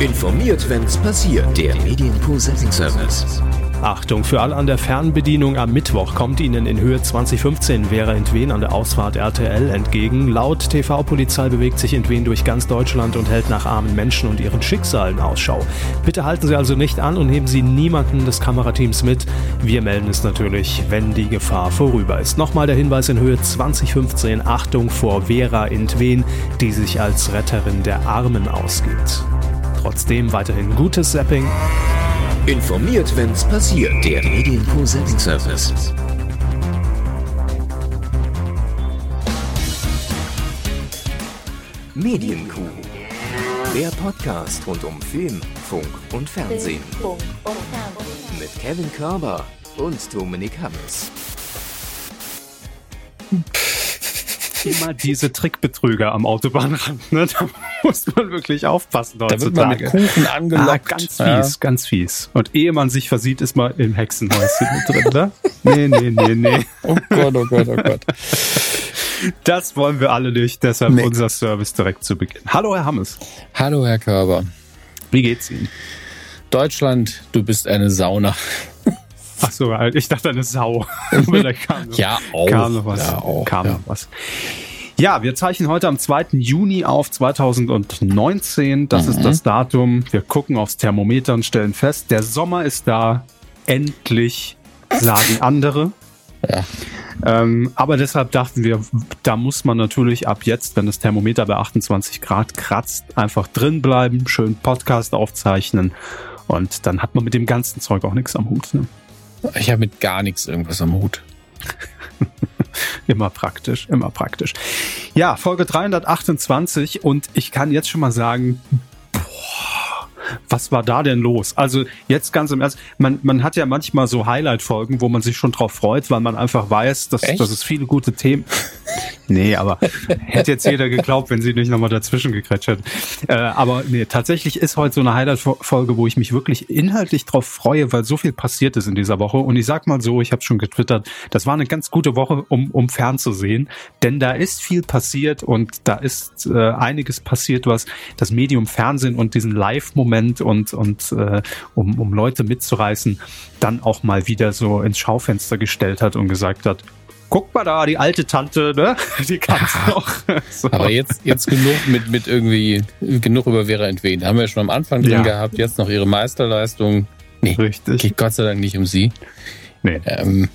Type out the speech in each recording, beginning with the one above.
Informiert, wenn's passiert. Der Medienpool Setting Service. Achtung, für alle an der Fernbedienung am Mittwoch kommt Ihnen in Höhe 2015 Vera Entwen an der Ausfahrt RTL entgegen. Laut TV-Polizei bewegt sich Entwen durch ganz Deutschland und hält nach armen Menschen und ihren Schicksalen Ausschau. Bitte halten Sie also nicht an und nehmen Sie niemanden des Kamerateams mit. Wir melden es natürlich, wenn die Gefahr vorüber ist. Nochmal der Hinweis in Höhe 2015. Achtung vor Vera Entwen, die sich als Retterin der Armen ausgibt. Trotzdem weiterhin gutes Zapping. Informiert, wenn's passiert. Der Medienpool Setting Service. Medienkuh. Der Podcast rund um Film, Funk und Fernsehen. Mit Kevin Körber und Dominik Hammes. Immer diese Trickbetrüger am Autobahnrand, ne? Da muss man wirklich aufpassen Da wird man mit heutzutage. Kuchen Ah, angelockt. ganz fies, Ja. ganz fies. Und ehe man sich versieht, ist man im Hexenhäuschen mit drin, ne? Nee, nee, nee, nee. Oh Gott, oh Gott, oh Gott. Das wollen wir alle nicht, deshalb Nee. unser Service direkt zu Beginn. Hallo, Herr Hammes. Hallo, Herr Körber. Wie geht's Ihnen? Deutschland, du bist eine Sauna. Ach so, ich dachte eine Sau. Kam Ja, auch. kam noch was. Ja, auch, kam ja. noch was. Ja, wir zeichnen heute am 2. Juni auf 2019. Das Mhm. ist das Datum. Wir gucken aufs Thermometer und stellen fest, der Sommer ist da. Endlich, sagen andere. Ja. Ähm, aber deshalb dachten wir, da muss man natürlich ab jetzt, wenn das Thermometer bei 28 Grad kratzt, einfach drin bleiben, schön Podcast aufzeichnen. Und dann hat man mit dem ganzen Zeug auch nichts am Hut. Ne? Ich habe mit gar nichts irgendwas am Hut. Immer praktisch, immer praktisch. Ja, Folge 328 und ich kann jetzt schon mal sagen, boah, was war da denn los? Also jetzt ganz im Ernst, man, man hat ja manchmal so Highlight-Folgen, wo man sich schon drauf freut, weil man einfach weiß, dass, Echt? dass es viele gute Themen. Nee, aber hätte jetzt jeder geglaubt, wenn sie nicht nochmal dazwischen gekretscht hätte. Äh, aber nee, tatsächlich ist heute so eine Highlight-Folge, wo ich mich wirklich inhaltlich drauf freue, weil so viel passiert ist in dieser Woche. Und ich sag mal so, ich habe schon getwittert, das war eine ganz gute Woche, um, um fernzusehen. Denn da ist viel passiert und da ist äh, einiges passiert, was das Medium Fernsehen und diesen Live-Moment und, und äh, um, um Leute mitzureißen, dann auch mal wieder so ins Schaufenster gestellt hat und gesagt hat, guck mal da, die alte Tante, ne? Die kann's noch. So. Aber jetzt, jetzt genug mit, mit irgendwie, genug über Vera Entwen. Haben wir schon am Anfang drin Ja. gehabt. Jetzt noch ihre Meisterleistung. Nee, Richtig. geht Gott sei Dank nicht um sie. Nee, Ähm,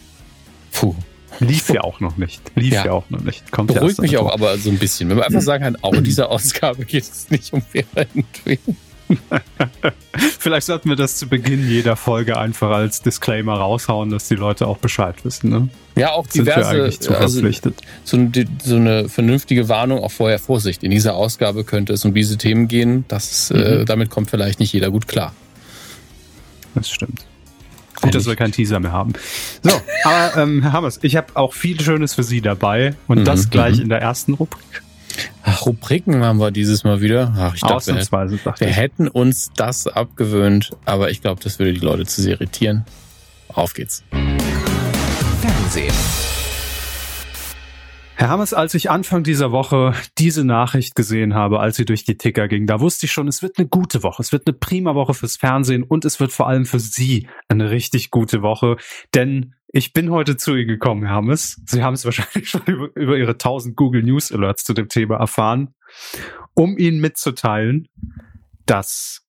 puh. lief ja auch noch nicht. Lief ja, Ja. auch noch nicht. Kommt ja Beruhigt mich auch aber so ein bisschen. Wenn man einfach sagen kann, auch in dieser Ausgabe geht es nicht um Vera Entwen. Vielleicht sollten wir das zu Beginn jeder Folge einfach als Disclaimer raushauen, dass die Leute auch Bescheid wissen. Ne? Ja, auch Sind wir eigentlich zu diverse, also verpflichtet. so, eine- so eine vernünftige Warnung auch vorher Vorsicht. In dieser Ausgabe könnte es um diese Themen gehen. Das, äh, Mhm. damit kommt vielleicht nicht jeder gut klar. Das stimmt. Gut, dass wir keinen Teaser mehr haben. So, aber ähm, Herr Hammers, ich habe auch viel Schönes für Sie dabei und Mhm, das gleich mhm. in der ersten Rubrik. Ach, Rubriken haben wir dieses Mal wieder. Ach, ich dachte, wir, dachte wir ich. hätten uns das abgewöhnt, aber ich glaube, das würde die Leute zu sehr irritieren. Auf geht's. Fernsehen. Herr Hammers, als ich Anfang dieser Woche diese Nachricht gesehen habe, als sie durch die Ticker ging, da wusste ich schon, es wird eine gute Woche. Es wird eine prima Woche fürs Fernsehen und es wird vor allem für Sie eine richtig gute Woche. Denn ich bin heute zu Ihnen gekommen, Herr Hammes. Sie haben es wahrscheinlich schon über, über Ihre 1000 Google News Alerts zu dem Thema erfahren, um Ihnen mitzuteilen, dass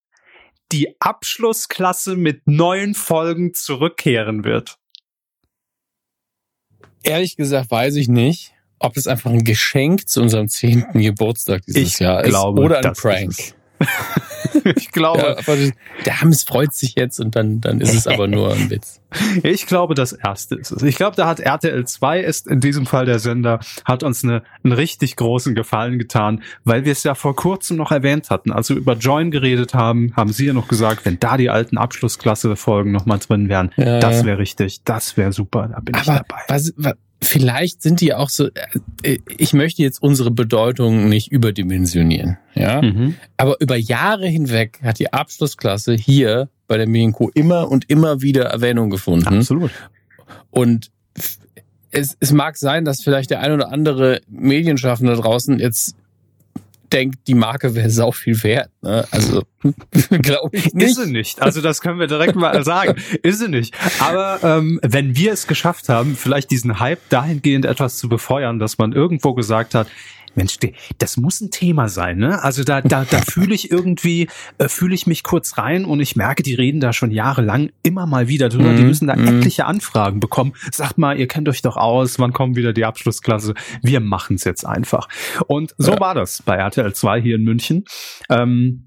die Abschlussklasse mit neuen Folgen zurückkehren wird. Ehrlich gesagt weiß ich nicht, ob das einfach ein Geschenk zu unserem zehnten Geburtstag dieses Ich Jahr glaube, ist oder ein Prank. es. ich glaube, Ja, der Hammes freut sich jetzt und dann, dann ist es aber nur ein Witz. Ich glaube, das erste ist es. Ich glaube, da hat RTL 2 ist in diesem Fall der Sender, hat uns eine, einen richtig großen Gefallen getan, weil wir es ja vor kurzem noch erwähnt hatten. Als wir über Join geredet haben, haben Sie ja noch gesagt, wenn da die alten Abschlussklasse-Folgen nochmal drin wären, Ja. das wäre richtig, das wäre super, da bin ich Aber dabei. was, was, vielleicht sind die auch so, äh, ich möchte jetzt unsere Bedeutung nicht überdimensionieren, ja. Mhm. Aber über Jahre hinweg hat die Abschlussklasse hier bei der Medienco immer und immer wieder Erwähnung gefunden. Absolut. Und es, es mag sein, dass vielleicht der ein oder andere Medienschaffende draußen jetzt denkt, die Marke wäre sau viel wert. Ne? Also glaube ich nicht. Ist sie nicht. Also das können wir direkt mal sagen. Ist sie nicht. Aber ähm, wenn wir es geschafft haben, vielleicht diesen Hype dahingehend etwas zu befeuern, dass man irgendwo gesagt hat, Mensch, das muss ein Thema sein, ne? Also da, da, da fühle ich irgendwie, äh, fühle ich mich kurz rein und ich merke, die reden da schon jahrelang immer mal wieder drüber. Mm, die mhm, müssen da mm. etliche Anfragen bekommen. Sagt mal, ihr kennt euch doch aus, wann kommt wieder die Abschlussklasse? Wir machen es jetzt einfach. Und so ja. war das bei RTL 2 hier in München. Ähm,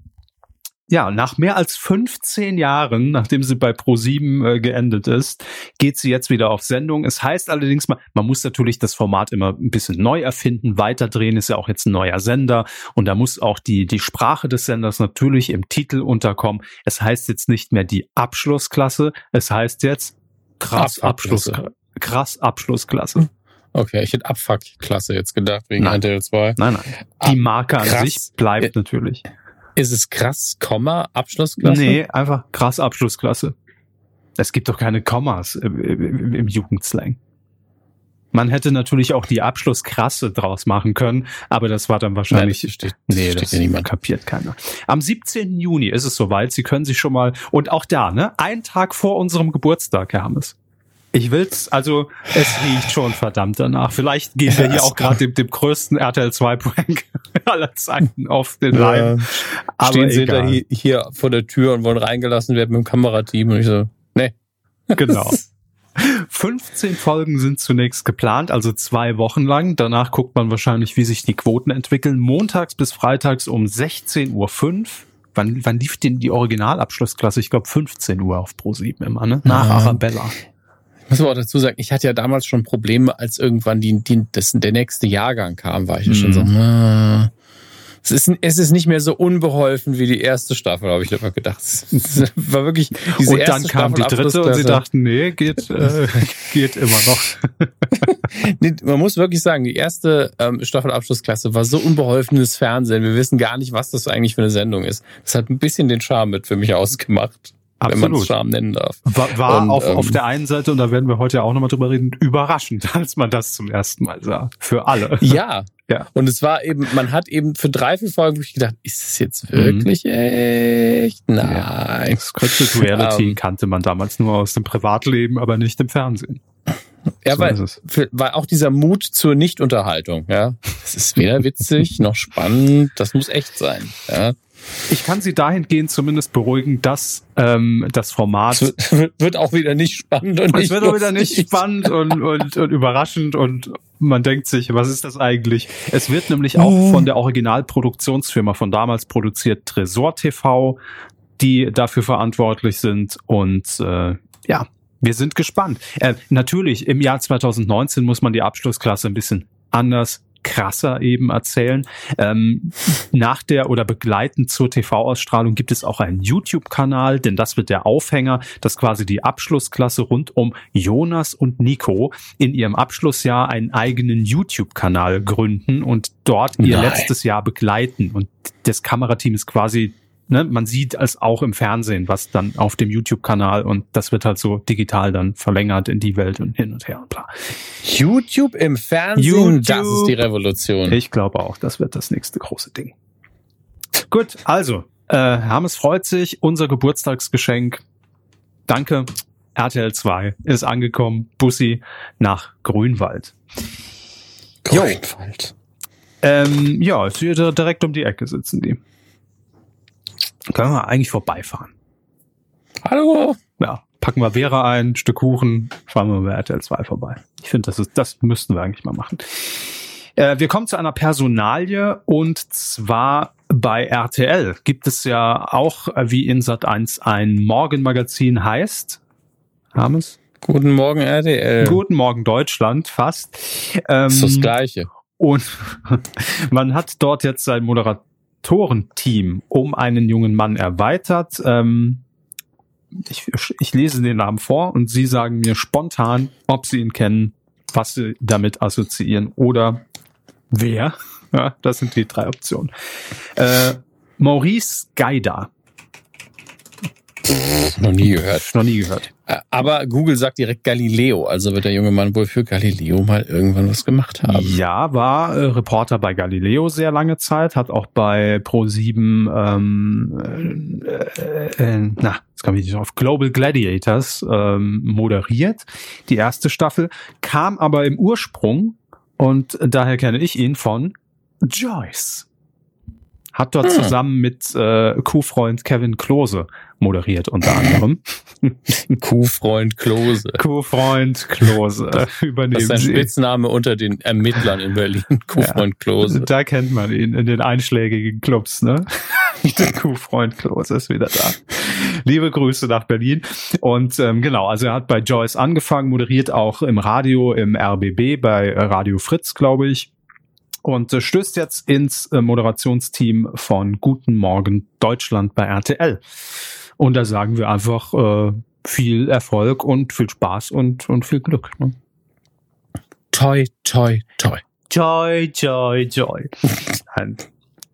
ja, nach mehr als 15 Jahren, nachdem sie bei Pro7 äh, geendet ist, geht sie jetzt wieder auf Sendung. Es heißt allerdings, man, man muss natürlich das Format immer ein bisschen neu erfinden, weiterdrehen, ist ja auch jetzt ein neuer Sender und da muss auch die, die Sprache des Senders natürlich im Titel unterkommen. Es heißt jetzt nicht mehr die Abschlussklasse, es heißt jetzt krass Abschluss, krass Abschlussklasse. Okay, ich hätte Abfuck-Klasse jetzt gedacht, wegen nein. RTL 2. Nein, nein. Die Marke an sich bleibt natürlich. Ist es krass, Komma, Abschlussklasse? Nee, einfach krass Abschlussklasse. Es gibt doch keine Kommas im, Jugendslang. Man hätte natürlich auch die Abschlusskrasse draus machen können, aber das war dann wahrscheinlich. Nein, das steht, nee, das, das ja niemand. kapiert keiner. Am 17. Juni ist es soweit. Sie können sich schon mal, und auch da, ne, ein Tag vor unserem Geburtstag, Herr Hammes. Ich will's, also es riecht schon verdammt danach. Vielleicht gehen wir hier auch gerade dem, dem größten RTL 2 Prank aller Zeiten auf den Leim. Ja. Aber Stehen sie da hier, hier vor der Tür und wollen reingelassen werden mit dem Kamerateam und ich so, nee. Genau. 15 Folgen sind zunächst geplant, also zwei Wochen lang. Danach guckt man wahrscheinlich, wie sich die Quoten entwickeln. Montags bis freitags um 16.05 Uhr. Wann, wann lief denn die Originalabschlussklasse? Ich glaube 15 Uhr auf Pro7 immer, ne? Nach ja. Arabella muss man auch dazu sagen, ich hatte ja damals schon Probleme, als irgendwann die, die, das, der nächste Jahrgang kam, war ich ja schon so, mhm. ah. es ist, es ist nicht mehr so unbeholfen wie die erste Staffel, habe ich immer gedacht. Es war wirklich diese Und dann kam Staffel die dritte und sie dachten, nee, geht, äh, geht immer noch. nee, man muss wirklich sagen, die erste ähm, Staffelabschlussklasse war so unbeholfenes Fernsehen. Wir wissen gar nicht, was das eigentlich für eine Sendung ist. Das hat ein bisschen den Charme mit für mich ausgemacht. Absolut. wenn man es Charme nennen darf. War, war und, auf, ähm, auf der einen Seite, und da werden wir heute ja auch nochmal drüber reden, überraschend, als man das zum ersten Mal sah. Für alle. Ja. ja. Und es war eben, man hat eben für drei, vier Folgen wirklich gedacht, ist es jetzt wirklich mhm. echt? Nein. Ja, Scripted Reality um, kannte man damals nur aus dem Privatleben, aber nicht im Fernsehen. Ja, so weil, für, weil auch dieser Mut zur Nichtunterhaltung, ja. Es ist weder witzig noch spannend, das muss echt sein, ja. Ich kann Sie dahingehend zumindest beruhigen, dass ähm, das Format es wird auch wieder nicht spannend und es wird auch wieder nicht spannend und, und, und überraschend und man denkt sich, was ist das eigentlich? Es wird nämlich auch oh. von der Originalproduktionsfirma von damals produziert, Tresor TV, die dafür verantwortlich sind und äh, ja, wir sind gespannt. Äh, natürlich, im Jahr 2019 muss man die Abschlussklasse ein bisschen anders krasser eben erzählen. Ähm, nach der oder begleitend zur TV-Ausstrahlung gibt es auch einen YouTube-Kanal, denn das wird der Aufhänger, dass quasi die Abschlussklasse rund um Jonas und Nico in ihrem Abschlussjahr einen eigenen YouTube-Kanal gründen und dort ihr Nein. letztes Jahr begleiten. Und das Kamerateam ist quasi ne, man sieht es auch im Fernsehen, was dann auf dem YouTube-Kanal und das wird halt so digital dann verlängert in die Welt und hin und her und bla. YouTube im Fernsehen, YouTube, das ist die Revolution. Ich glaube auch, das wird das nächste große Ding. Gut, also, äh, Hermes freut sich, unser Geburtstagsgeschenk. Danke. RTL 2 ist angekommen. Bussi nach Grünwald. Grünwald. Ähm, ja, ist hier direkt um die Ecke sitzen die. Können wir eigentlich vorbeifahren. Hallo? Ja, packen wir Vera ein, Stück Kuchen, fahren wir bei RTL 2 vorbei. Ich finde, das ist, das müssten wir eigentlich mal machen. Äh, wir kommen zu einer Personalie und zwar bei RTL gibt es ja auch äh, wie in Sat 1 ein Morgenmagazin heißt. Haben Guten Morgen RTL. Guten Morgen Deutschland, fast. Ähm, das ist das Gleiche. Und man hat dort jetzt sein Moderator Autorenteam um einen jungen Mann erweitert. Ähm, ich, ich lese den Namen vor und Sie sagen mir spontan, ob Sie ihn kennen, was Sie damit assoziieren oder wer. Ja, das sind die drei Optionen. Äh, Maurice Gaida. Noch nie gehört. Noch nie gehört. Aber Google sagt direkt Galileo, also wird der junge Mann wohl für Galileo mal irgendwann was gemacht haben. Ja, war äh, Reporter bei Galileo sehr lange Zeit, hat auch bei Pro7 ähm, äh, äh, na, jetzt komme ich nicht auf Global Gladiators ähm, moderiert, die erste Staffel, kam aber im Ursprung und daher kenne ich ihn von Joyce. Hat dort hm. zusammen mit äh, Kuhfreund Kevin Klose moderiert, unter anderem. Kuhfreund Klose. Kuhfreund Klose. Übernehmen das ist ein Sie. Spitzname unter den Ermittlern in Berlin. Kuhfreund ja, Klose. Da kennt man ihn in den einschlägigen Clubs, ne? Der Kuhfreund Klose ist wieder da. Liebe Grüße nach Berlin. Und ähm, genau, also er hat bei Joyce angefangen, moderiert auch im Radio, im RBB, bei Radio Fritz, glaube ich und äh, stößt jetzt ins äh, Moderationsteam von Guten Morgen Deutschland bei RTL. Und da sagen wir einfach äh, viel Erfolg und viel Spaß und, und viel Glück. Ne? Toi, toi, toi. Joy, joy, joy.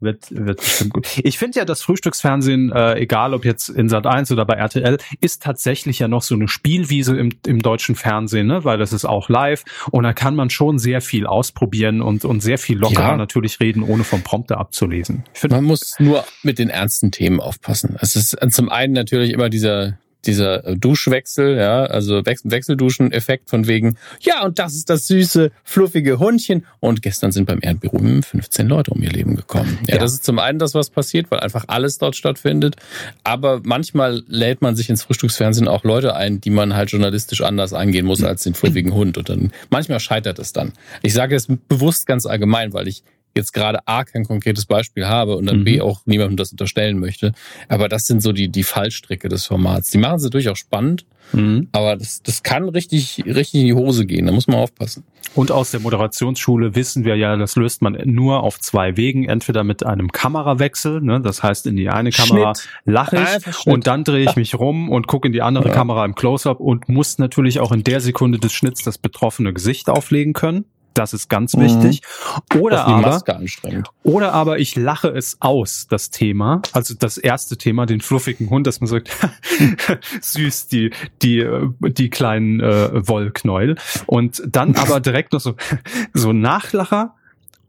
Wird, wird bestimmt gut. Ich finde ja, das Frühstücksfernsehen, äh, egal ob jetzt in Sat 1 oder bei RTL, ist tatsächlich ja noch so eine Spielwiese im, im deutschen Fernsehen, ne? weil das ist auch live und da kann man schon sehr viel ausprobieren und, und sehr viel lockerer ja. natürlich reden, ohne vom Prompter abzulesen. man muss nur mit den ernsten Themen aufpassen. Es ist zum einen natürlich immer dieser, dieser äh, Duschwechsel, ja, also Wechselduschen-Effekt von wegen, ja, und das ist das süße, fluffige Hundchen. Und gestern sind beim Erdbüro 15 Leute um ihr Leben gekommen. Ja, ja, das ist zum einen das, was passiert, weil einfach alles dort stattfindet. Aber manchmal lädt man sich ins Frühstücksfernsehen auch Leute ein, die man halt journalistisch anders eingehen muss als den fluffigen Hund. Und dann manchmal scheitert es dann. Ich sage das bewusst ganz allgemein, weil ich jetzt gerade A kein konkretes Beispiel habe und dann mhm. B auch niemandem das unterstellen möchte. Aber das sind so die, die Fallstricke des Formats. Die machen sie durchaus spannend, mhm. aber das, das kann richtig, richtig in die Hose gehen. Da muss man aufpassen. Und aus der Moderationsschule wissen wir ja, das löst man nur auf zwei Wegen. Entweder mit einem Kamerawechsel, ne, das heißt in die eine Kamera lache ich und dann drehe ich mich rum und gucke in die andere ja. Kamera im Close-up und muss natürlich auch in der Sekunde des Schnitts das betroffene Gesicht auflegen können. Das ist ganz mhm. wichtig. Oder aber, oder aber ich lache es aus, das Thema. Also das erste Thema, den fluffigen Hund, dass man sagt, süß, die, die, äh, die kleinen äh, Wollknäuel. Und dann aber direkt noch so, so Nachlacher.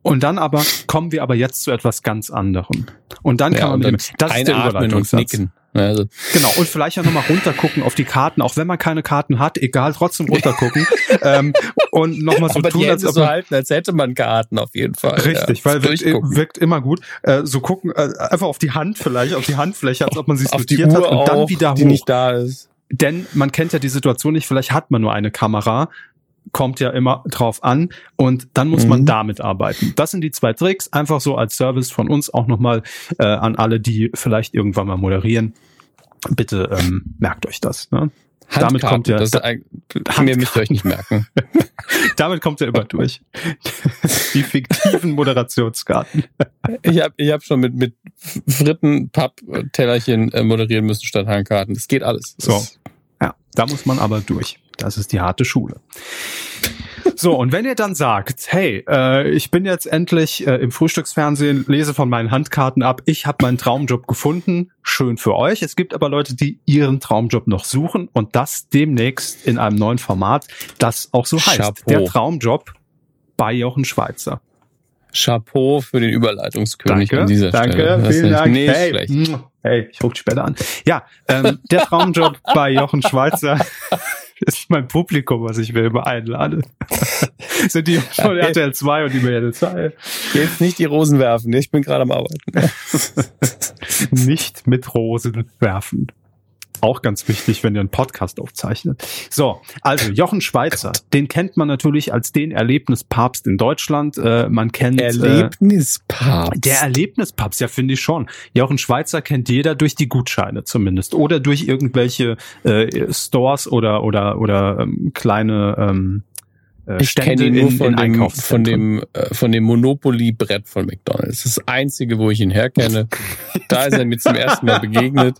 Und dann aber kommen wir aber jetzt zu etwas ganz anderem. Und dann kann ja, man mit dem, das ist der Überleitungssatz. Also. Genau, und vielleicht auch nochmal runtergucken auf die Karten, auch wenn man keine Karten hat, egal, trotzdem runtergucken. ähm, und nochmal so Aber tun, als, so halten, als hätte man Karten auf jeden Fall. Richtig, ja, weil wirkt, wirkt immer gut. Äh, so gucken, äh, einfach auf die Hand vielleicht, auf die Handfläche, als ob man sie notiert hat und dann wieder hoch. Die nicht da ist. Denn man kennt ja die Situation nicht, vielleicht hat man nur eine Kamera, kommt ja immer drauf an und dann muss mhm. man damit arbeiten. Das sind die zwei Tricks, einfach so als Service von uns auch nochmal äh, an alle, die vielleicht irgendwann mal moderieren. Bitte ähm, merkt euch das. Ne? Damit kommt ihr. Das da, mir müsst ihr euch nicht merken. damit kommt ihr immer durch. die fiktiven Moderationskarten. ich habe ich hab schon mit, mit Fritten, Papp, Tellerchen äh, moderieren müssen statt Handkarten. Das geht alles. Das so. Ja, da muss man aber durch. Das ist die harte Schule. So, und wenn ihr dann sagt, hey, äh, ich bin jetzt endlich äh, im Frühstücksfernsehen, lese von meinen Handkarten ab, ich habe meinen Traumjob gefunden, schön für euch. Es gibt aber Leute, die ihren Traumjob noch suchen und das demnächst in einem neuen Format, das auch so heißt. Chapeau. Der Traumjob bei Jochen Schweizer. Chapeau für den Überleitungskönig danke, an dieser danke, Stelle. Das vielen Dank. Nicht hey, schlecht. hey, ich rufe später an. Ja, ähm, der Traumjob bei Jochen Schweizer ist mein Publikum, was ich mir immer einlade. Sind die von RTL 2 und die RTL 2. Jetzt nicht die Rosen werfen, ich bin gerade am Arbeiten. nicht mit Rosen werfen. Auch ganz wichtig, wenn ihr einen Podcast aufzeichnet. So, also Jochen Schweizer, den kennt man natürlich als den Erlebnispapst in Deutschland. Äh, man kennt äh, Erlebnispapst. Äh, der Erlebnispapst, ja finde ich schon. Jochen Schweizer kennt jeder durch die Gutscheine zumindest oder durch irgendwelche äh, Stores oder oder oder ähm, kleine ähm, äh, ich kenne ihn nur von, dem, von dem äh, von dem Monopoly-Brett von McDonald's. Das ist das einzige, wo ich ihn herkenne. da ist er mir zum ersten Mal begegnet.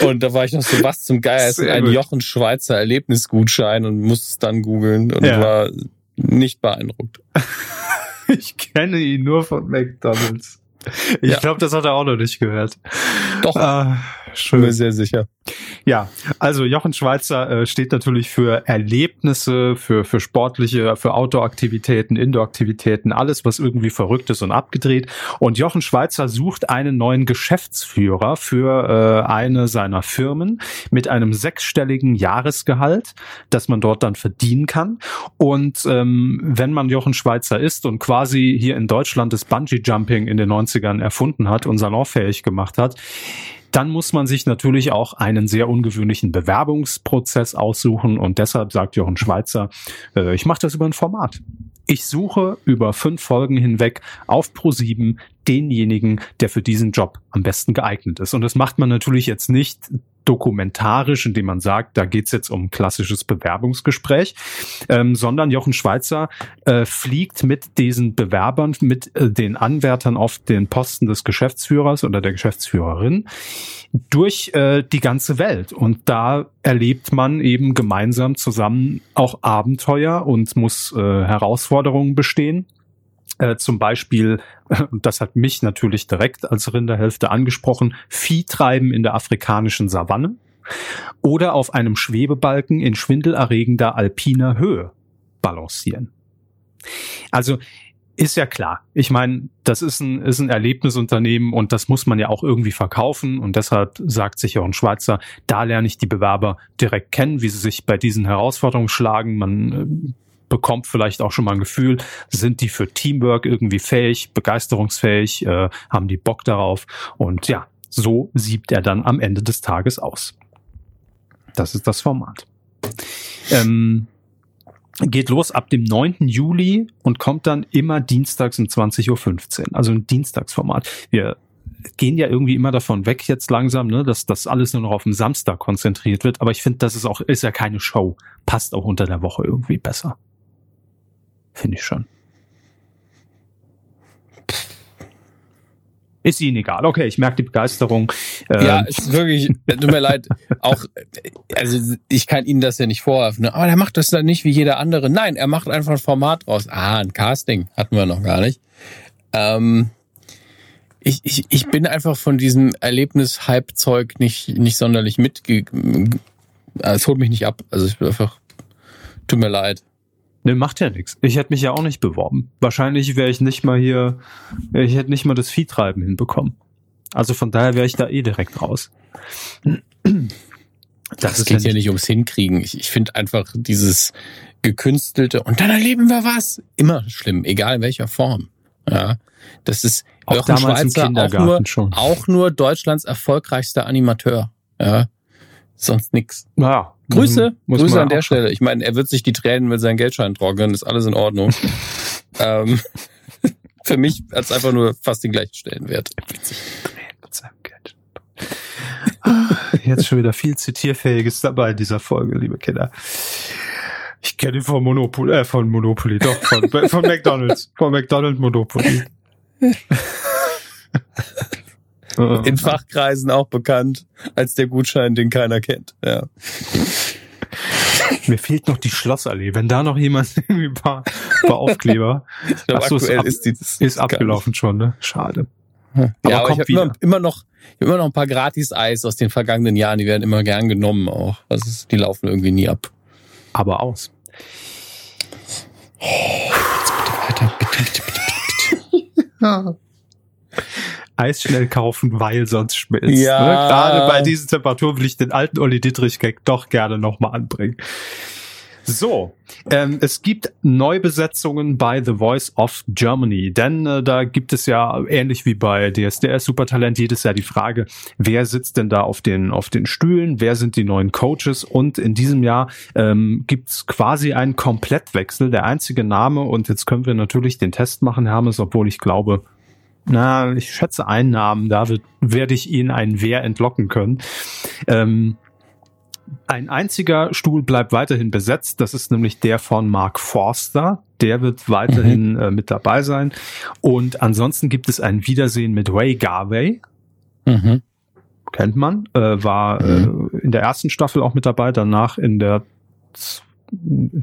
Und da war ich noch so, was zum Geier ist ein Jochen Schweizer Erlebnisgutschein und musste es dann googeln und ja. war nicht beeindruckt. ich kenne ihn nur von McDonalds. Ich ja. glaube, das hat er auch noch nicht gehört. Doch. Ah, schön. Bin mir sehr sicher. Ja, also Jochen Schweizer äh, steht natürlich für Erlebnisse, für, für sportliche, für Outdoor-Aktivitäten, Indoor-Aktivitäten, alles, was irgendwie verrückt ist und abgedreht. Und Jochen Schweizer sucht einen neuen Geschäftsführer für äh, eine seiner Firmen mit einem sechsstelligen Jahresgehalt, das man dort dann verdienen kann. Und ähm, wenn man Jochen Schweizer ist und quasi hier in Deutschland das Bungee-Jumping in den 90ern erfunden hat und salonfähig gemacht hat, dann muss man sich natürlich auch einen sehr ungewöhnlichen Bewerbungsprozess aussuchen und deshalb sagt Jochen Schweizer, äh, ich mache das über ein Format. Ich suche über fünf Folgen hinweg auf Pro7 denjenigen, der für diesen Job am besten geeignet ist. Und das macht man natürlich jetzt nicht dokumentarisch, indem man sagt, da geht's jetzt um klassisches Bewerbungsgespräch, ähm, sondern Jochen Schweizer äh, fliegt mit diesen Bewerbern, mit äh, den Anwärtern auf den Posten des Geschäftsführers oder der Geschäftsführerin durch äh, die ganze Welt. Und da erlebt man eben gemeinsam zusammen auch Abenteuer und muss äh, Herausforderungen bestehen. Äh, zum Beispiel, und das hat mich natürlich direkt als Rinderhälfte angesprochen, Viehtreiben in der afrikanischen Savanne oder auf einem Schwebebalken in schwindelerregender alpiner Höhe balancieren. Also ist ja klar. Ich meine, das ist ein, ist ein Erlebnisunternehmen und das muss man ja auch irgendwie verkaufen. Und deshalb sagt sich auch ein Schweizer, da lerne ich die Bewerber direkt kennen, wie sie sich bei diesen Herausforderungen schlagen. Man äh, bekommt vielleicht auch schon mal ein Gefühl, sind die für Teamwork irgendwie fähig, begeisterungsfähig, äh, haben die Bock darauf und ja, so siebt er dann am Ende des Tages aus. Das ist das Format. Ähm, geht los ab dem 9. Juli und kommt dann immer dienstags um 20.15 Uhr. Also ein Dienstagsformat. Wir gehen ja irgendwie immer davon weg jetzt langsam, ne, dass das alles nur noch auf dem Samstag konzentriert wird. Aber ich finde, das ist auch, ist ja keine Show. Passt auch unter der Woche irgendwie besser. Finde ich schon. Ist ihnen egal. Okay, ich merke die Begeisterung. Ja, ähm, ist wirklich, tut mir leid, auch, also ich kann Ihnen das ja nicht vorwerfen, ne? aber er macht das dann nicht wie jeder andere. Nein, er macht einfach ein Format draus. Ah, ein Casting hatten wir noch gar nicht. Ähm, ich, ich, ich bin einfach von diesem Erlebnis-Hype-Zeug nicht, nicht sonderlich mitge... Es holt mich nicht ab. Also ich bin einfach, tut mir leid. Ne, macht ja nichts. Ich hätte mich ja auch nicht beworben. Wahrscheinlich wäre ich nicht mal hier, ich hätte nicht mal das Viehtreiben hinbekommen. Also von daher wäre ich da eh direkt raus. Das, das geht ja nicht ums Hinkriegen. Ich, ich finde einfach dieses gekünstelte und dann erleben wir was. Immer schlimm, egal in welcher Form. Ja, das ist auch Jochen Schweizer auch nur, schon. auch nur Deutschlands erfolgreichster Animateur. Ja, sonst nix. Ja, Grüße, muss Grüße an der Stelle. Ich meine, er wird sich die Tränen mit seinen Geldscheinen trocknen, ist alles in Ordnung. ähm, für mich hat es einfach nur fast den gleichen Stellenwert. Jetzt schon wieder viel Zitierfähiges dabei in dieser Folge, liebe Kinder. Ich kenne ihn von Monopoly, äh, von Monopoly, doch, von, von McDonalds, von McDonald's Monopoly. In Fachkreisen auch bekannt als der Gutschein, den keiner kennt. Ja. Mir fehlt noch die Schlossallee. Wenn da noch jemand irgendwie ein paar, paar Aufkleber. ich glaube, aktuell ist, ab, ist, die, ist abgelaufen schon, ne? Schade. Aber, ja, aber ich habe immer, immer noch immer noch ein paar Gratis-Eis aus den vergangenen Jahren. Die werden immer gern genommen auch. Also die laufen irgendwie nie ab. Aber aus. Oh, jetzt bitte weiter. Bitte, bitte, bitte, bitte, bitte. Eis schnell kaufen, weil sonst schmilzt. Ja. Ne? Gerade bei diesen Temperaturen will ich den alten Olli Dittrich-Gag doch gerne nochmal anbringen. So, ähm, es gibt Neubesetzungen bei The Voice of Germany, denn äh, da gibt es ja ähnlich wie bei DSDS Supertalent jedes Jahr die Frage, wer sitzt denn da auf den auf den Stühlen, wer sind die neuen Coaches und in diesem Jahr ähm, gibt's quasi einen Komplettwechsel. Der einzige Name und jetzt können wir natürlich den Test machen, Hermes, obwohl ich glaube, na, ich schätze einen Namen, da wird, werde ich Ihnen einen Wer entlocken können. Ähm, ein einziger Stuhl bleibt weiterhin besetzt, das ist nämlich der von Mark Forster. Der wird weiterhin mhm. äh, mit dabei sein. Und ansonsten gibt es ein Wiedersehen mit Ray Garvey. Mhm. Kennt man, äh, war mhm. äh, in der ersten Staffel auch mit dabei, danach in der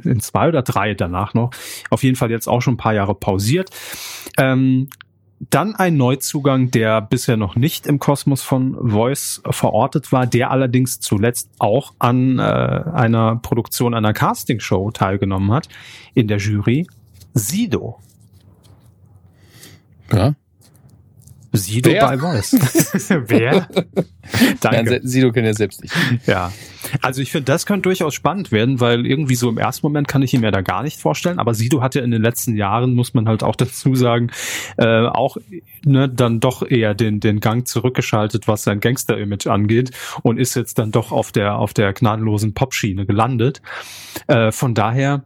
in zwei oder drei danach noch. Auf jeden Fall jetzt auch schon ein paar Jahre pausiert. Ähm, dann ein Neuzugang, der bisher noch nicht im Kosmos von Voice verortet war, der allerdings zuletzt auch an äh, einer Produktion einer Castingshow teilgenommen hat in der Jury. Sido. Ja. Sido Wer? bei Voice. Wer? Danke. Nein, Sido kennt ja selbst nicht. Ja, also ich finde, das könnte durchaus spannend werden, weil irgendwie so im ersten Moment kann ich ihn mir da gar nicht vorstellen. Aber Sido hat ja in den letzten Jahren, muss man halt auch dazu sagen, äh, auch ne, dann doch eher den den Gang zurückgeschaltet, was sein Gangster-Image angeht und ist jetzt dann doch auf der auf der gnadenlosen Popschiene gelandet. Äh, von daher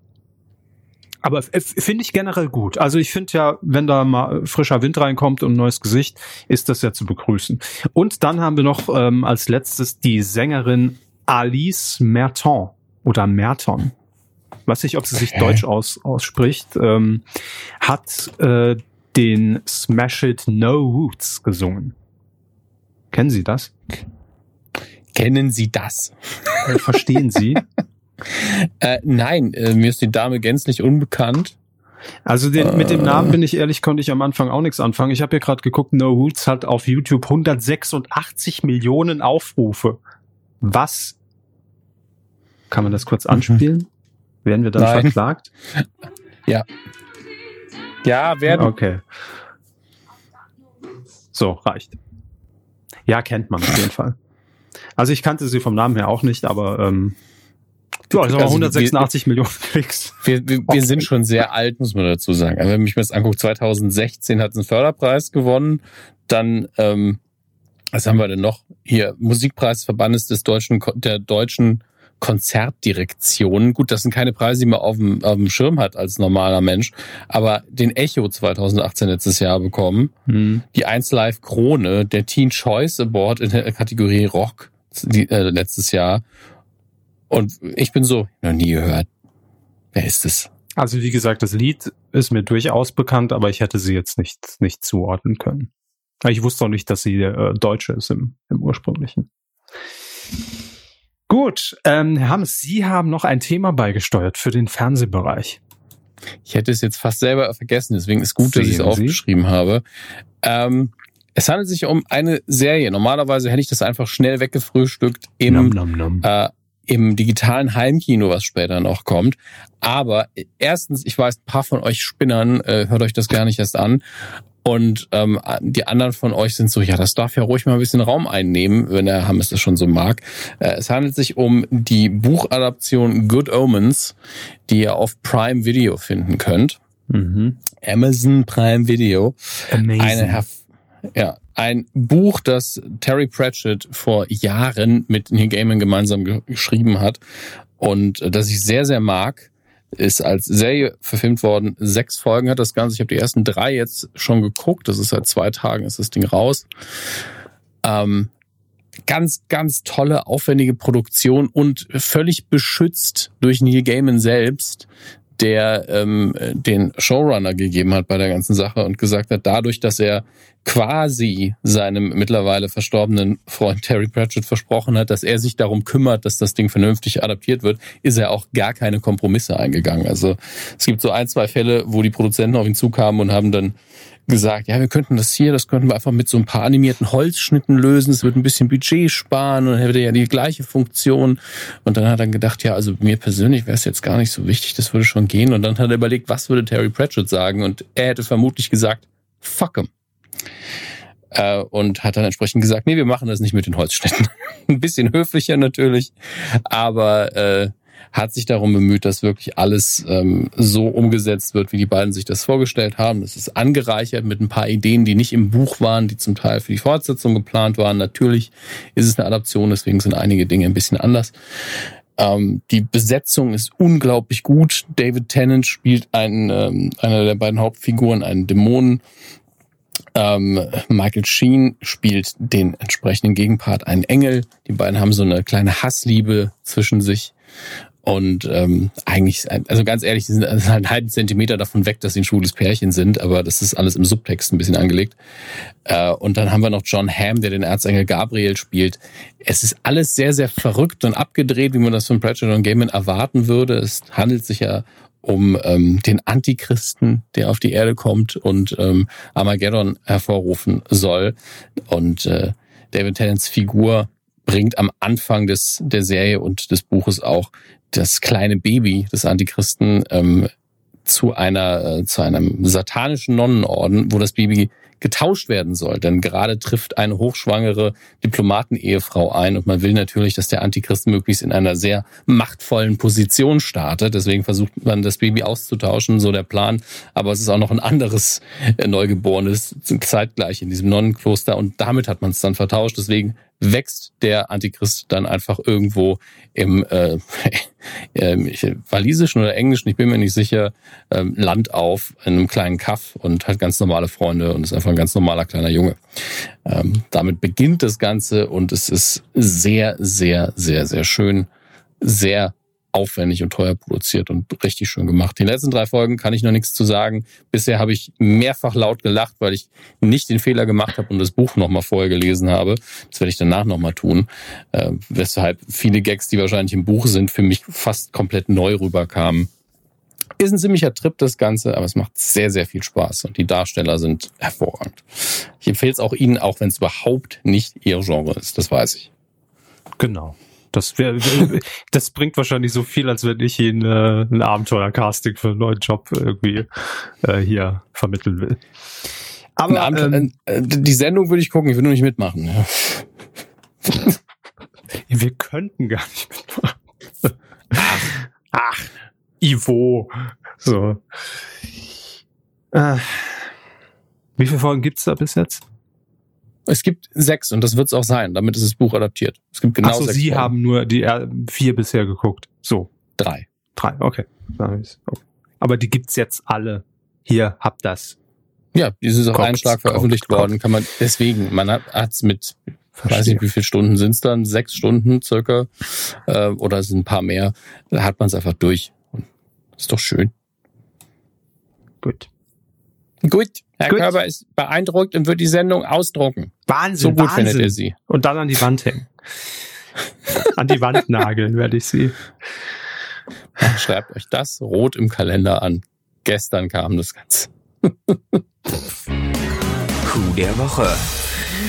aber finde ich generell gut. Also ich finde ja, wenn da mal frischer Wind reinkommt und ein neues Gesicht, ist das ja zu begrüßen. Und dann haben wir noch ähm, als letztes die Sängerin Alice Merton oder Merton. Weiß nicht, ob sie sich Okay. deutsch aus, ausspricht, ähm, hat äh, den Smash It No Roots gesungen. Kennen Sie das? Kennen Sie das? Äh, Verstehen Sie? Äh, nein, äh, mir ist die Dame gänzlich unbekannt. Also den, mit dem Äh. Namen bin ich ehrlich, konnte ich am Anfang auch nichts anfangen. Ich habe hier gerade geguckt, No Roots hat auf YouTube 186 Millionen Aufrufe. Was? Kann man das kurz anspielen? Werden wir dann Mhm. Nein. verklagt? Ja, werden. Okay. So, reicht. Ja, kennt man auf jeden Fall. Also ich kannte sie vom Namen her auch nicht, aber ähm, ja, also Also, 186 Millionen Klicks. Wir, wir, wir sind schon sehr alt, muss man dazu sagen. Also wenn mich das anguckt, 2016 hat sie einen Förderpreis gewonnen. Dann, ähm, was haben wir denn noch? Hier, Musikpreisverbandes des deutschen, der deutschen Konzertdirektion. Gut, das sind keine Preise, die man auf dem, auf dem Schirm hat als normaler Mensch. Aber den Echo 2018 letztes Jahr bekommen. Hm. Die 1 Live Krone, der Teen Choice Award in der Kategorie Rock die, äh, letztes Jahr. Und ich bin so, noch nie gehört. Wer ist es? Also wie gesagt, das Lied ist mir durchaus bekannt, aber ich hätte sie jetzt nicht, nicht zuordnen können. Ich wusste auch nicht, dass sie äh, Deutsche ist im, im ursprünglichen. Gut, ähm, Herr Hammes, Sie haben noch ein Thema beigesteuert für den Fernsehbereich. Ich hätte es jetzt fast selber vergessen, deswegen ist gut, dass ich es Sehen aufgeschrieben habe. Ähm, es handelt sich um eine Serie. Normalerweise hätte ich das einfach schnell weggefrühstückt im, Nom, nom, nom. äh, im digitalen Heimkino, was später noch kommt. Aber erstens, ich weiß, ein paar von euch Spinnern, äh, hört euch das gar nicht erst an. Und ähm, die anderen von euch sind so, ja, das darf ja ruhig mal ein bisschen Raum einnehmen, wenn der Hammes das schon so mag. Äh, es handelt sich um die Buchadaption Good Omens, die ihr auf Prime Video finden könnt. Mhm. Amazon Prime Video. Amazing. Eine ja, ein Buch, das Terry Pratchett vor Jahren mit Neil Gaiman gemeinsam ge geschrieben hat und äh, das ich sehr, sehr mag, ist als Serie verfilmt worden. Sechs Folgen hat das Ganze. Ich habe die ersten drei jetzt schon geguckt. Das ist seit zwei Tagen ist das Ding raus. Ähm, ganz, ganz tolle, aufwendige Produktion und völlig beschützt durch Neil Gaiman selbst, der ähm, den Showrunner gegeben hat bei der ganzen Sache und gesagt hat, dadurch, dass er quasi seinem mittlerweile verstorbenen Freund Terry Pratchett versprochen hat, dass er sich darum kümmert, dass das Ding vernünftig adaptiert wird, ist er auch gar keine Kompromisse eingegangen. Also es gibt so ein, zwei Fälle, wo die Produzenten auf ihn zukamen und haben dann gesagt, ja, wir könnten das hier, das könnten wir einfach mit so ein paar animierten Holzschnitten lösen, es wird ein bisschen Budget sparen und hätte ja die gleiche Funktion. Und dann hat er gedacht, ja, also mir persönlich wäre es jetzt gar nicht so wichtig, das würde schon gehen. Und dann hat er überlegt, was würde Terry Pratchett sagen? Und er hätte vermutlich gesagt, fuck him. Äh, und hat dann entsprechend gesagt, nee, wir machen das nicht mit den Holzschnitten. ein bisschen höflicher natürlich, aber äh, hat sich darum bemüht, dass wirklich alles ähm, so umgesetzt wird, wie die beiden sich das vorgestellt haben. Das ist angereichert mit ein paar Ideen, die nicht im Buch waren, die zum Teil für die Fortsetzung geplant waren. Natürlich ist es eine Adaption, deswegen sind einige Dinge ein bisschen anders. Ähm, die Besetzung ist unglaublich gut. David Tennant spielt einen, ähm, einer der beiden Hauptfiguren, einen Dämonen. Ähm, Michael Sheen spielt den entsprechenden Gegenpart, einen Engel. Die beiden haben so eine kleine Hassliebe zwischen sich. Und ähm, eigentlich, also ganz ehrlich, die sind halt einen halben Zentimeter davon weg, dass sie ein schwules Pärchen sind, aber das ist alles im Subtext ein bisschen angelegt. Äh, und dann haben wir noch John Hamm, der den Erzengel Gabriel spielt. Es ist alles sehr, sehr verrückt und abgedreht, wie man das von Pratchett und Gaiman erwarten würde. Es handelt sich ja um ähm, den Antichristen, der auf die Erde kommt und ähm, Armageddon hervorrufen soll. Und äh, David Tennants Figur bringt am Anfang des, der Serie und des Buches auch das kleine Baby des Antichristen ähm, zu einer äh, zu einem satanischen Nonnenorden, wo das Baby getauscht werden soll. Denn gerade trifft eine hochschwangere Diplomatenehefrau ein und man will natürlich, dass der Antichrist möglichst in einer sehr machtvollen Position startet. Deswegen versucht man das Baby auszutauschen, so der Plan. Aber es ist auch noch ein anderes äh, Neugeborenes zeitgleich in diesem Nonnenkloster und damit hat man es dann vertauscht. Deswegen wächst der Antichrist dann einfach irgendwo im äh, äh, walisischen oder englischen, ich bin mir nicht sicher, äh, Land auf, in einem kleinen Kaff und hat ganz normale Freunde und ist einfach ein ganz normaler kleiner Junge. Ähm, damit beginnt das Ganze und es ist sehr, sehr, sehr, sehr schön, sehr aufwendig und teuer produziert und richtig schön gemacht. Die letzten drei Folgen kann ich noch nichts zu sagen. Bisher habe ich mehrfach laut gelacht, weil ich nicht den Fehler gemacht habe und das Buch nochmal vorher gelesen habe. Das werde ich danach nochmal tun. Äh, weshalb viele Gags, die wahrscheinlich im Buch sind, für mich fast komplett neu rüberkamen. Ist ein ziemlicher Trip, das Ganze, aber es macht sehr, sehr viel Spaß und die Darsteller sind hervorragend. Ich empfehle es auch Ihnen, auch wenn es überhaupt nicht Ihr Genre ist, das weiß ich. Genau. Das, wär, das bringt wahrscheinlich so viel, als wenn ich Ihnen äh, ein Abenteuer-Casting für einen neuen Job irgendwie äh, hier vermitteln will. Aber ähm, äh, die Sendung würde ich gucken, ich will nur nicht mitmachen. Ja. Wir könnten gar nicht mitmachen. Ach, ach Ivo. So. Äh, wie viele Folgen gibt's da bis jetzt? Es gibt sechs und das wird es auch sein. Damit ist das Buch adaptiert. Es gibt genau Ach so, sechs. Sie Folgen. haben nur die vier bisher geguckt. So. Drei. Drei, okay. Aber die gibt's jetzt alle. Hier, habt das. Ja, die ist auf einen Schlag veröffentlicht Kopf, worden. Kann man deswegen, man hat es mit, Verstehe. weiß nicht, wie viele Stunden sind's dann, sechs Stunden circa, äh, oder es sind ein paar mehr. Da hat man es einfach durch. Ist doch schön. Gut. Gut. Herr gut. Körber ist beeindruckt und wird die Sendung ausdrucken. Wahnsinn. So gut Wahnsinn. findet er sie. Und dann an die Wand hängen. an die Wand nageln werde ich sie. Schreibt euch das rot im Kalender an. Gestern kam das Ganze. Coup der Woche.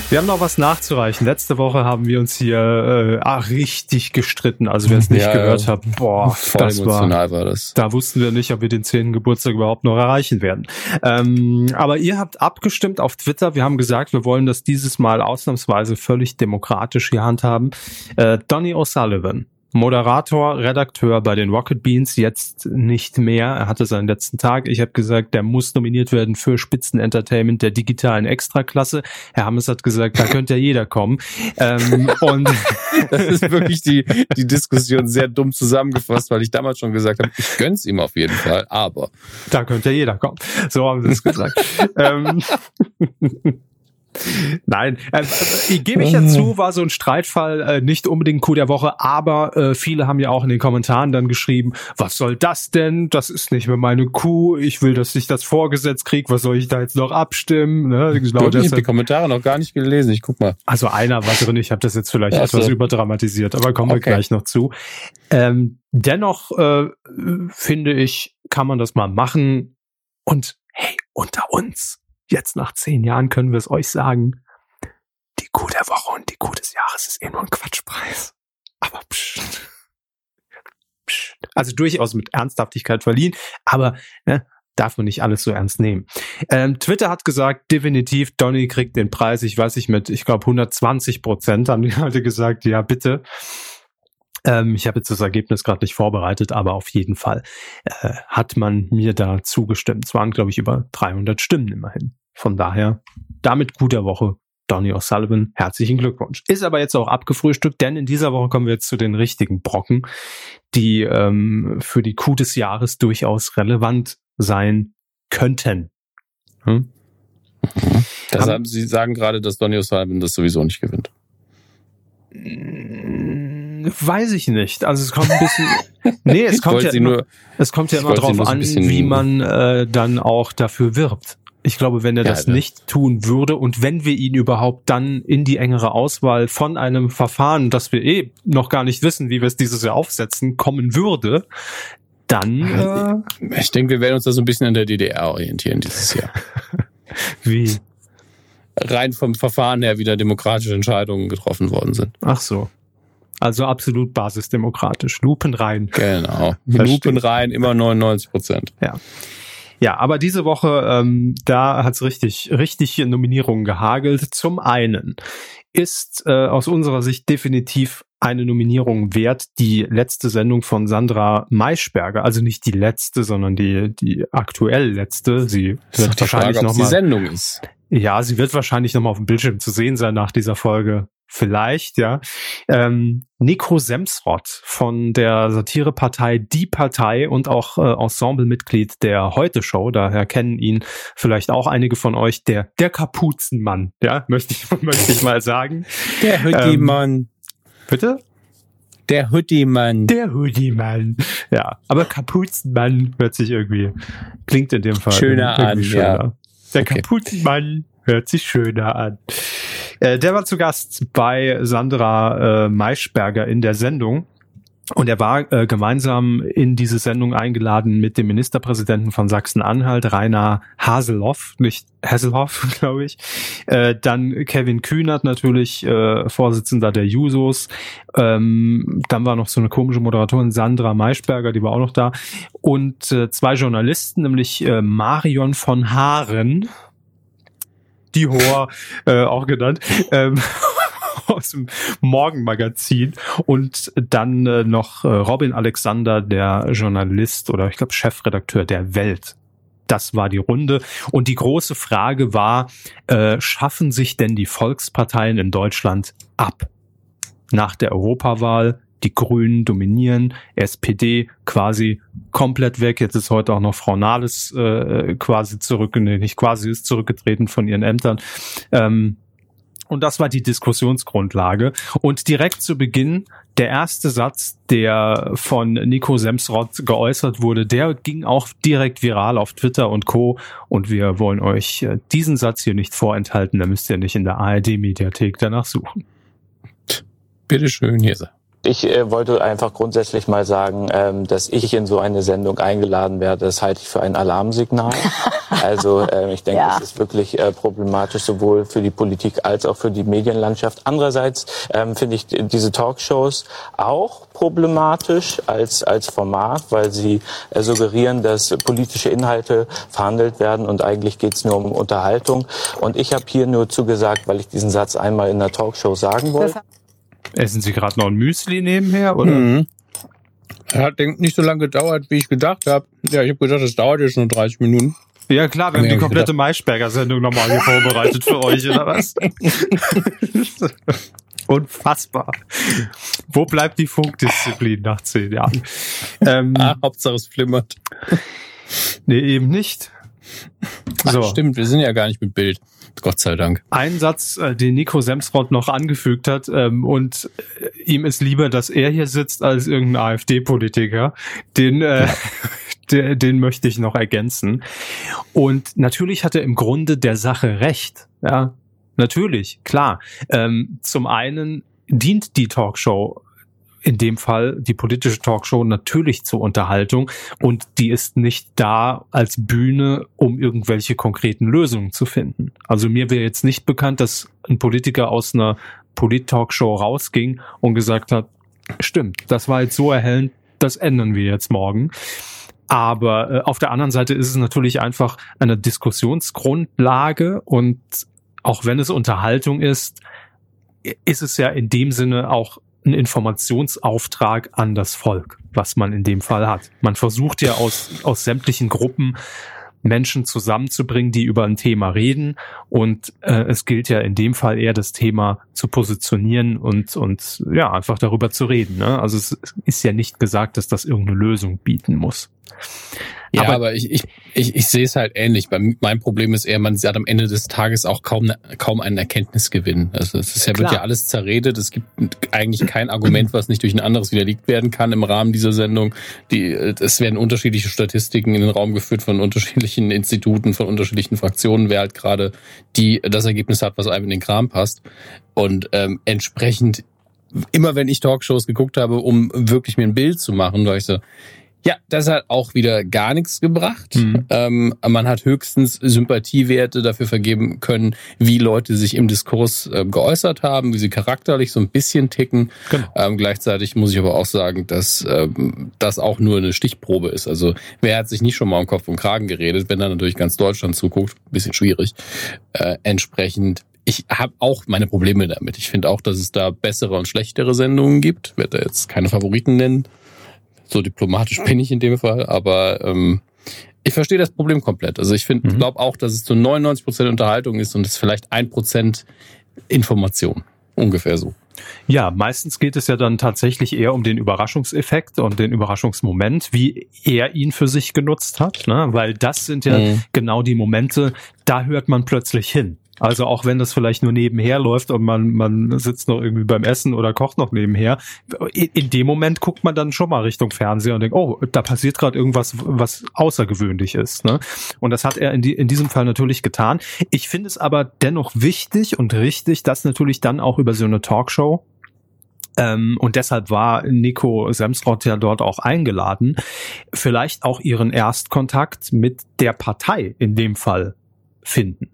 Wir haben noch was nachzureichen. Letzte Woche haben wir uns hier äh, ah, richtig gestritten. Also wer es nicht ja, gehört hat, boah, voll das emotional war, war, das. Da wussten wir nicht, ob wir den zehnten Geburtstag überhaupt noch erreichen werden. Ähm, aber ihr habt abgestimmt auf Twitter. Wir haben gesagt, wir wollen das dieses Mal ausnahmsweise völlig demokratisch hier handhaben. Äh, Donny O'Sullivan Moderator, Redakteur bei den Rocket Beans, jetzt nicht mehr. Er hatte seinen letzten Tag. Ich habe gesagt, der muss nominiert werden für Spitzenentertainment der digitalen Extraklasse. Herr Hammes hat gesagt, da könnte ja jeder kommen. Ähm, und das ist wirklich die, die Diskussion sehr dumm zusammengefasst, weil ich damals schon gesagt habe, ich gönn's ihm auf jeden Fall, aber. Da könnte ja jeder kommen. So haben sie es gesagt. ähm, Nein, äh, ich gebe ich ja zu, war so ein Streitfall äh, nicht unbedingt Coup der Woche, aber äh, viele haben ja auch in den Kommentaren dann geschrieben, was soll das denn? Das ist nicht mehr meine Kuh. Ich will, dass ich das vorgesetzt krieg. Was soll ich da jetzt noch abstimmen? Ne? Genau, ich habe die Kommentare noch gar nicht gelesen. Ich guck mal. Also einer war drin. Ich habe das jetzt vielleicht ja, etwas überdramatisiert, aber kommen okay. wir gleich noch zu. Ähm, dennoch äh, finde ich, kann man das mal machen. Und hey, unter uns Jetzt nach zehn Jahren können wir es euch sagen. Die Kuh der Woche und die Kuh des Jahres ist eh nur ein Quatschpreis. Aber pst. pst. Also durchaus mit Ernsthaftigkeit verliehen, aber ne, darf man nicht alles so ernst nehmen. Ähm, Twitter hat gesagt, definitiv, Donny kriegt den Preis, ich weiß nicht, mit, ich glaube 120 Prozent haben die Leute gesagt, ja bitte. Ähm, ich habe jetzt das Ergebnis gerade nicht vorbereitet, aber auf jeden Fall äh, hat man mir da zugestimmt. Es waren, glaube ich, über 300 Stimmen immerhin. Von daher, damit guter Woche. Donny O'Sullivan, herzlichen Glückwunsch. Ist aber jetzt auch abgefrühstückt, denn in dieser Woche kommen wir jetzt zu den richtigen Brocken, die ähm, für die Kuh des Jahres durchaus relevant sein könnten. Hm? Das haben, Sie sagen gerade, dass Donny O'Sullivan das sowieso nicht gewinnt. Weiß ich nicht. Also es kommt ein bisschen. nee, es kommt ja immer, nur, es kommt ja immer drauf an, wie man äh, dann auch dafür wirbt. Ich glaube, wenn er ja, das ja. nicht tun würde und wenn wir ihn überhaupt dann in die engere Auswahl von einem Verfahren, das wir eh noch gar nicht wissen, wie wir es dieses Jahr aufsetzen, kommen würde, dann. Äh, ich denke, wir werden uns da so ein bisschen an der DDR orientieren dieses Jahr. Wie? Rein vom Verfahren her wieder demokratische Entscheidungen getroffen worden sind. Ach so. Also absolut basisdemokratisch. Lupenrein. Genau. Lupenrein, immer 99 Prozent. Ja. Ja, aber diese Woche, ähm, da hat's richtig, richtig Nominierungen gehagelt. Zum einen ist äh, aus unserer Sicht definitiv eine Nominierung wert, die letzte Sendung von Sandra Maischberger, also nicht die letzte, sondern die die aktuell letzte. Sie wird wahrscheinlich Frage, noch mal, Sendung ist. Ja, sie wird wahrscheinlich noch mal auf dem Bildschirm zu sehen sein nach dieser Folge. Vielleicht, ja. Ähm, Nico Semsrott von der Satirepartei Die Partei und auch äh, Ensemblemitglied der Heute-Show, daher kennen ihn vielleicht auch einige von euch, der, der Kapuzenmann, ja, möchte ich, möchte ich mal sagen. Der Hoodie-Mann. Ähm, bitte? Der Hoodie-Mann. Der Hoodie-Mann. Ja, aber Kapuzenmann hört sich irgendwie, klingt in dem Fall schöner an, schöner. Ja. Der okay. Kapuzenmann hört sich schöner an. Äh, der war zu Gast bei Sandra äh, Maischberger in der Sendung. Und er war äh, gemeinsam in diese Sendung eingeladen mit dem Ministerpräsidenten von Sachsen-Anhalt, Rainer Haselhoff, nicht Hasselhoff, glaube ich. Äh, dann Kevin Kühnert natürlich, äh, Vorsitzender der Jusos. Ähm, dann war noch so eine komische Moderatorin, Sandra Maischberger, die war auch noch da. Und äh, zwei Journalisten, nämlich äh, Marion von Haaren, die Hoher äh, auch genannt. Ähm, aus dem Morgenmagazin und dann äh, noch äh, Robin Alexander, der Journalist oder ich glaube Chefredakteur der Welt. Das war die Runde. Und die große Frage war, äh, schaffen sich denn die Volksparteien in Deutschland ab? Nach der Europawahl die Grünen dominieren, SPD quasi komplett weg. Jetzt ist heute auch noch Frau Nahles äh, quasi zurück, nee, nicht quasi ist zurückgetreten von ihren Ämtern. Ähm, und das war die Diskussionsgrundlage. Und direkt zu Beginn, der erste Satz, der von Nico Semsrott geäußert wurde, der ging auch direkt viral auf Twitter und Co. Und wir wollen euch äh, diesen Satz hier nicht vorenthalten. Da müsst ihr nicht in der ARD-Mediathek danach suchen. Bitteschön, Jese. Ich äh, wollte einfach grundsätzlich mal sagen, ähm, dass ich in so eine Sendung eingeladen werde. Das halte ich für ein Alarmsignal. also äh, ich denke, ja. es ist wirklich äh, problematisch sowohl für die Politik als auch für die Medienlandschaft. Andererseits ähm, finde ich diese Talkshows auch problematisch als als Format, weil sie äh, suggerieren, dass politische Inhalte verhandelt werden und eigentlich geht es nur um Unterhaltung. Und ich habe hier nur zugesagt, weil ich diesen Satz einmal in der Talkshow sagen wollte. Essen Sie gerade noch ein Müsli nebenher, oder? Mhm. Hat nicht so lange gedauert, wie ich gedacht habe. Ja, ich habe gedacht, es dauert jetzt nur 30 Minuten. Ja klar, wir haben die komplette Maischberger-Sendung nochmal hier vorbereitet für euch, oder was? Unfassbar. Wo bleibt die Funkdisziplin nach zehn Jahren? Ähm, ah, Hauptsache es flimmert. Nee, eben nicht. So. Ach, stimmt, wir sind ja gar nicht mit Bild. Gott sei Dank. Ein Satz, äh, den Nico Semsrott noch angefügt hat, ähm, und äh, ihm ist lieber, dass er hier sitzt, als irgendein AfD-Politiker. Den, äh, den, den möchte ich noch ergänzen. Und natürlich hat er im Grunde der Sache recht. Ja, natürlich, klar. Ähm, zum einen dient die Talkshow in dem Fall die politische Talkshow natürlich zur Unterhaltung und die ist nicht da als Bühne, um irgendwelche konkreten Lösungen zu finden. Also mir wäre jetzt nicht bekannt, dass ein Politiker aus einer Polit-Talkshow rausging und gesagt hat, stimmt, das war jetzt so erhellend, das ändern wir jetzt morgen. Aber äh, auf der anderen Seite ist es natürlich einfach eine Diskussionsgrundlage und auch wenn es Unterhaltung ist, ist es ja in dem Sinne auch ein Informationsauftrag an das Volk, was man in dem Fall hat. Man versucht ja aus, aus sämtlichen Gruppen Menschen zusammenzubringen, die über ein Thema reden. Und äh, es gilt ja in dem Fall eher das Thema zu positionieren und, und ja, einfach darüber zu reden. Ne? Also es ist ja nicht gesagt, dass das irgendeine Lösung bieten muss. Ja, aber, aber ich, ich, ich, ich sehe es halt ähnlich. Mein Problem ist eher, man hat am Ende des Tages auch kaum, kaum einen Erkenntnisgewinn. Also es ist ja, wird ja alles zerredet. Es gibt eigentlich kein Argument, was nicht durch ein anderes widerlegt werden kann im Rahmen dieser Sendung. Die, es werden unterschiedliche Statistiken in den Raum geführt von unterschiedlichen Instituten, von unterschiedlichen Fraktionen, wer halt gerade die das Ergebnis hat, was einem in den Kram passt. Und ähm, entsprechend, immer wenn ich Talkshows geguckt habe, um wirklich mir ein Bild zu machen, war ich so, Ja, das hat auch wieder gar nichts gebracht. Mhm. Ähm, man hat höchstens Sympathiewerte dafür vergeben können, wie Leute sich im Diskurs äh, geäußert haben, wie sie charakterlich so ein bisschen ticken. Genau. Ähm, gleichzeitig muss ich aber auch sagen, dass ähm, das auch nur eine Stichprobe ist. Also wer hat sich nicht schon mal um Kopf und Kragen geredet, wenn dann natürlich ganz Deutschland zuguckt, bisschen schwierig. Äh, entsprechend ich habe auch meine Probleme damit. Ich finde auch, dass es da bessere und schlechtere Sendungen gibt. Ich werde da jetzt keine Favoriten nennen. So diplomatisch bin ich in dem Fall, aber ähm, ich verstehe das Problem komplett. Also ich finde, mhm. glaube auch, dass es zu 99 Prozent Unterhaltung ist und es vielleicht ein Prozent Information. Ungefähr so. Ja, meistens geht es ja dann tatsächlich eher um den Überraschungseffekt und den Überraschungsmoment, wie er ihn für sich genutzt hat, ne? weil das sind ja mhm. genau die Momente, da hört man plötzlich hin. Also auch wenn das vielleicht nur nebenher läuft und man, man sitzt noch irgendwie beim Essen oder kocht noch nebenher, in, in dem Moment guckt man dann schon mal Richtung Fernseher und denkt, oh, da passiert gerade irgendwas, was außergewöhnlich ist. Ne? Und das hat er in, die, in diesem Fall natürlich getan. Ich finde es aber dennoch wichtig und richtig, dass natürlich dann auch über so eine Talkshow ähm, und deshalb war Nico Semsrott ja dort auch eingeladen, vielleicht auch ihren Erstkontakt mit der Partei in dem Fall finden.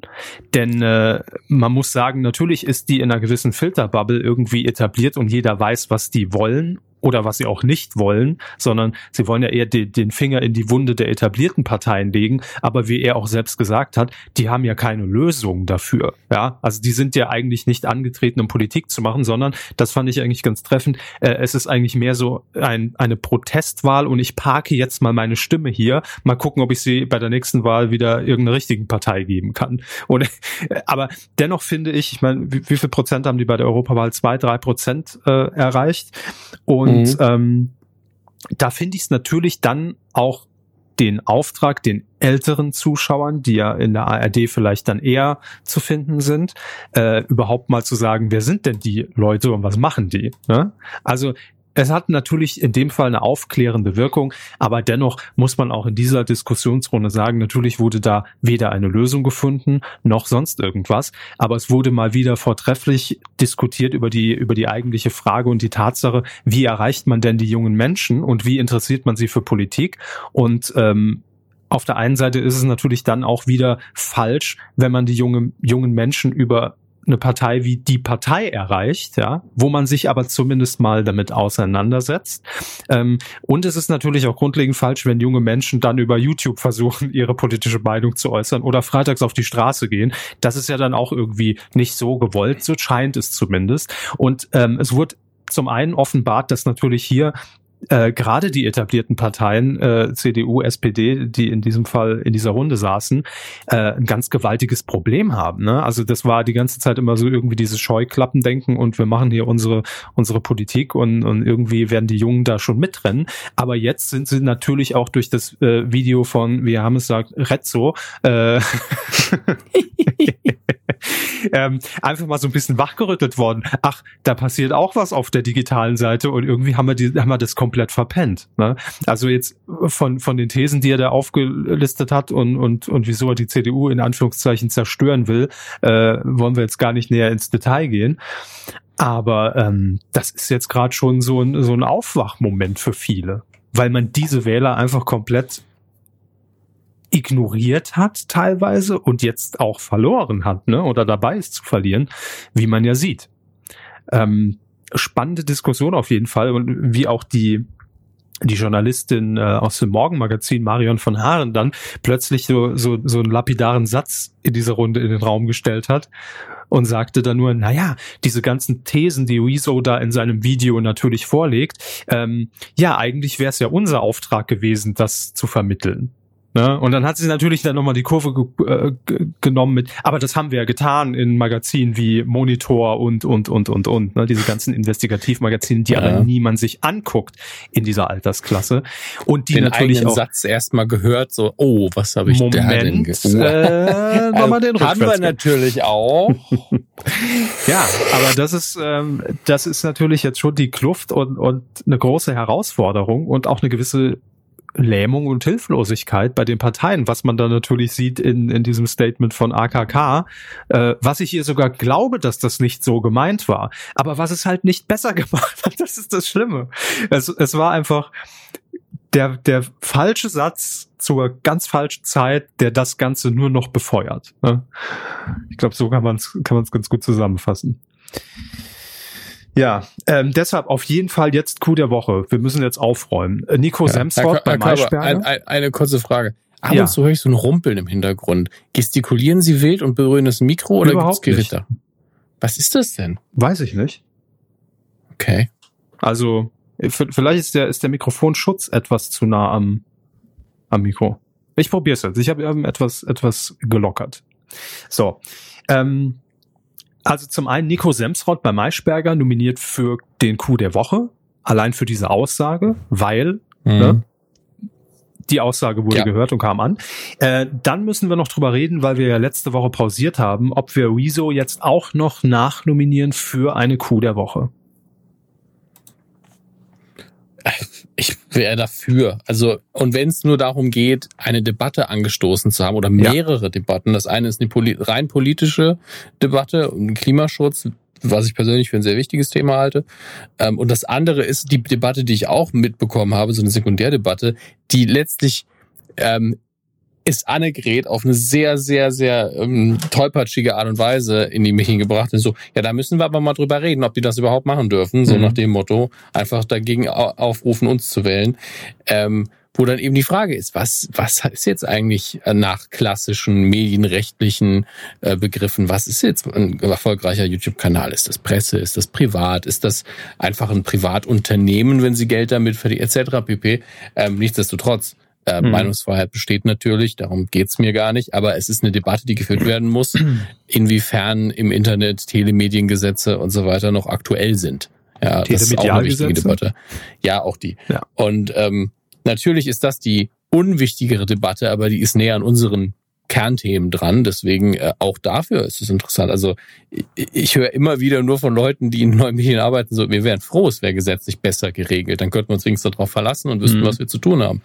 Denn äh, man muss sagen, natürlich ist die in einer gewissen Filterbubble irgendwie etabliert und jeder weiß, was die wollen oder was sie auch nicht wollen, sondern sie wollen ja eher de den Finger in die Wunde der etablierten Parteien legen. Aber wie er auch selbst gesagt hat, die haben ja keine Lösung dafür. Ja, also die sind ja eigentlich nicht angetreten, um Politik zu machen, sondern das fand ich eigentlich ganz treffend. Äh, es ist eigentlich mehr so ein, eine Protestwahl und ich parke jetzt mal meine Stimme hier. Mal gucken, ob ich sie bei der nächsten Wahl wieder irgendeiner richtigen Partei geben kann. Und, äh, aber dennoch finde ich, ich meine, wie, wie viel Prozent haben die bei der Europawahl? Zwei, drei Prozent äh, erreicht. Und und mhm. ähm, da finde ich es natürlich dann auch den Auftrag, den älteren Zuschauern, die ja in der ARD vielleicht dann eher zu finden sind, äh, überhaupt mal zu sagen, wer sind denn die Leute und was machen die? Ne? Also es hat natürlich in dem Fall eine aufklärende Wirkung, aber dennoch muss man auch in dieser Diskussionsrunde sagen, natürlich wurde da weder eine Lösung gefunden noch sonst irgendwas, aber es wurde mal wieder vortrefflich diskutiert über die über die eigentliche Frage und die Tatsache, wie erreicht man denn die jungen Menschen und wie interessiert man sie für Politik? Und ähm, auf der einen Seite ist es natürlich dann auch wieder falsch, wenn man die junge, jungen Menschen über eine Partei wie die Partei erreicht, ja, wo man sich aber zumindest mal damit auseinandersetzt. Ähm, und es ist natürlich auch grundlegend falsch, wenn junge Menschen dann über YouTube versuchen, ihre politische Meinung zu äußern oder freitags auf die Straße gehen. Das ist ja dann auch irgendwie nicht so gewollt, so scheint es zumindest. Und ähm, es wurde zum einen offenbart, dass natürlich hier äh, gerade die etablierten Parteien, äh, CDU, SPD, die in diesem Fall in dieser Runde saßen, äh, ein ganz gewaltiges Problem haben. Ne? Also das war die ganze Zeit immer so irgendwie dieses Scheuklappendenken und wir machen hier unsere unsere Politik und, und irgendwie werden die Jungen da schon mitrennen. Aber jetzt sind sie natürlich auch durch das äh, Video von, wie haben es sagt, Rezzo, äh, ähm, einfach mal so ein bisschen wachgerüttelt worden. Ach, da passiert auch was auf der digitalen Seite und irgendwie haben wir, die, haben wir das komplett verpennt. Ne? Also jetzt von, von den Thesen, die er da aufgelistet hat und, und, und wieso er die CDU in Anführungszeichen zerstören will, äh, wollen wir jetzt gar nicht näher ins Detail gehen. Aber ähm, das ist jetzt gerade schon so ein, so ein Aufwachmoment für viele, weil man diese Wähler einfach komplett ignoriert hat teilweise und jetzt auch verloren hat, ne, oder dabei ist zu verlieren, wie man ja sieht. Ähm, spannende Diskussion auf jeden Fall und wie auch die die Journalistin äh, aus dem Morgenmagazin Marion von Haaren dann plötzlich so, so, so einen lapidaren Satz in dieser Runde in den Raum gestellt hat und sagte dann nur, naja, diese ganzen Thesen, die Rezo da in seinem Video natürlich vorlegt, ähm, ja, eigentlich wäre es ja unser Auftrag gewesen, das zu vermitteln. Ne? Und dann hat sie natürlich dann nochmal die Kurve äh, genommen mit, aber das haben wir ja getan in Magazinen wie Monitor und, und, und, und, und, ne? diese ganzen Investigativmagazine, die ja. aber niemand sich anguckt in dieser Altersklasse. Und die den natürlich auch. Satz erstmal gehört, so, oh, was habe ich Moment, da denn äh, nochmal den Haben wir natürlich auch. ja, aber das ist, ähm, das ist natürlich jetzt schon die Kluft und, und eine große Herausforderung und auch eine gewisse Lähmung und Hilflosigkeit bei den Parteien, was man da natürlich sieht in, in diesem Statement von AKK, äh, was ich hier sogar glaube, dass das nicht so gemeint war, aber was es halt nicht besser gemacht hat, das ist das Schlimme. Es, es war einfach, der, der falsche Satz zur ganz falschen Zeit, der das Ganze nur noch befeuert. Ne? Ich glaube, so kann man es kann man's ganz gut zusammenfassen. Ja, ähm, deshalb auf jeden Fall jetzt Coup der Woche. Wir müssen jetzt aufräumen. Äh, Nico ja, Semsrott bei Maischberger. Ein, ein, eine kurze Frage. Ab ja. und zu höre ich so ein Rumpeln im Hintergrund. Gestikulieren Sie wild und berühren das Mikro oder Überhaupt gibt's Gewitter? Nicht. Was ist das denn? Weiß ich nicht. Okay. Also, vielleicht ist der, ist der Mikrofonschutz etwas zu nah am, am Mikro. Ich probiere es jetzt. Ich habe etwas, etwas gelockert. So. Ähm, also zum einen Nico Semsrott bei Maischberger nominiert für den Coup der Woche. Allein für diese Aussage, weil mhm. ne, die Aussage wurde ja. gehört und kam an. Äh, dann müssen wir noch drüber reden, weil wir ja letzte Woche pausiert haben, ob wir Rezo jetzt auch noch nachnominieren für eine Coup der Woche. Ich wäre dafür. Also, und wenn es nur darum geht, eine Debatte angestoßen zu haben oder mehrere ja. Debatten, das eine ist eine poli rein politische Debatte und Klimaschutz, was ich persönlich für ein sehr wichtiges Thema halte. Ähm, und das andere ist die Debatte, die ich auch mitbekommen habe, so eine Sekundärdebatte, die letztlich ähm, ist Annegret auf eine sehr, sehr, sehr ähm, tollpatschige Art und Weise in die Medien gebracht. Und so, ja, da müssen wir aber mal drüber reden, ob die das überhaupt machen dürfen. So mhm. nach dem Motto, einfach dagegen aufrufen, uns zu wählen. Ähm, wo dann eben die Frage ist, was, was ist jetzt eigentlich äh, nach klassischen medienrechtlichen äh, Begriffen, was ist jetzt ein erfolgreicher YouTube-Kanal? Ist das Presse? Ist das privat? Ist das einfach ein Privatunternehmen, wenn sie Geld damit verdienen, etc. pp. Ähm, nichtsdestotrotz, äh, mhm. Meinungsfreiheit besteht natürlich, darum geht's mir gar nicht, aber es ist eine Debatte, die geführt werden muss, inwiefern im Internet Telemediengesetze und so weiter noch aktuell sind. Ja, das ist auch eine wichtige Debatte. Ja, auch die. Ja. Und ähm, Natürlich ist das die unwichtigere Debatte, aber die ist näher an unseren Kernthemen dran. Deswegen äh, auch dafür ist es interessant. Also ich, ich höre immer wieder nur von Leuten, die in neuen Medien arbeiten, so, wir wären froh, es wäre gesetzlich besser geregelt. Dann könnten wir uns wenigstens darauf verlassen und wüssten, mhm. was wir zu tun haben.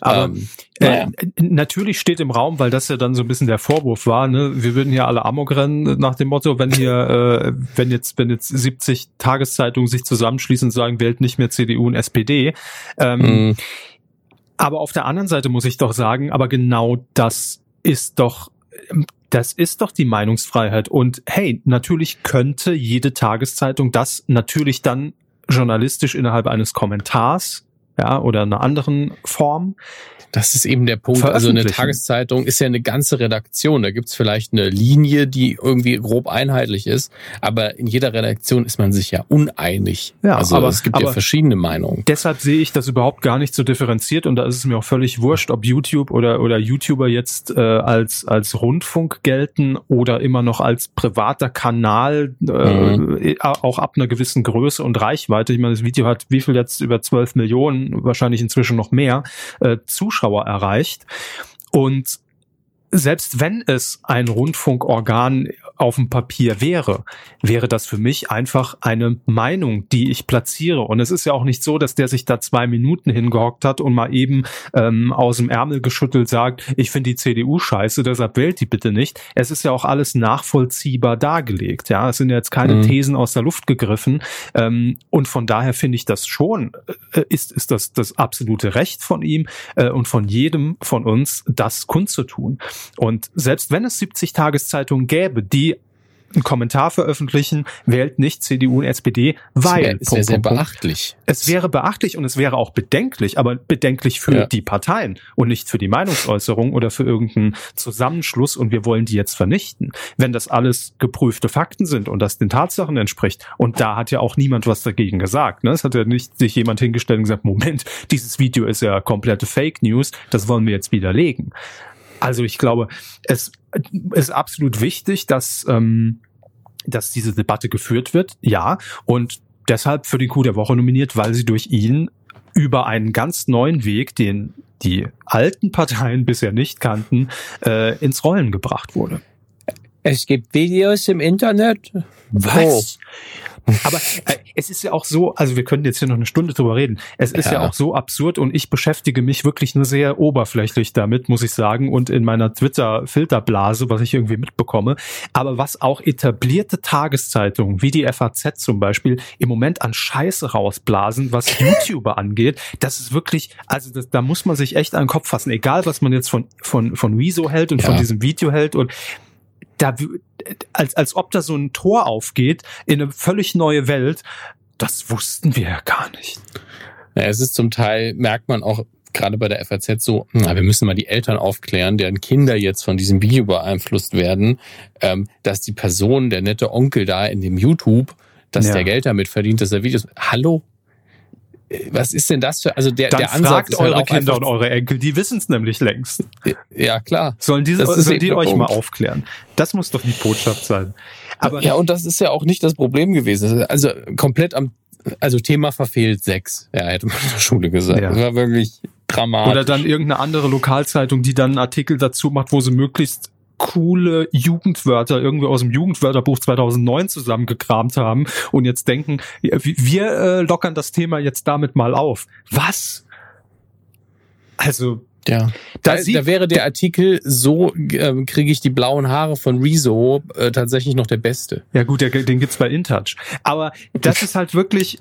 Aber ähm, naja. äh, natürlich steht im Raum, weil das ja dann so ein bisschen der Vorwurf war, ne? wir würden ja alle Amok rennen nach dem Motto, wenn hier, äh, wenn jetzt, wenn jetzt 70 Tageszeitungen sich zusammenschließen und sagen, wählt nicht mehr CDU und SPD. Ähm, mhm. Aber auf der anderen Seite muss ich doch sagen, aber genau das ist doch, das ist doch die Meinungsfreiheit. Und hey, natürlich könnte jede Tageszeitung das natürlich dann journalistisch innerhalb eines Kommentars ja, oder einer anderen Form das ist eben der Punkt. Also eine Tageszeitung ist ja eine ganze Redaktion. Da gibt's vielleicht eine Linie, die irgendwie grob einheitlich ist, aber in jeder Redaktion ist man sich ja uneinig. Ja, also aber, es gibt ja verschiedene Meinungen. Deshalb sehe ich das überhaupt gar nicht so differenziert und da ist es mir auch völlig wurscht, ob YouTube oder, oder YouTuber jetzt äh, als, als Rundfunk gelten oder immer noch als privater Kanal, äh, mhm. auch ab einer gewissen Größe und Reichweite. Ich meine, das Video hat wie viel jetzt über 12 Millionen, wahrscheinlich inzwischen noch mehr, äh, Zuschauer erreicht. Und selbst wenn es ein Rundfunkorgan auf dem Papier wäre, wäre das für mich einfach eine Meinung, die ich platziere. Und es ist ja auch nicht so, dass der sich da zwei Minuten hingehockt hat und mal eben ähm, aus dem Ärmel geschüttelt sagt, ich finde die CDU scheiße, deshalb wählt die bitte nicht. Es ist ja auch alles nachvollziehbar dargelegt. Ja, es sind ja jetzt keine mhm. Thesen aus der Luft gegriffen. Ähm, und von daher finde ich das schon, äh, ist, ist das das absolute Recht von ihm äh, und von jedem von uns, das kundzutun. Und selbst wenn es 70 Tageszeitungen gäbe, die einen Kommentar veröffentlichen, wählt nicht CDU und SPD, weil es wäre sehr beachtlich. Es wäre beachtlich und es wäre auch bedenklich, aber bedenklich für ja. die Parteien und nicht für die Meinungsäußerung oder für irgendeinen Zusammenschluss und wir wollen die jetzt vernichten. Wenn das alles geprüfte Fakten sind und das den Tatsachen entspricht und da hat ja auch niemand was dagegen gesagt. Ne? Es hat ja nicht sich jemand hingestellt und gesagt, Moment, dieses Video ist ja komplette Fake News, das wollen wir jetzt widerlegen. Also ich glaube, es ist absolut wichtig, dass, ähm, dass diese Debatte geführt wird, ja, und deshalb für den Coup der Woche nominiert, weil sie durch ihn über einen ganz neuen Weg, den die alten Parteien bisher nicht kannten, äh, ins Rollen gebracht wurde. Es gibt Videos im Internet. Was? Oh. Aber äh, es ist ja auch so, also wir könnten jetzt hier noch eine Stunde drüber reden. Es ist ja. ja. auch so absurd und ich beschäftige mich wirklich nur sehr oberflächlich damit, muss ich sagen, und in meiner Twitter-Filterblase, was ich irgendwie mitbekomme. Aber was auch etablierte Tageszeitungen, wie die FAZ zum Beispiel, im Moment an Scheiße rausblasen, was YouTuber angeht, das ist wirklich, also das, da muss man sich echt an den Kopf fassen, egal was man jetzt von, von, von Rezo hält und ja. von diesem Video hält und da, als, als ob da so ein Tor aufgeht in eine völlig neue Welt. Das wussten wir ja gar nicht. Ja, es ist zum Teil, merkt man auch gerade bei der FAZ so, na, wir müssen mal die Eltern aufklären, deren Kinder jetzt von diesem Video beeinflusst werden, ähm, dass die Person, der nette Onkel da in dem YouTube, dass ja. der Geld damit verdient, dass er Videos. Hallo? Was ist denn das für, also der, Dann der Ansatz fragt halt eure Kinder und eure Enkel, die wissen es nämlich längst. Ja, klar. Sollen die, sollen die euch Punkt. mal aufklären? Das muss doch die Botschaft sein. Aber ja, und das ist ja auch nicht das Problem gewesen. Also komplett am, also Thema verfehlt sechs. Ja, hätte man in der Schule gesagt. Ja. Das war wirklich dramatisch. Oder dann irgendeine andere Lokalzeitung, die dann einen Artikel dazu macht, wo sie möglichst coole Jugendwörter irgendwie aus dem Jugendwörterbuch 2009 zusammengekramt haben und jetzt denken, wir äh, lockern das Thema jetzt damit mal auf. Was? Also ja, da, da, da wäre der Artikel so äh, kriege ich die blauen Haare von Rezo äh, tatsächlich noch der beste. Ja gut, der, den gibt's bei InTouch. Aber das ist halt wirklich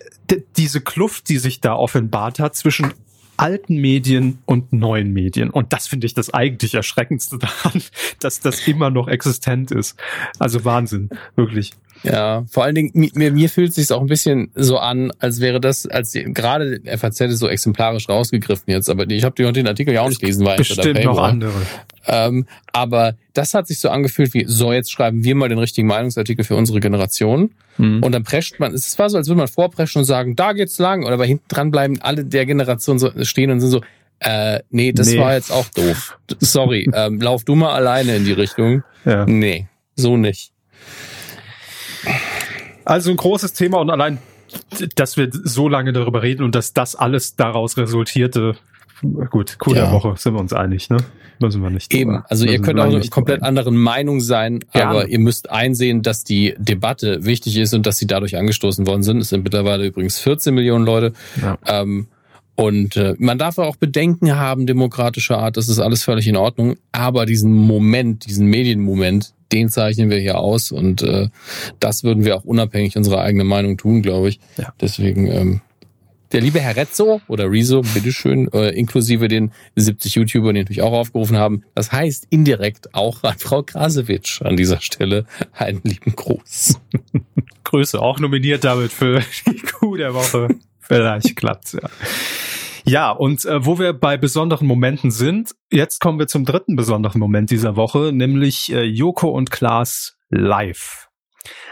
diese Kluft, die sich da offenbart hat zwischen alten Medien und neuen Medien. Und das finde ich das eigentlich Erschreckendste daran, dass das immer noch existent ist. Also Wahnsinn, wirklich. Ja, vor allen Dingen, mir, mir fühlt es sich auch ein bisschen so an, als wäre das, als die, gerade FAZ ist so exemplarisch rausgegriffen jetzt, aber ich habe den Artikel ja auch nicht gelesen, weil Bestimmt noch andere. Ähm, aber das hat sich so angefühlt wie, so jetzt schreiben wir mal den richtigen Meinungsartikel für unsere Generation. Mhm. Und dann prescht man, es war so, als würde man vorpreschen und sagen, da geht's lang. Oder bei hinten dran bleiben alle der Generation so stehen und sind so, äh, nee, das nee. war jetzt auch doof. Sorry, ähm, lauf du mal alleine in die Richtung. Ja. Nee, so nicht. Also ein großes Thema und allein, dass wir so lange darüber reden und dass das alles daraus resultierte, gut, cool ja. Woche, sind wir uns einig, ne? Müssen wir nicht. Eben, also ihr könnt auch eine komplett anderen Meinung sein, ja. aber ihr müsst einsehen, dass die Debatte wichtig ist und dass sie dadurch angestoßen worden sind. Es sind mittlerweile übrigens 14 Millionen Leute. Ja. Ähm, und äh, man darf auch Bedenken haben, demokratischer Art, das ist alles völlig in Ordnung. Aber diesen Moment, diesen Medienmoment, den zeichnen wir hier aus und äh, das würden wir auch unabhängig unserer eigenen Meinung tun, glaube ich. Ja. Deswegen ähm, der liebe Herr Rezzo oder Rezo, bitteschön, äh, inklusive den 70 YouTuber, die natürlich auch aufgerufen haben. Das heißt indirekt auch an Frau Krasewitsch an dieser Stelle einen lieben Gruß. Grüße, auch nominiert damit für die Kuh der Woche. Vielleicht klappt's, ja. Ja, und äh, wo wir bei besonderen Momenten sind, jetzt kommen wir zum dritten besonderen Moment dieser Woche, nämlich äh, Joko und Klaas live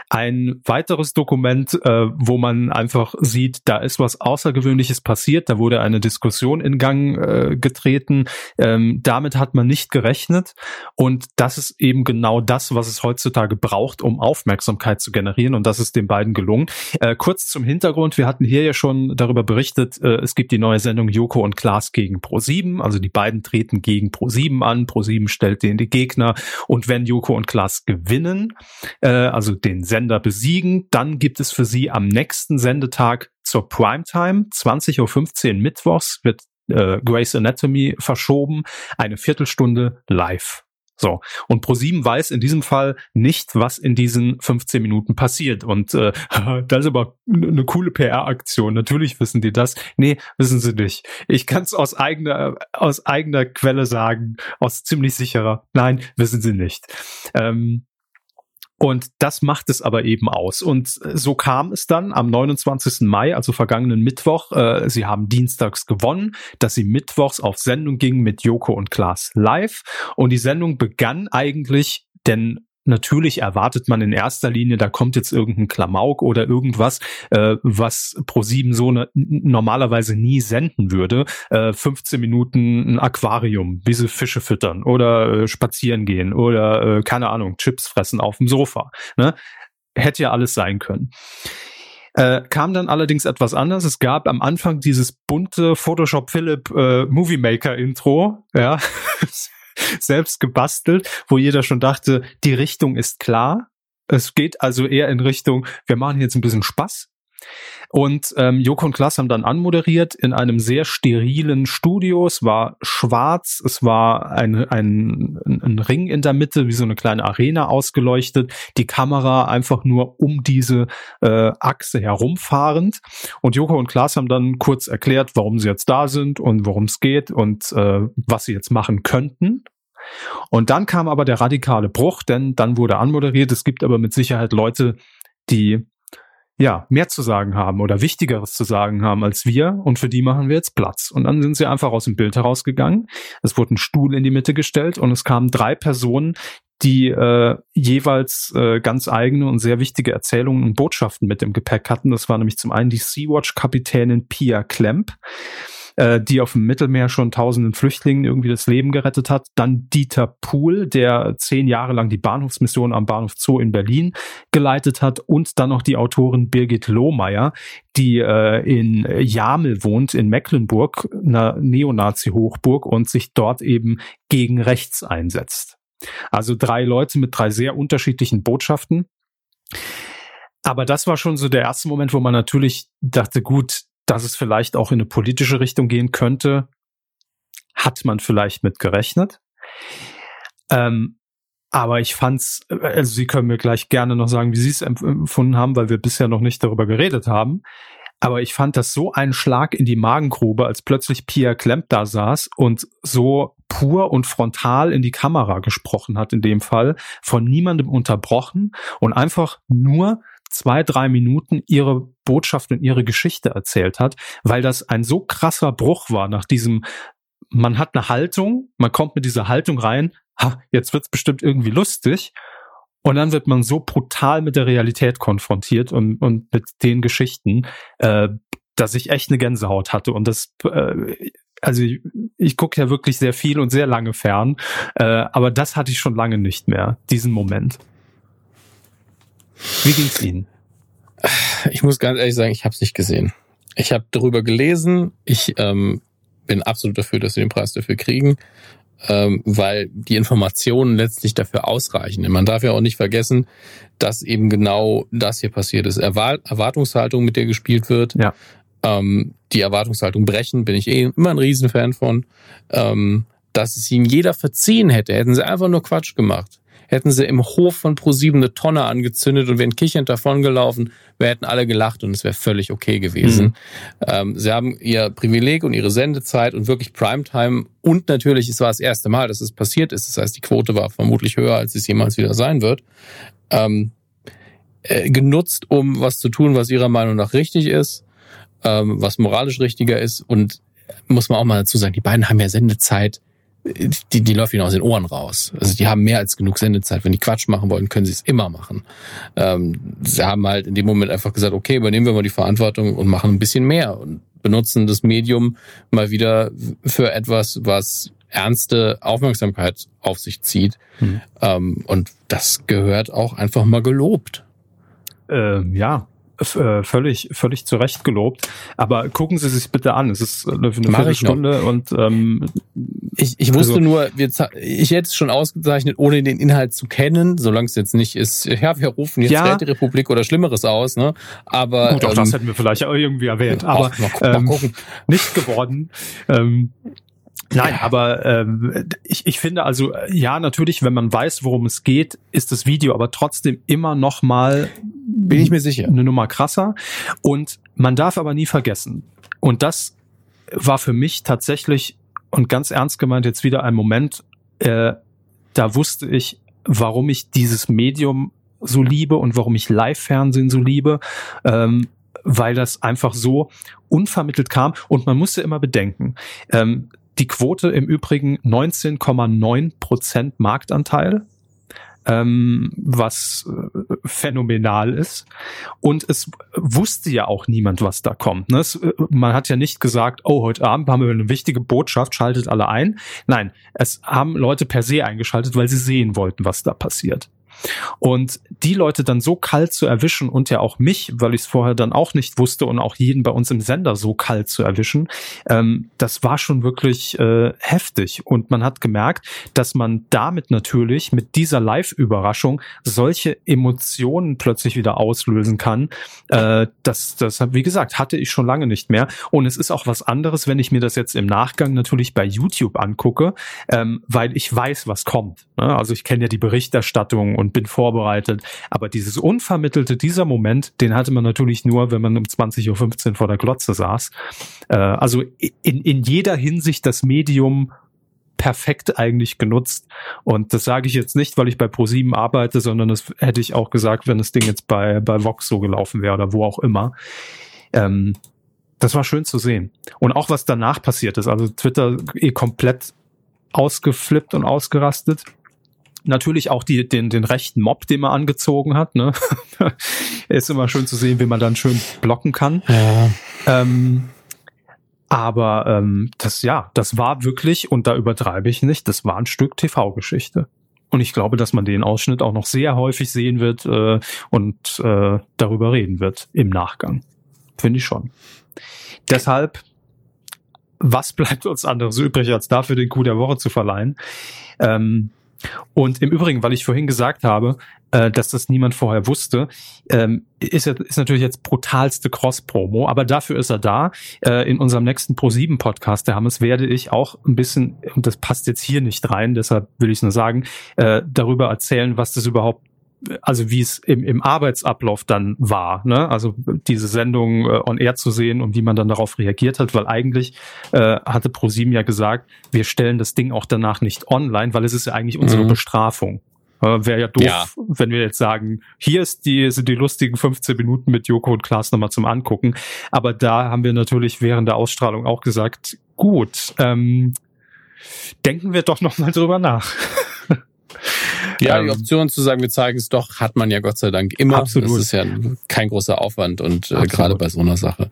ein weiteres Dokument, äh, wo man einfach sieht, da ist was Außergewöhnliches passiert, da wurde eine Diskussion in Gang äh, getreten. Ähm, damit hat man nicht gerechnet. Und das ist eben genau das, was es heutzutage braucht, um Aufmerksamkeit zu generieren. Und das ist den beiden gelungen. Äh, kurz zum Hintergrund, wir hatten hier ja schon darüber berichtet, äh, es gibt die neue Sendung Joko und Klaas gegen Pro7, also die beiden treten gegen Pro7 an, Pro7 stellt den die Gegner. Und wenn Joko und Klaas gewinnen, äh, also den Sender besiegen. Dann gibt es für Sie am nächsten Sendetag zur Primetime, 20.15 Uhr mittwochs, wird äh, Grace Anatomy verschoben, eine Viertelstunde live. So, und ProSieben weiß in diesem Fall nicht, was in diesen 15 Minuten passiert. Und äh, das ist aber eine coole PR-Aktion. Natürlich wissen die das. Nee, wissen sie nicht. Ich kann es aus eigener, aus eigener Quelle sagen, aus ziemlich sicherer. Nein, wissen sie nicht. Ähm, und das macht es aber eben aus. Und äh, so kam es dann am 29. Mai, also vergangenen Mittwoch. Äh, sie haben dienstags gewonnen, dass sie mittwochs auf Sendung gingen mit Joko und Klaas live. Und die Sendung begann eigentlich, denn natürlich erwartet man in erster Linie, da kommt jetzt irgendein Klamauk oder irgendwas, äh, was Pro7 so ne, normalerweise nie senden würde. Äh, 15 Minuten ein Aquarium, wie sie Fische füttern oder äh, spazieren gehen oder äh, keine Ahnung, Chips fressen auf dem Sofa. Ne? Hätte ja alles sein können. Äh, kam dann allerdings etwas anders. Es gab am Anfang dieses bunte Photoshop Philip äh, Movie Maker Intro, ja, selbst gebastelt, wo jeder schon dachte, die Richtung ist klar. Es geht also eher in Richtung, wir machen jetzt ein bisschen Spaß. Und ähm, Joko und Klaas haben dann anmoderiert in einem sehr sterilen Studio. Es war schwarz, es war ein, ein, ein Ring in der Mitte, wie so eine kleine Arena ausgeleuchtet. Die Kamera einfach nur um diese äh, Achse herumfahrend. Und Joko und Klaas haben dann kurz erklärt, warum sie jetzt da sind und worum es geht und äh, was sie jetzt machen könnten. Und dann kam aber der radikale Bruch, denn dann wurde anmoderiert. Es gibt aber mit Sicherheit Leute, die ja, mehr zu sagen haben oder Wichtigeres zu sagen haben als wir und für die machen wir jetzt Platz. Und dann sind sie einfach aus dem Bild herausgegangen. Es wurde ein Stuhl in die Mitte gestellt und es kamen drei Personen, die äh, jeweils äh, ganz eigene und sehr wichtige Erzählungen und Botschaften mit im Gepäck hatten. Das war nämlich zum einen die Sea-Watch-Kapitänin Pia Klemp äh, die auf dem Mittelmeer schon tausenden Flüchtlingen irgendwie das Leben gerettet hat. Dann Dieter Pohl, der zehn Jahre lang die Bahnhofsmission am Bahnhof Zoo in Berlin geleitet hat. Und dann noch die Autorin Birgit Lohmeier, die äh, in Jamel wohnt, in Mecklenburg, einer Neonazi-Hochburg und sich dort eben gegen rechts einsetzt. Also drei Leute mit drei sehr unterschiedlichen Botschaften. Aber das war schon so der erste Moment, wo man natürlich dachte, gut, dass es vielleicht auch in eine politische Richtung gehen könnte, hat man vielleicht mit gerechnet. Ähm, aber ich fand's, also Sie können mir gleich gerne noch sagen, wie Sie es empfunden haben, weil wir bisher noch nicht darüber geredet haben. Aber ich fand das so ein Schlag in die Magengrube, als plötzlich Pia Klemp da saß und so pur und frontal in die Kamera gesprochen hat, in dem Fall, von niemandem unterbrochen und einfach nur zwei, drei Minuten ihre Botschaft und ihre Geschichte erzählt hat, weil das ein so krasser Bruch war nach diesem, man hat eine Haltung, man kommt mit dieser Haltung rein, ha, jetzt wird's bestimmt irgendwie lustig. Und dann wird man so brutal mit der Realität konfrontiert und, und mit den Geschichten, äh, dass ich echt eine Gänsehaut hatte. Und das, äh, also ich, ich gucke ja wirklich sehr viel und sehr lange fern, äh, aber das hatte ich schon lange nicht mehr, diesen Moment. Wie ging's Ihnen? Ich muss ganz ehrlich sagen, ich habe es nicht gesehen. Ich habe darüber gelesen. Ich ähm, bin absolut dafür, dass sie den Preis dafür kriegen, ähm, weil die Informationen letztlich dafür ausreichen. Man darf ja auch nicht vergessen, dass eben genau das hier passiert ist. Erwartungshaltung, mit der gespielt wird. Ja. Ähm, die Erwartungshaltung brechen, bin ich eh immer ein Riesenfan von. Ähm, dass es ihnen jeder verziehen hätte, hätten sie einfach nur Quatsch gemacht hätten sie im Hof von ProSieben eine Tonne angezündet und wären kichernd davongelaufen, wir hätten alle gelacht und es wäre völlig okay gewesen. Mhm. Ähm, sie haben ihr Privileg und ihre Sendezeit und wirklich Primetime und natürlich, es war das erste Mal, dass es passiert ist. Das heißt, die Quote war vermutlich höher, als es jemals wieder sein wird. Ähm, äh, genutzt, um was zu tun, was ihrer Meinung nach richtig ist, ähm, was moralisch richtiger ist und muss man auch mal dazu sagen, die beiden haben ja Sendezeit die, die läuft ihnen aus den Ohren raus. Also die haben mehr als genug Sendezeit. Wenn die Quatsch machen wollen, können sie es immer machen. Ähm, sie haben halt in dem Moment einfach gesagt, okay, übernehmen wir mal die Verantwortung und machen ein bisschen mehr und benutzen das Medium mal wieder für etwas, was ernste Aufmerksamkeit auf sich zieht. Mhm. Ähm, und das gehört auch einfach mal gelobt. Ähm, ja, völlig, völlig zu Recht gelobt. Aber gucken Sie sich bitte an. Es ist eine, eine Viertelstunde und ähm, ich, ich wusste also, nur, wir, ich hätte es schon ausgezeichnet, ohne den Inhalt zu kennen, solange es jetzt nicht ist, ja, wir rufen jetzt ja, Räterepublik oder Schlimmeres aus, ne? Aber gut, auch ähm, das hätten wir vielleicht auch irgendwie erwähnt, aber auch, mal, mal ähm, nicht geworden. Ähm, Nein, aber ähm, ich, ich finde also, ja, natürlich, wenn man weiß, worum es geht, ist das Video aber trotzdem immer noch mal bin ich mir sicher. Eine Nummer krasser. Und man darf aber nie vergessen. Und das war für mich tatsächlich und ganz ernst gemeint jetzt wieder ein Moment, äh, da wusste ich, warum ich dieses Medium so liebe und warum ich Live-Fernsehen so liebe, ähm, weil das einfach so unvermittelt kam. Und man musste immer bedenken, ähm, die Quote im Übrigen 19,9 Prozent Marktanteil ähm, was äh, phänomenal ist. Und es wusste ja auch niemand, was da kommt. Ne? Es, äh, man hat ja nicht gesagt, oh, heute Abend haben wir eine wichtige Botschaft, schaltet alle ein. Nein, es haben Leute per se eingeschaltet, weil sie sehen wollten, was da passiert. Und die Leute dann so kalt zu erwischen und ja auch mich, weil ich es vorher dann auch nicht wusste und auch jeden bei uns im Sender so kalt zu erwischen, ähm, das war schon wirklich äh, heftig. Und man hat gemerkt, dass man damit natürlich mit dieser Live-Überraschung solche Emotionen plötzlich wieder auslösen kann. Äh, das, das, wie gesagt, hatte ich schon lange nicht mehr. Und es ist auch was anderes, wenn ich mir das jetzt im Nachgang natürlich bei YouTube angucke, ähm, weil ich weiß, was kommt. Ne? Also ich kenne ja die Berichterstattung und bin vorbereitet. Aber dieses Unvermittelte, dieser Moment, den hatte man natürlich nur, wenn man um 20.15 Uhr vor der Glotze saß. Äh, also in, in jeder Hinsicht das Medium perfekt eigentlich genutzt. Und das sage ich jetzt nicht, weil ich bei Pro7 arbeite, sondern das hätte ich auch gesagt, wenn das Ding jetzt bei, bei Vox so gelaufen wäre oder wo auch immer. Ähm, das war schön zu sehen. Und auch was danach passiert ist. Also Twitter eh komplett ausgeflippt und ausgerastet. Natürlich auch die, den, den rechten Mob, den man angezogen hat. Ne? ist immer schön zu sehen, wie man dann schön blocken kann. Ja. Ähm, aber ähm, das ja, das war wirklich, und da übertreibe ich nicht, das war ein Stück TV-Geschichte. Und ich glaube, dass man den Ausschnitt auch noch sehr häufig sehen wird äh, und äh, darüber reden wird im Nachgang. Finde ich schon. Deshalb, was bleibt uns anderes übrig, als dafür den Coup der Woche zu verleihen? Ähm, und im Übrigen, weil ich vorhin gesagt habe, äh, dass das niemand vorher wusste, ähm, ist, ist natürlich jetzt brutalste Cross-Promo, aber dafür ist er da. Äh, in unserem nächsten Pro7-Podcast, der Hammes, werde ich auch ein bisschen, und das passt jetzt hier nicht rein, deshalb will ich es nur sagen, äh, darüber erzählen, was das überhaupt also wie es im, im Arbeitsablauf dann war, ne? Also diese Sendung äh, on air zu sehen und wie man dann darauf reagiert hat, weil eigentlich äh, hatte ProSieben ja gesagt, wir stellen das Ding auch danach nicht online, weil es ist ja eigentlich unsere mhm. Bestrafung. Äh, Wäre ja doof, ja. wenn wir jetzt sagen, hier ist die, sind die lustigen 15 Minuten mit Joko und Klaas nochmal zum Angucken. Aber da haben wir natürlich während der Ausstrahlung auch gesagt, gut, ähm, denken wir doch nochmal drüber nach. Ja, die ähm, Option zu sagen, wir zeigen es doch, hat man ja Gott sei Dank immer. Absolut. Das ist ja kein großer Aufwand und äh, gerade bei so einer Sache.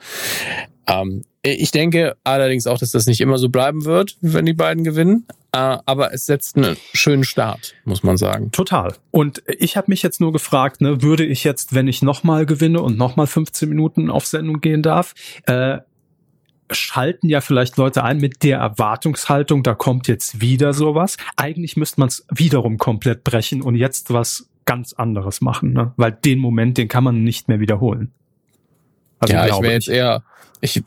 Ähm, ich denke allerdings auch, dass das nicht immer so bleiben wird, wenn die beiden gewinnen. Äh, aber es setzt einen schönen Start, muss man sagen. Total. Und ich habe mich jetzt nur gefragt, ne, würde ich jetzt, wenn ich nochmal gewinne und nochmal 15 Minuten auf Sendung gehen darf, äh, schalten ja vielleicht Leute ein mit der Erwartungshaltung, da kommt jetzt wieder sowas. Eigentlich müsste man es wiederum komplett brechen und jetzt was ganz anderes machen, ne? weil den Moment, den kann man nicht mehr wiederholen. Also ja, ich wäre jetzt eher, ich,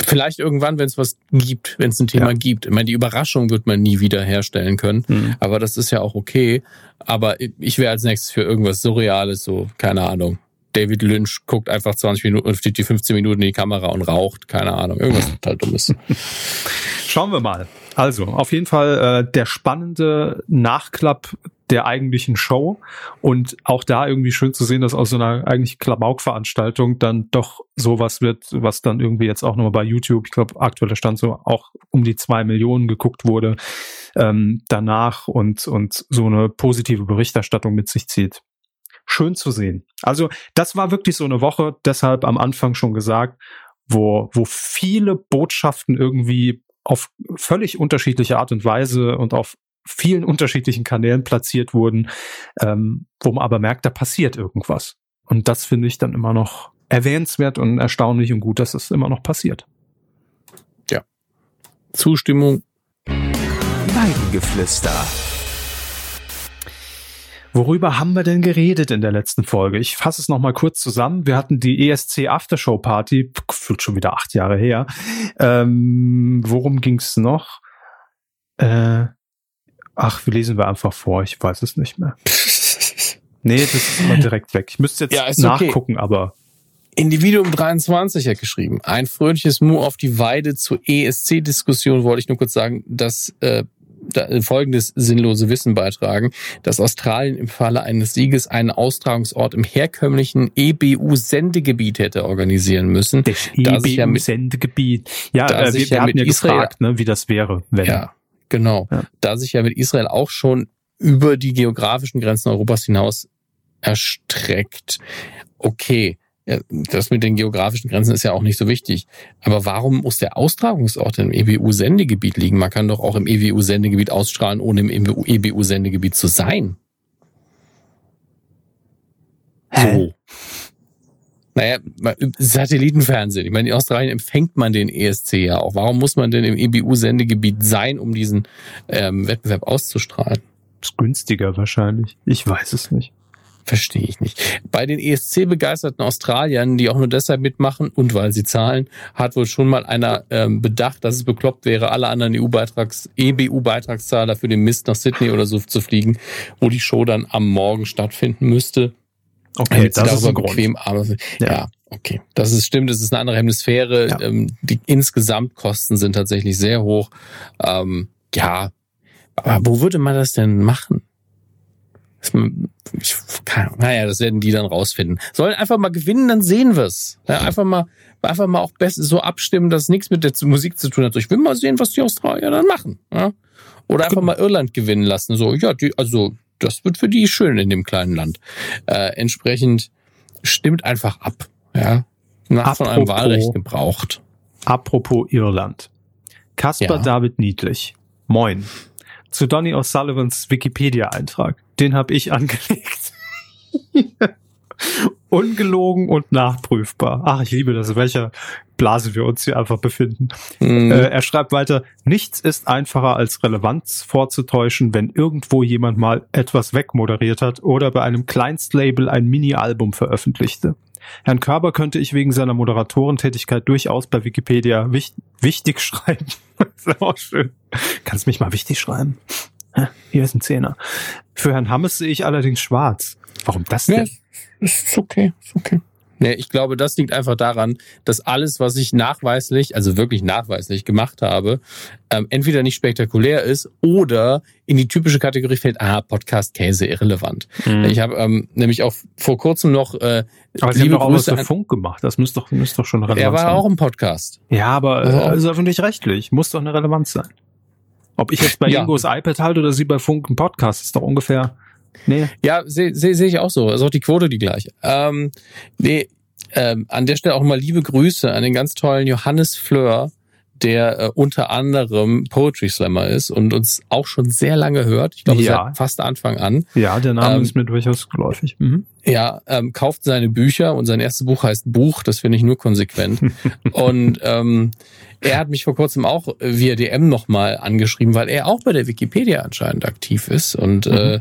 vielleicht irgendwann, wenn es was gibt, wenn es ein Thema ja. gibt. Ich meine, die Überraschung wird man nie wieder herstellen können, mhm. aber das ist ja auch okay. Aber ich wäre als nächstes für irgendwas Surreales, so, keine Ahnung. David Lynch guckt einfach 20 Minuten, die 15 Minuten in die Kamera und raucht, keine Ahnung, irgendwas total Dummes. Schauen wir mal. Also, auf jeden Fall äh, der spannende Nachklapp der eigentlichen Show und auch da irgendwie schön zu sehen, dass aus so einer eigentlich Klamauk-Veranstaltung dann doch sowas wird, was dann irgendwie jetzt auch nochmal bei YouTube, ich glaube, aktueller Stand so auch um die zwei Millionen geguckt wurde, ähm, danach und, und so eine positive Berichterstattung mit sich zieht schön zu sehen. Also das war wirklich so eine Woche, deshalb am Anfang schon gesagt, wo, wo viele Botschaften irgendwie auf völlig unterschiedliche Art und Weise und auf vielen unterschiedlichen Kanälen platziert wurden, ähm, wo man aber merkt, da passiert irgendwas. Und das finde ich dann immer noch erwähnenswert und erstaunlich und gut, dass es immer noch passiert. Ja. Zustimmung. Weidengeflüster. Worüber haben wir denn geredet in der letzten Folge? Ich fasse es nochmal kurz zusammen. Wir hatten die ESC Aftershow Party, fühlt schon wieder acht Jahre her. Ähm, worum ging's noch? Äh, ach, wir lesen wir einfach vor. Ich weiß es nicht mehr. nee, das ist immer direkt weg. Ich müsste jetzt ja, nachgucken, okay. aber Individuum 23 hat geschrieben. Ein fröhliches Mu auf die Weide zur ESC-Diskussion wollte ich nur kurz sagen, dass äh, folgendes sinnlose Wissen beitragen, dass Australien im Falle eines Sieges einen Austragungsort im herkömmlichen EBU-Sendegebiet hätte organisieren müssen. Das EBU-Sendegebiet. Ja, ja äh, wir, wir hatten ja Israel, gefragt, ne, wie das wäre, wenn. Ja, genau. Ja. Da sich ja mit Israel auch schon über die geografischen Grenzen Europas hinaus erstreckt. Okay, ja, das mit den geografischen Grenzen ist ja auch nicht so wichtig. Aber warum muss der Austragungsort im EBU-Sendegebiet liegen? Man kann doch auch im EBU-Sendegebiet ausstrahlen, ohne im EBU-Sendegebiet zu sein. So. Naja, Satellitenfernsehen. Ich meine, in Australien empfängt man den ESC ja auch. Warum muss man denn im EBU-Sendegebiet sein, um diesen ähm, Wettbewerb auszustrahlen? Ist günstiger wahrscheinlich. Ich weiß es nicht. Verstehe ich nicht. Bei den ESC-begeisterten Australiern, die auch nur deshalb mitmachen und weil sie zahlen, hat wohl schon mal einer ähm, bedacht, dass es bekloppt wäre, alle anderen EU-Beitrags, EBU-Beitragszahler für den Mist nach Sydney oder so zu fliegen, wo die Show dann am Morgen stattfinden müsste. Okay, das ist ein bequem Grund. Ja. ja. okay. Das ist stimmt, das ist eine andere Hemisphäre. Ja. Ähm, die Insgesamtkosten sind tatsächlich sehr hoch. Ähm, ja, aber wo würde man das denn machen? Ich, kann, naja, das werden die dann rausfinden. Sollen einfach mal gewinnen, dann sehen wir's. Ja, einfach mal, einfach mal auch besser so abstimmen, dass nichts mit der Musik zu tun hat. Ich will mal sehen, was die Australier dann machen. Ja? Oder einfach mal Irland gewinnen lassen. So, ja, die, also das wird für die schön in dem kleinen Land. Äh, entsprechend stimmt einfach ab. Ja, nach von einem Wahlrecht gebraucht. Apropos Irland. Kasper ja. David Niedlich. Moin. Zu Donny O'Sullivans Wikipedia-Eintrag. Den habe ich angelegt. Ungelogen und nachprüfbar. Ach, ich liebe das, welcher Blase wir uns hier einfach befinden. Mhm. Äh, er schreibt weiter, nichts ist einfacher als Relevanz vorzutäuschen, wenn irgendwo jemand mal etwas wegmoderiert hat oder bei einem Kleinstlabel ein Mini-Album veröffentlichte. Herrn Körber könnte ich wegen seiner Moderatorentätigkeit durchaus bei Wikipedia wich wichtig schreiben. das ist auch schön. Kannst mich mal wichtig schreiben? Hier ist ein Zehner. Für Herrn Hammes sehe ich allerdings schwarz. Warum das denn? Ja, ist okay, ist okay. Nee, ich glaube, das liegt einfach daran, dass alles, was ich nachweislich, also wirklich nachweislich gemacht habe, ähm, entweder nicht spektakulär ist oder in die typische Kategorie fällt, ah, Podcast Käse irrelevant. Mhm. Ich habe ähm, nämlich auch vor kurzem noch äh, aber Sie haben doch auch was für Funk gemacht. Das müsste doch, müsste doch schon relevant sein. Er war sein. auch im Podcast. Ja, aber also, also öffentlich-rechtlich. Muss doch eine Relevanz sein. Ob ich jetzt bei ja. Ingos iPad halte oder Sie bei Funk einen Podcast, ist doch ungefähr Nee. Ja, sehe seh, seh ich auch so. Ist auch die Quote die gleiche. Ähm, nee, ähm, an der Stelle auch mal liebe Grüße an den ganz tollen Johannes Fleur, der äh, unter anderem Poetry Slammer ist und uns auch schon sehr lange hört. Ich glaube, ja. seit fast Anfang an. Ja, der Name ähm, ist mir durchaus geläufig. Mhm. Ja, ähm, kauft seine Bücher und sein erstes Buch heißt Buch, das finde ich nur konsequent. und ähm, er hat mich vor kurzem auch via DM nochmal angeschrieben, weil er auch bei der Wikipedia anscheinend aktiv ist und mhm. äh,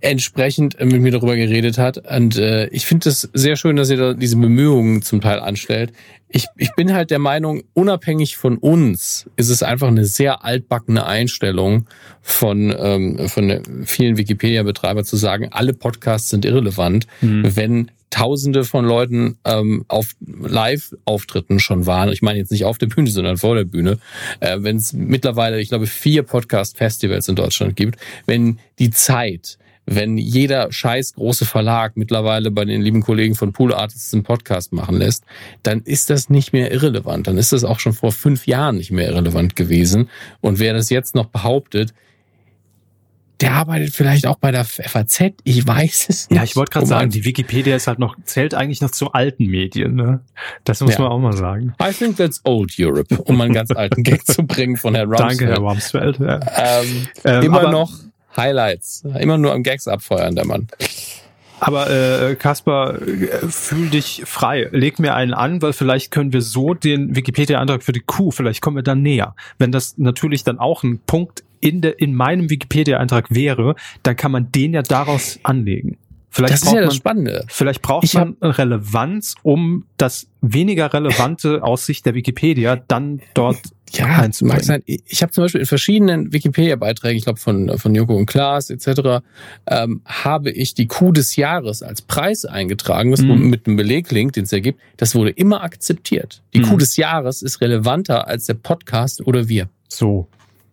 entsprechend mit mir darüber geredet hat. Und äh, ich finde es sehr schön, dass ihr da diese Bemühungen zum Teil anstellt. Ich, ich bin halt der Meinung, unabhängig von uns ist es einfach eine sehr altbackene Einstellung von, ähm, von vielen Wikipedia-Betreiber zu sagen, alle Podcasts sind irrelevant, mhm. wenn Tausende von Leuten ähm, auf Live-Auftritten schon waren. Ich meine jetzt nicht auf der Bühne, sondern vor der Bühne. Äh, wenn es mittlerweile, ich glaube, vier Podcast-Festivals in Deutschland gibt, wenn die Zeit wenn jeder scheiß große Verlag mittlerweile bei den lieben Kollegen von Pool Artists einen Podcast machen lässt, dann ist das nicht mehr irrelevant. Dann ist das auch schon vor fünf Jahren nicht mehr irrelevant gewesen. Und wer das jetzt noch behauptet, der arbeitet vielleicht auch bei der FAZ, ich weiß es nicht. Ja, ich wollte gerade sagen, die Wikipedia ist halt noch, zählt eigentlich noch zu alten Medien, ne? Das muss ja. man auch mal sagen. I think that's old Europe, um einen ganz alten Gag zu bringen von Herrn Rumsfeld. Danke, Herr Rumsfeld. Ja. Ähm, ähm, immer noch Highlights. Immer nur am Gags abfeuern, der Mann. Aber äh, Kasper, äh, fühl dich frei. Leg mir einen an, weil vielleicht können wir so den Wikipedia-Antrag für die Kuh, vielleicht kommen wir dann näher. Wenn das natürlich dann auch ein Punkt in, der, in meinem Wikipedia-Eintrag wäre, dann kann man den ja daraus anlegen. Vielleicht das ist ja das Spannende. Vielleicht braucht ich man Relevanz, um das weniger relevante aus Sicht der Wikipedia dann dort ja, mag sein. Ich habe zum Beispiel in verschiedenen Wikipedia-Beiträgen, ich glaube von, von Joko und Klaas etc., ähm, habe ich die Kuh des Jahres als Preis eingetragen, was mhm. mit einem Beleglink, den es ergibt. Das wurde immer akzeptiert. Die mhm. Kuh des Jahres ist relevanter als der Podcast oder wir. So.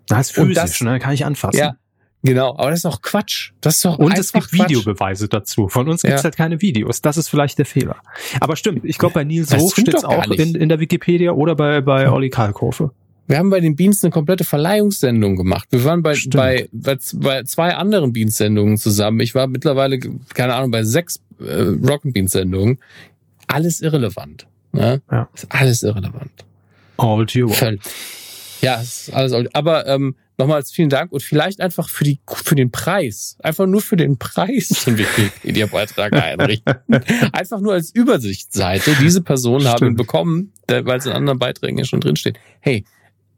Das ist physisch, das, ne? kann ich anfassen. Ja, Genau, aber das ist doch Quatsch. Das ist doch Und es gibt Quatsch. Videobeweise dazu. Von uns gibt's ja. halt keine Videos. Das ist vielleicht der Fehler. Aber stimmt, ich glaube bei Nils Hof steht's auch in, in der Wikipedia oder bei, bei Olli Kalkofe. Wir haben bei den Beans eine komplette Verleihungssendung gemacht. Wir waren bei, bei, bei, bei zwei anderen Beans-Sendungen zusammen. Ich war mittlerweile, keine Ahnung, bei sechs äh, Rock Beans-Sendungen. Alles irrelevant. Ne? Ja. Ist alles irrelevant. All you Völl. Ja, ist alles all Aber ähm, nochmals vielen Dank und vielleicht einfach für die für den Preis, einfach nur für den Preis den Wikipedia-Beitrag einrichten. einfach nur als Übersichtsseite. Diese Personen haben ihn bekommen, weil es in anderen Beiträgen ja schon drinsteht. Hey,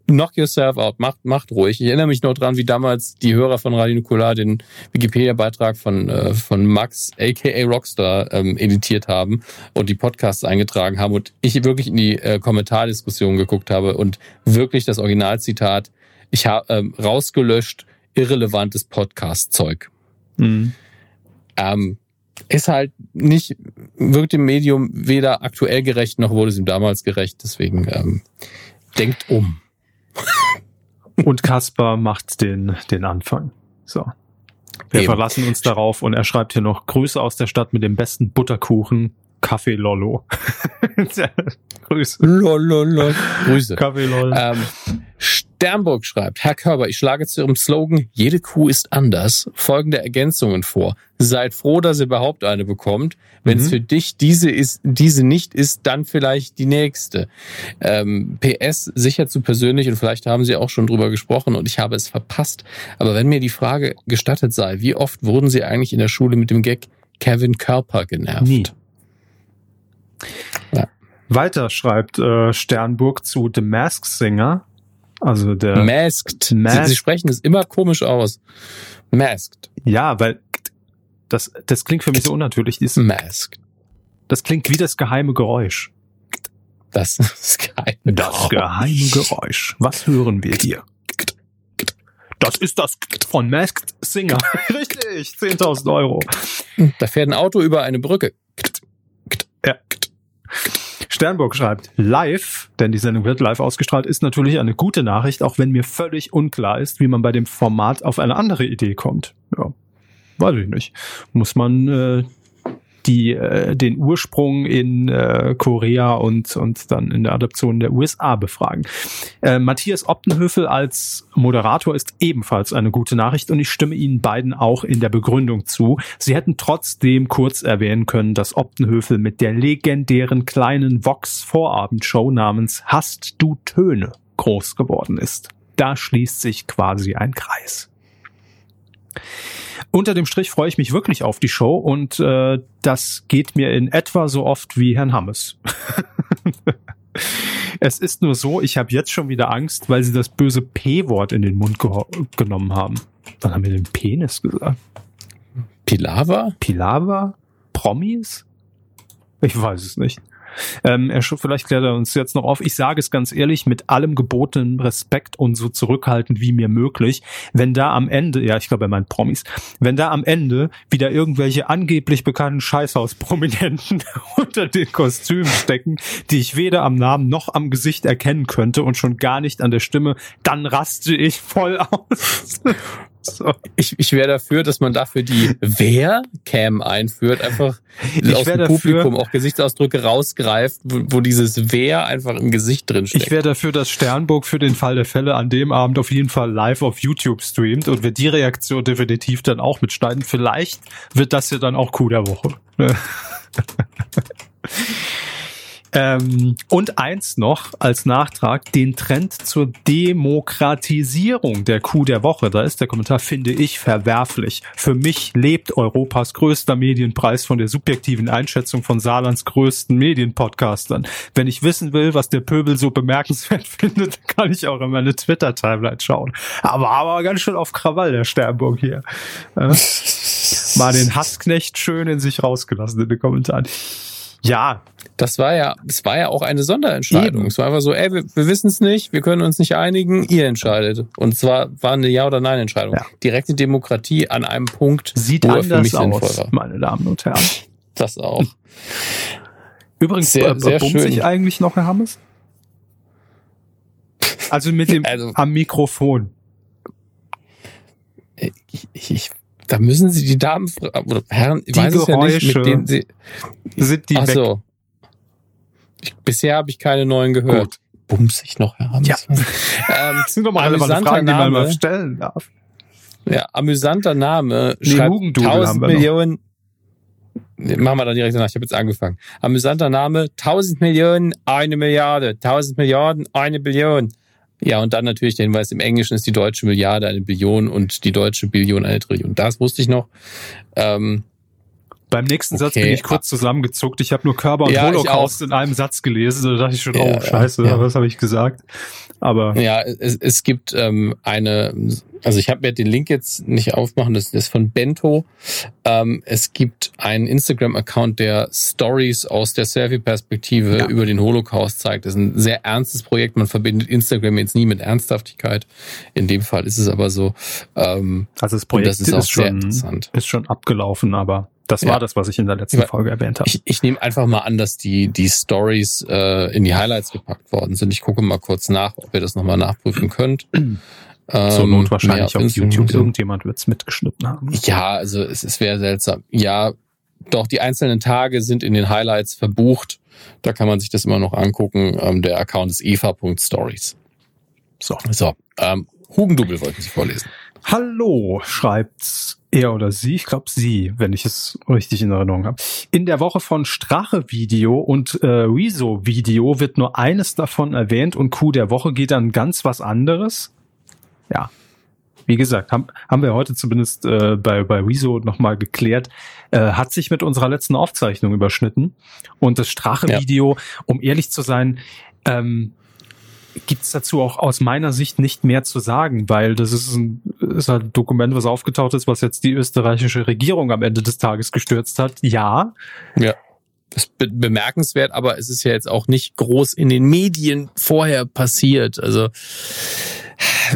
knock yourself out, macht, macht ruhig. Ich erinnere mich noch dran, wie damals die Hörer von Radio Nukular den Wikipedia-Beitrag von, äh, von Max, aka Rockstar, ähm, editiert haben und die Podcasts eingetragen haben und ich wirklich in die äh, Kommentardiskussion geguckt habe und wirklich das Originalzitat, ich habe ähm, rausgelöscht, irrelevantes Podcast-Zeug. Mhm. Ähm, ist halt nicht, wirkt dem Medium weder aktuell gerecht, noch wurde es ihm damals gerecht. Deswegen ähm, denkt um. Und Kaspar macht den, den Anfang. So. Wir Eben. verlassen uns darauf und er schreibt hier noch Grüße aus der Stadt mit dem besten Butterkuchen. Kaffee Lollo. Grüße. Lololo. Grüße. Kaffee Lollo. Ähm, Sternburg schreibt, Herr Körber, ich schlage zu Ihrem Slogan, jede Kuh ist anders, folgende Ergänzungen vor. Seid froh, dass ihr überhaupt eine bekommt. Wenn es mhm. für dich diese ist, diese nicht ist, dann vielleicht die nächste. Ähm, PS sicher zu persönlich und vielleicht haben Sie auch schon drüber gesprochen und ich habe es verpasst. Aber wenn mir die Frage gestattet sei, wie oft wurden Sie eigentlich in der Schule mit dem Gag Kevin Körper genervt? Nie. Ja. Weiter schreibt äh, Sternburg zu The Mask Singer. Also der Masked. Masked. Sie, Sie sprechen es immer komisch aus. Masked. Ja, weil das, das klingt für mich so unnatürlich. Dieses Masked. Das klingt wie das geheime Geräusch. Das, das geheime Das geheime Geräusch. Was hören wir hier? Das ist das von Masked Singer. Richtig, 10.000 Euro. Da fährt ein Auto über eine Brücke. Ja. Sternburg schreibt, live, denn die Sendung wird live ausgestrahlt, ist natürlich eine gute Nachricht, auch wenn mir völlig unklar ist, wie man bei dem Format auf eine andere Idee kommt. Ja, weiß ich nicht. Muss man äh, die äh, den Ursprung in äh, Korea und und dann in der Adaption der USA befragen. Äh, Matthias Optenhöfel als Moderator ist ebenfalls eine gute Nachricht und ich stimme Ihnen beiden auch in der Begründung zu. Sie hätten trotzdem kurz erwähnen können, dass Optenhöfel mit der legendären kleinen Vox Vorabendshow namens Hast du Töne groß geworden ist. Da schließt sich quasi ein Kreis. Unter dem Strich freue ich mich wirklich auf die Show und äh, das geht mir in etwa so oft wie Herrn Hammes. es ist nur so, ich habe jetzt schon wieder Angst, weil sie das böse P-Wort in den Mund genommen haben. Wann haben wir den Penis gesagt? Pilava? Pilava? Promis? Ich weiß es nicht. Ähm, er, vielleicht klärt er uns jetzt noch auf. Ich sage es ganz ehrlich, mit allem gebotenen Respekt und so zurückhaltend wie mir möglich, wenn da am Ende, ja, ich glaube, er meint Promis, wenn da am Ende wieder irgendwelche angeblich bekannten Scheißhaus-Prominenten unter den Kostümen stecken, die ich weder am Namen noch am Gesicht erkennen könnte und schon gar nicht an der Stimme, dann raste ich voll aus. So. Ich, ich wäre dafür, dass man dafür die Wer-Cam einführt, einfach ich aus dem Publikum dafür, auch Gesichtsausdrücke rausgreift, wo, wo dieses Wer einfach im Gesicht drin steckt. Ich wäre dafür, dass Sternburg für den Fall der Fälle an dem Abend auf jeden Fall live auf YouTube streamt und wir die Reaktion definitiv dann auch mitschneiden. Vielleicht wird das ja dann auch Coup der Woche. Ähm, und eins noch als Nachtrag, den Trend zur Demokratisierung der Kuh der Woche, da ist der Kommentar, finde ich verwerflich. Für mich lebt Europas größter Medienpreis von der subjektiven Einschätzung von Saarlands größten Medienpodcastern. Wenn ich wissen will, was der Pöbel so bemerkenswert findet, kann ich auch in meine Twitter-Timeline schauen. Aber aber ganz schön auf Krawall, der Sternburg hier. Äh, mal den Hassknecht schön in sich rausgelassen in den Kommentaren. Ja, das war ja, das war ja auch eine Sonderentscheidung. Eben. Es war einfach so, ey, wir, wir wissen es nicht, wir können uns nicht einigen, ihr entscheidet. Und zwar war eine Ja- oder Nein-Entscheidung. Ja. Direkte Demokratie an einem Punkt, sieht wo anders für mich aus, war. meine Damen und Herren. Das auch. Übrigens, sehr, äh, sehr schön. sich eigentlich noch, Herr Hammes? Also mit dem also, am Mikrofon. Ich, ich, ich da müssen Sie die Damen oder Herren, ich die weiß Geräusche es ja nicht, mit denen Sie sind die Ach so. Ich, bisher habe ich keine neuen gehört. Gut. Bums ich noch, Herr Hammes. Ja. ähm, das sind doch mal relevante Fragen, Name, die man mal stellen darf. Ja, amüsanter Name. Nee, schreibt 1000 Millionen. Machen wir dann direkt danach. Ich habe jetzt angefangen. Amüsanter Name. 1000 Millionen, eine Milliarde. 1000 Milliarden, eine Billion. Ja, und dann natürlich der Hinweis, im Englischen ist die deutsche Milliarde eine Billion und die deutsche Billion eine Trillion. Das wusste ich noch. Ähm, beim nächsten okay. Satz bin ich kurz zusammengezuckt. Ich habe nur Körper und ja, Holocaust in einem Satz gelesen. Da dachte ich schon, ja, oh scheiße, ja. was habe ich gesagt? Aber ja, es, es gibt ähm, eine, also ich habe mir den Link jetzt nicht aufmachen, das ist von Bento. Ähm, es gibt einen Instagram-Account, der Stories aus der Selfie-Perspektive über den Holocaust zeigt. Das ist ein sehr ernstes Projekt. Man verbindet Instagram jetzt nie mit Ernsthaftigkeit. In dem Fall ist es aber so. Ähm, also das Projekt das ist, ist, schon, ist schon abgelaufen, aber das war ja. das, was ich in der letzten Folge erwähnt habe. Ich, ich nehme einfach mal an, dass die, die Stories äh, in die Highlights gepackt worden sind. Ich gucke mal kurz nach, ob ihr das nochmal nachprüfen könnt. Zur Not ähm, wahrscheinlich ja, auf YouTube. Irgendjemand wird's mitgeschnitten haben. Ja, also es, es wäre seltsam. Ja, doch die einzelnen Tage sind in den Highlights verbucht. Da kann man sich das immer noch angucken. Ähm, der Account ist eva.stories. So. So. Ähm, Hugendubel wollten Sie vorlesen. Hallo, schreibt er oder sie, ich glaube sie, wenn ich es richtig in Erinnerung habe. In der Woche von Strache Video und äh, Rezo Video wird nur eines davon erwähnt und Coup der Woche geht dann ganz was anderes. Ja, wie gesagt, haben, haben wir heute zumindest äh, bei, bei Rezo nochmal geklärt, äh, hat sich mit unserer letzten Aufzeichnung überschnitten. Und das Strache-Video, ja. um ehrlich zu sein, ähm, gibt es dazu auch aus meiner Sicht nicht mehr zu sagen, weil das ist ein, ist halt ein Dokument, was aufgetaucht ist, was jetzt die österreichische Regierung am Ende des Tages gestürzt hat. Ja. Ja. Das ist be bemerkenswert, aber es ist ja jetzt auch nicht groß in den Medien vorher passiert. Also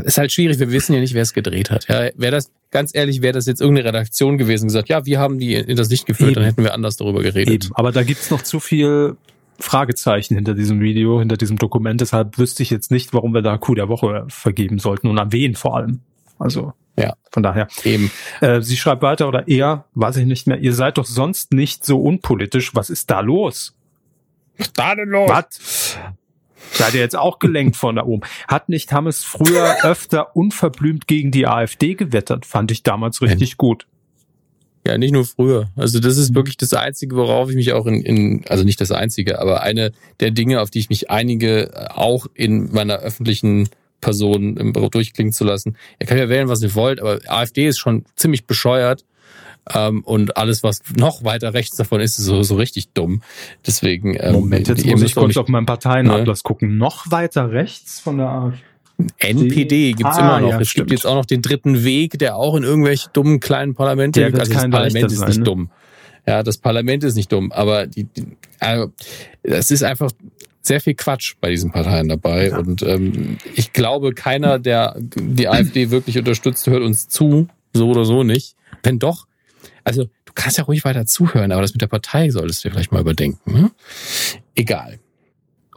ist halt schwierig. Wir wissen ja nicht, wer es gedreht hat. Ja, wäre das ganz ehrlich, wäre das jetzt irgendeine Redaktion gewesen, gesagt, ja, wir haben die in das Licht geführt, Eben. dann hätten wir anders darüber geredet. Eben. Aber da gibt's noch zu viel Fragezeichen hinter diesem Video, hinter diesem Dokument. Deshalb wüsste ich jetzt nicht, warum wir da Coup der Woche vergeben sollten und an wen vor allem. Also ja, von daher. Eben. Äh, sie schreibt weiter oder eher, weiß ich nicht mehr, ihr seid doch sonst nicht so unpolitisch. Was ist da los? Was ist da denn los? Was? Seid ihr jetzt auch gelenkt von da oben? Hat nicht Hammes früher öfter unverblümt gegen die AfD gewettert? Fand ich damals richtig gut. Ja, nicht nur früher. Also das ist wirklich das Einzige, worauf ich mich auch in, in, also nicht das Einzige, aber eine der Dinge, auf die ich mich einige äh, auch in meiner öffentlichen Person im durchklingen zu lassen. Ihr könnt ja wählen, was ihr wollt, aber AfD ist schon ziemlich bescheuert. Ähm, und alles, was noch weiter rechts davon ist, ist so, so richtig dumm. Deswegen. Ähm, Moment, jetzt muss ich kurz auf meinen Parteienatlas ne? gucken. Noch weiter rechts von der AfD. NPD gibt's ah, immer noch. Ja, es stimmt. gibt jetzt auch noch den dritten Weg, der auch in irgendwelche dummen kleinen Parlamente der Also das Parlament ist sein, nicht ne? dumm. Ja, das Parlament ist nicht dumm, aber die, die also, es ist einfach sehr viel Quatsch bei diesen Parteien dabei. Ja. Und ähm, ich glaube, keiner, der die AfD wirklich unterstützt, hört uns zu, so oder so nicht. Wenn doch, also du kannst ja ruhig weiter zuhören, aber das mit der Partei solltest du vielleicht mal überdenken. Ne? Egal.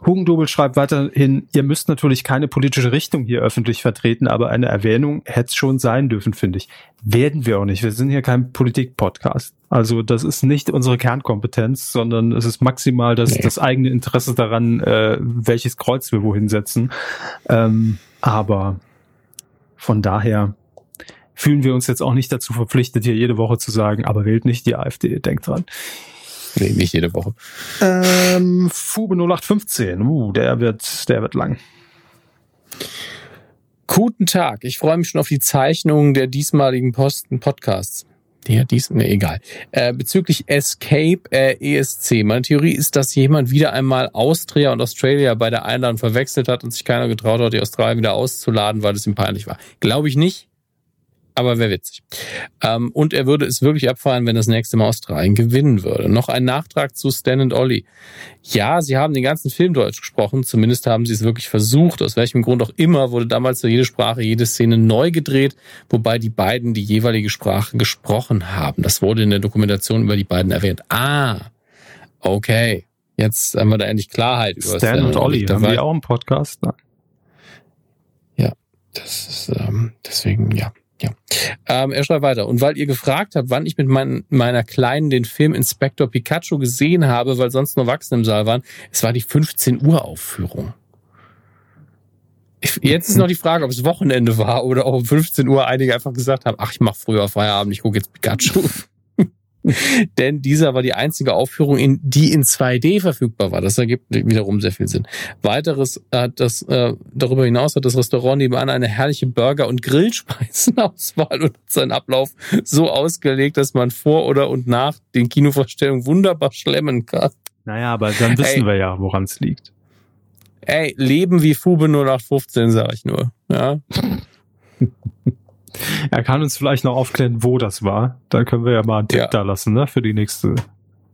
Hugendubel schreibt weiterhin, ihr müsst natürlich keine politische Richtung hier öffentlich vertreten, aber eine Erwähnung hätte es schon sein dürfen, finde ich. Werden wir auch nicht. Wir sind hier kein Politik-Podcast. Also das ist nicht unsere Kernkompetenz, sondern es ist maximal das, nee. das eigene Interesse daran, äh, welches Kreuz wir wohin setzen. Ähm, aber von daher fühlen wir uns jetzt auch nicht dazu verpflichtet, hier jede Woche zu sagen, aber wählt nicht die AfD, denkt dran. Nee, nicht jede Woche. Ähm, Fube 0815, uh, der wird, der wird lang. Guten Tag, ich freue mich schon auf die Zeichnung der diesmaligen Posten Podcasts. Der dies, nee, egal. Äh, bezüglich Escape äh, ESC. Meine Theorie ist, dass jemand wieder einmal Austria und Australia bei der Einladung verwechselt hat und sich keiner getraut hat, die Australier wieder auszuladen, weil es ihm peinlich war. Glaube ich nicht aber wäre witzig. Ähm, und er würde es wirklich abfallen, wenn das nächste Mal Australien gewinnen würde. Noch ein Nachtrag zu Stan und Ollie. Ja, sie haben den ganzen Film Deutsch gesprochen, zumindest haben sie es wirklich versucht. Aus welchem Grund auch immer wurde damals für jede Sprache, jede Szene neu gedreht, wobei die beiden die jeweilige Sprache gesprochen haben. Das wurde in der Dokumentation über die beiden erwähnt. Ah, okay. Jetzt haben wir da endlich Klarheit über Stan, Stan und Ollie. Haben die auch einen Podcast? Nein. Ja, das ist ähm, deswegen, ja. Ja. Ähm, er schreibt weiter. Und weil ihr gefragt habt, wann ich mit mein, meiner Kleinen den Film Inspector Pikachu gesehen habe, weil sonst nur Erwachsene im Saal waren, es war die 15 Uhr Aufführung. Jetzt ist noch die Frage, ob es Wochenende war oder ob um 15 Uhr einige einfach gesagt haben, ach, ich mache früher Feierabend, ich gucke jetzt Pikachu. Denn dieser war die einzige Aufführung, in, die in 2D verfügbar war. Das ergibt wiederum sehr viel Sinn. Weiteres hat das, äh, darüber hinaus hat das Restaurant nebenan eine herrliche Burger- und Grillspeisenauswahl und seinen Ablauf so ausgelegt, dass man vor oder und nach den Kinovorstellungen wunderbar schlemmen kann. Naja, aber dann wissen Ey. wir ja, woran es liegt. Ey, Leben wie Fube 0815, sag ich nur. Ja. er kann uns vielleicht noch aufklären, wo das war. Da können wir ja mal einen Tipp ja. da lassen, ne? Für die nächste,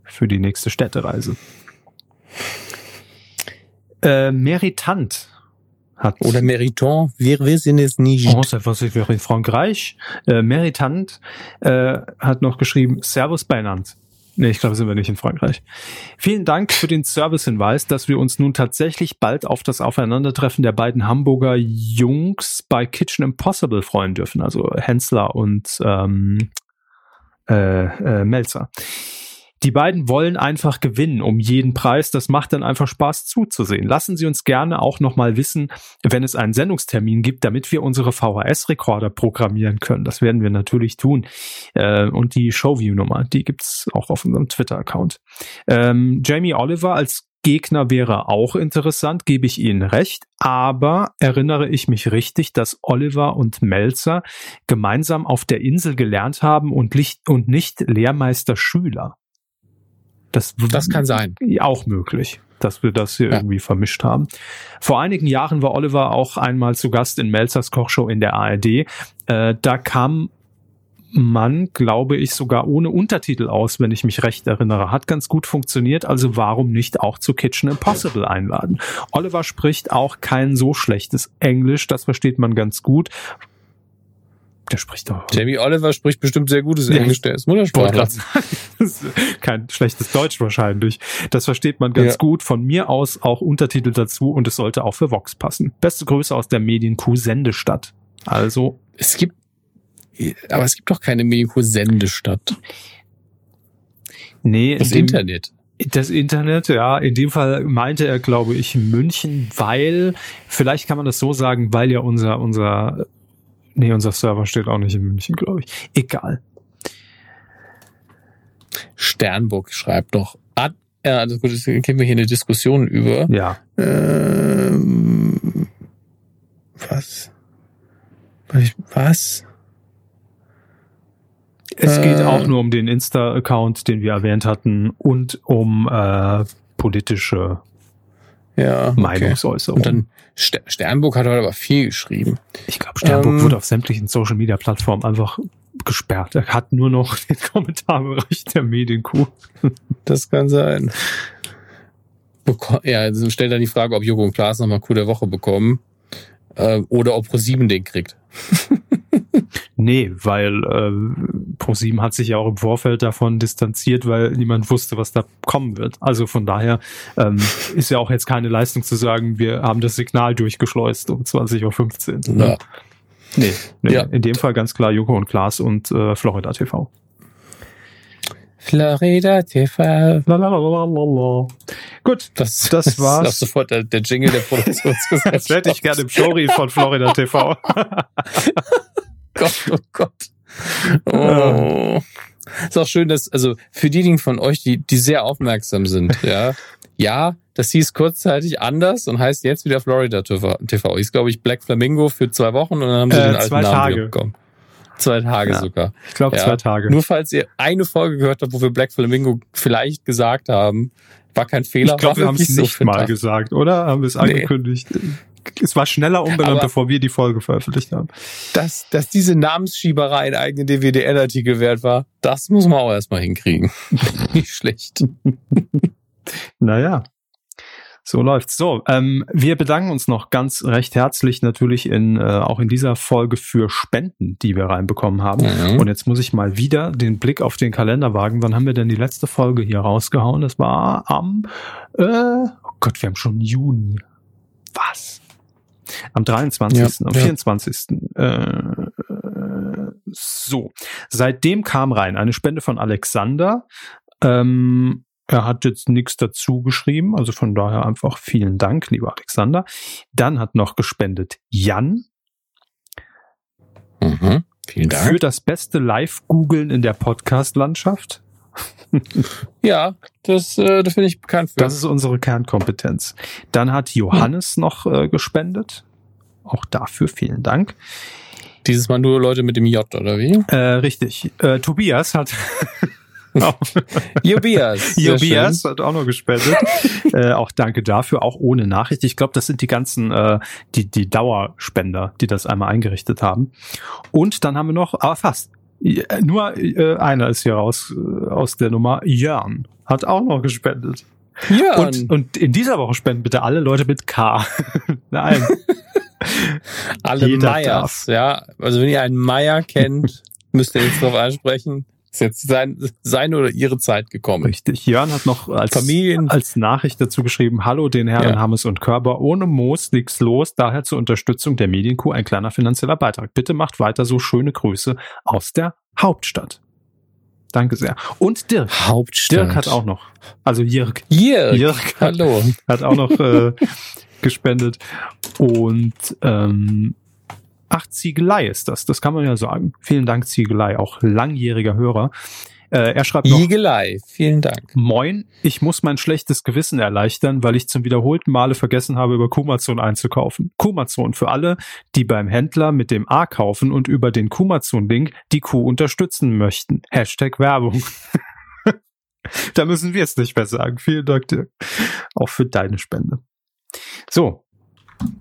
für die nächste Städtereise. Äh, Meritant hat. Oder Meritant, wir wissen es nicht. Oh, was ich in Frankreich. Äh, Meritant äh, hat noch geschrieben, Servus Beinand. Nee, ich glaube, sind wir nicht in Frankreich. Vielen Dank für den Servicehinweis, dass wir uns nun tatsächlich bald auf das Aufeinandertreffen der beiden Hamburger Jungs bei Kitchen Impossible freuen dürfen, also Hensler und ähm, äh, äh, Melzer. Die beiden wollen einfach gewinnen um jeden Preis. Das macht dann einfach Spaß zuzusehen. Lassen Sie uns gerne auch nochmal wissen, wenn es einen Sendungstermin gibt, damit wir unsere VHS-Rekorder programmieren können. Das werden wir natürlich tun. Äh, und die Showview-Nummer, die gibt's auch auf unserem Twitter-Account. Ähm, Jamie Oliver als Gegner wäre auch interessant, gebe ich Ihnen recht. Aber erinnere ich mich richtig, dass Oliver und Melzer gemeinsam auf der Insel gelernt haben und, und nicht Lehrmeister-Schüler. Das, das kann sein. Auch möglich, dass wir das hier ja. irgendwie vermischt haben. Vor einigen Jahren war Oliver auch einmal zu Gast in Melzers Kochshow in der ARD. Äh, da kam man, glaube ich, sogar ohne Untertitel aus, wenn ich mich recht erinnere. Hat ganz gut funktioniert, also warum nicht auch zu Kitchen Impossible einladen? Oliver spricht auch kein so schlechtes Englisch, das versteht man ganz gut. Der spricht doch. Jamie Oliver spricht bestimmt sehr gutes Englisch, der ist Muttersprachler. Kein schlechtes Deutsch wahrscheinlich. Das versteht man ganz ja. gut. Von mir aus auch Untertitel dazu und es sollte auch für Vox passen. Beste Grüße aus der Medienkuh Sendestadt. Also. Es gibt, aber es gibt doch keine Medienkuh Sendestadt. Nee. Das dem, Internet. Das Internet, ja, in dem Fall meinte er, glaube ich, München, weil, vielleicht kann man das so sagen, weil ja unser, unser Nee, unser Server steht auch nicht in München, glaube ich. Egal. Sternburg schreibt doch. Ah, ja, also gut, jetzt gehen wir hier eine Diskussion über. Ja. Ähm, was? Was? Es äh, geht auch nur um den Insta-Account, den wir erwähnt hatten, und um äh, politische ja, Meinungsäußerung. Und dann Sternburg hat heute aber viel geschrieben. Ich glaube, Sternburg ähm, wurde auf sämtlichen Social Media Plattformen einfach gesperrt. Er hat nur noch den Kommentarbereich der Medienkuh. Das kann sein. ja, also stellt dann die Frage, ob Joko und Klaas nochmal Kuh der Woche bekommen. Äh, oder ob ProSieben den kriegt. nee, weil äh, ProSieben hat sich ja auch im Vorfeld davon distanziert, weil niemand wusste, was da kommen wird. Also von daher ähm, ist ja auch jetzt keine Leistung zu sagen, wir haben das Signal durchgeschleust um 20.15 Uhr. Ne? Ja. Nee, nee ja. in dem Fall ganz klar Joko und Klaas und äh, Florida TV. Florida TV. Lalalala. Gut, das, das war's. Das ist sofort der, der Jingle der Produktionsgesellschaft. das hätte ich gerne im Showreel von Florida TV. Gott, oh Gott. Oh. Ist auch schön, dass, also für diejenigen von euch, die, die sehr aufmerksam sind, ja, ja, das hieß kurzzeitig anders und heißt jetzt wieder Florida TV. Ist, glaube ich, Black Flamingo für zwei Wochen und dann haben sie äh, den alten Namen bekommen. Zwei Tage ja, sogar. Ich glaube ja. zwei Tage. Nur falls ihr eine Folge gehört habt, wo wir Black Flamingo vielleicht gesagt haben, war kein Fehler. Ich glaube, wir haben es nicht so mal gesagt, oder? Haben wir es nee. angekündigt? Es war schneller umbenannt, Aber bevor wir die Folge veröffentlicht haben. Dass, dass diese Namensschieberei ein eigenen DWDL-Artikel wert war, das muss man auch erstmal hinkriegen. nicht schlecht. naja. So läuft's. So, ähm, wir bedanken uns noch ganz recht herzlich natürlich in äh, auch in dieser Folge für Spenden, die wir reinbekommen haben. Mhm. Und jetzt muss ich mal wieder den Blick auf den Kalender wagen. Wann haben wir denn die letzte Folge hier rausgehauen? Das war am äh, oh Gott, wir haben schon Juni. Was? Am 23., ja, am 24. Ja. Äh, so, seitdem kam rein eine Spende von Alexander. Ähm, er hat jetzt nichts dazu geschrieben, also von daher einfach vielen Dank, lieber Alexander. Dann hat noch gespendet Jan. Mhm, vielen Dank. Für das beste Live-Googeln in der Podcast-Landschaft. ja, das, äh, das finde ich bekannt für. Das ist unsere Kernkompetenz. Dann hat Johannes hm. noch äh, gespendet. Auch dafür vielen Dank. Dieses Mal nur Leute mit dem J, oder wie? Äh, richtig. Äh, Tobias hat Jobias. Jobias hat auch noch gespendet. äh, auch danke dafür, auch ohne Nachricht. Ich glaube, das sind die ganzen, äh, die, die Dauerspender, die das einmal eingerichtet haben. Und dann haben wir noch, aber fast, nur äh, einer ist hier raus äh, aus der Nummer. Jörn hat auch noch gespendet. Jörn. Und, und in dieser Woche spenden bitte alle Leute mit K. Nein. alle Meyers, ja. Also wenn ihr einen Meier kennt, müsst ihr jetzt drauf ansprechen. Ist jetzt sein, seine oder ihre Zeit gekommen. Richtig. Jörn hat noch als, Familien. als Nachricht dazu geschrieben, Hallo den Herren ja. Hammes und Körber. Ohne Moos nichts los, daher zur Unterstützung der Medienkuh ein kleiner finanzieller Beitrag. Bitte macht weiter so schöne Grüße aus der Hauptstadt. Danke sehr. Und Dirk. Hauptstadt. Dirk hat auch noch. Also Jirk. Jirk. Jirk hat, Hallo. Hat auch noch äh, gespendet. Und ähm, Ach, Ziegelei ist das. Das kann man ja sagen. Vielen Dank, Ziegelei, auch langjähriger Hörer. Äh, er schreibt noch, Ziegelei, vielen Dank. Moin, ich muss mein schlechtes Gewissen erleichtern, weil ich zum wiederholten Male vergessen habe, über Kumazon einzukaufen. Kumazon für alle, die beim Händler mit dem A kaufen und über den Kumazon-Link die Kuh unterstützen möchten. Hashtag Werbung. da müssen wir es nicht mehr sagen. Vielen Dank dir. Auch für deine Spende. So,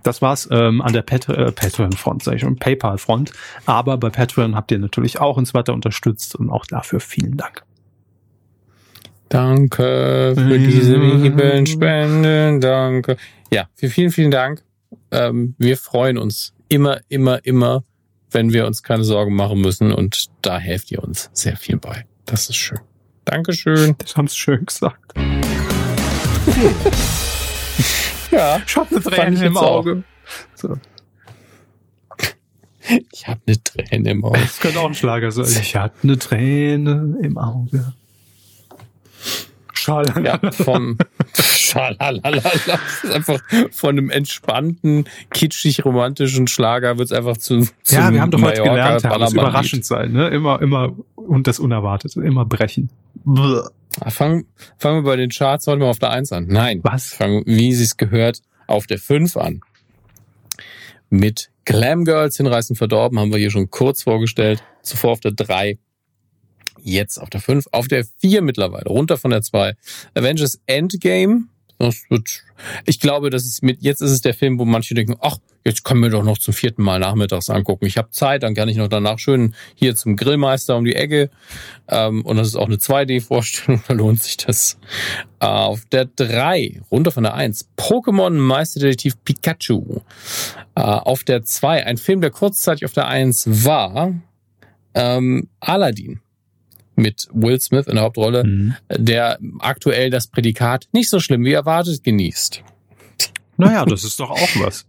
das war's ähm, an der Pat äh, Patreon-Front, sage ich schon, PayPal-Front. Aber bei Patreon habt ihr natürlich auch uns weiter unterstützt und auch dafür vielen Dank. Danke für diese lieben Spenden, danke. Ja, vielen, vielen Dank. Ähm, wir freuen uns immer, immer, immer, wenn wir uns keine Sorgen machen müssen und da helft ihr uns sehr viel bei. Das ist schön. Dankeschön. Das haben Sie schön gesagt. Ja. Ich habe eine Träne im Auge. So. Ich habe eine Träne im Auge. Das könnte auch ein Schlager sein. Ich habe eine Träne im Auge. Schalalala. Ja, vom Schalalala. Das ist einfach von einem entspannten, kitschig romantischen Schlager wird es einfach zu, Ja, wir haben doch heute gelernt, das überraschend sein, ne? Immer, immer und das Unerwartete, immer brechen. Ah, fangen, fangen wir bei den Charts heute mal auf der 1 an. Nein. Was? Fangen, wie sie es gehört, auf der 5 an. Mit Glam Girls hinreißend verdorben haben wir hier schon kurz vorgestellt. Zuvor auf der 3. Jetzt auf der 5. Auf der 4 mittlerweile. Runter von der 2. Avengers Endgame das wird, ich glaube, das ist mit, jetzt ist es der Film, wo manche denken, ach, jetzt können wir doch noch zum vierten Mal nachmittags angucken. Ich habe Zeit, dann kann ich noch danach schön hier zum Grillmeister um die Ecke. Ähm, und das ist auch eine 2D-Vorstellung, da lohnt sich das. Äh, auf der 3, runter von der 1, Pokémon Meisterdetektiv Pikachu. Äh, auf der 2, ein Film, der kurzzeitig auf der 1 war, ähm, Aladdin mit Will Smith in der Hauptrolle, mhm. der aktuell das Prädikat nicht so schlimm wie erwartet genießt. Naja, das ist doch auch was.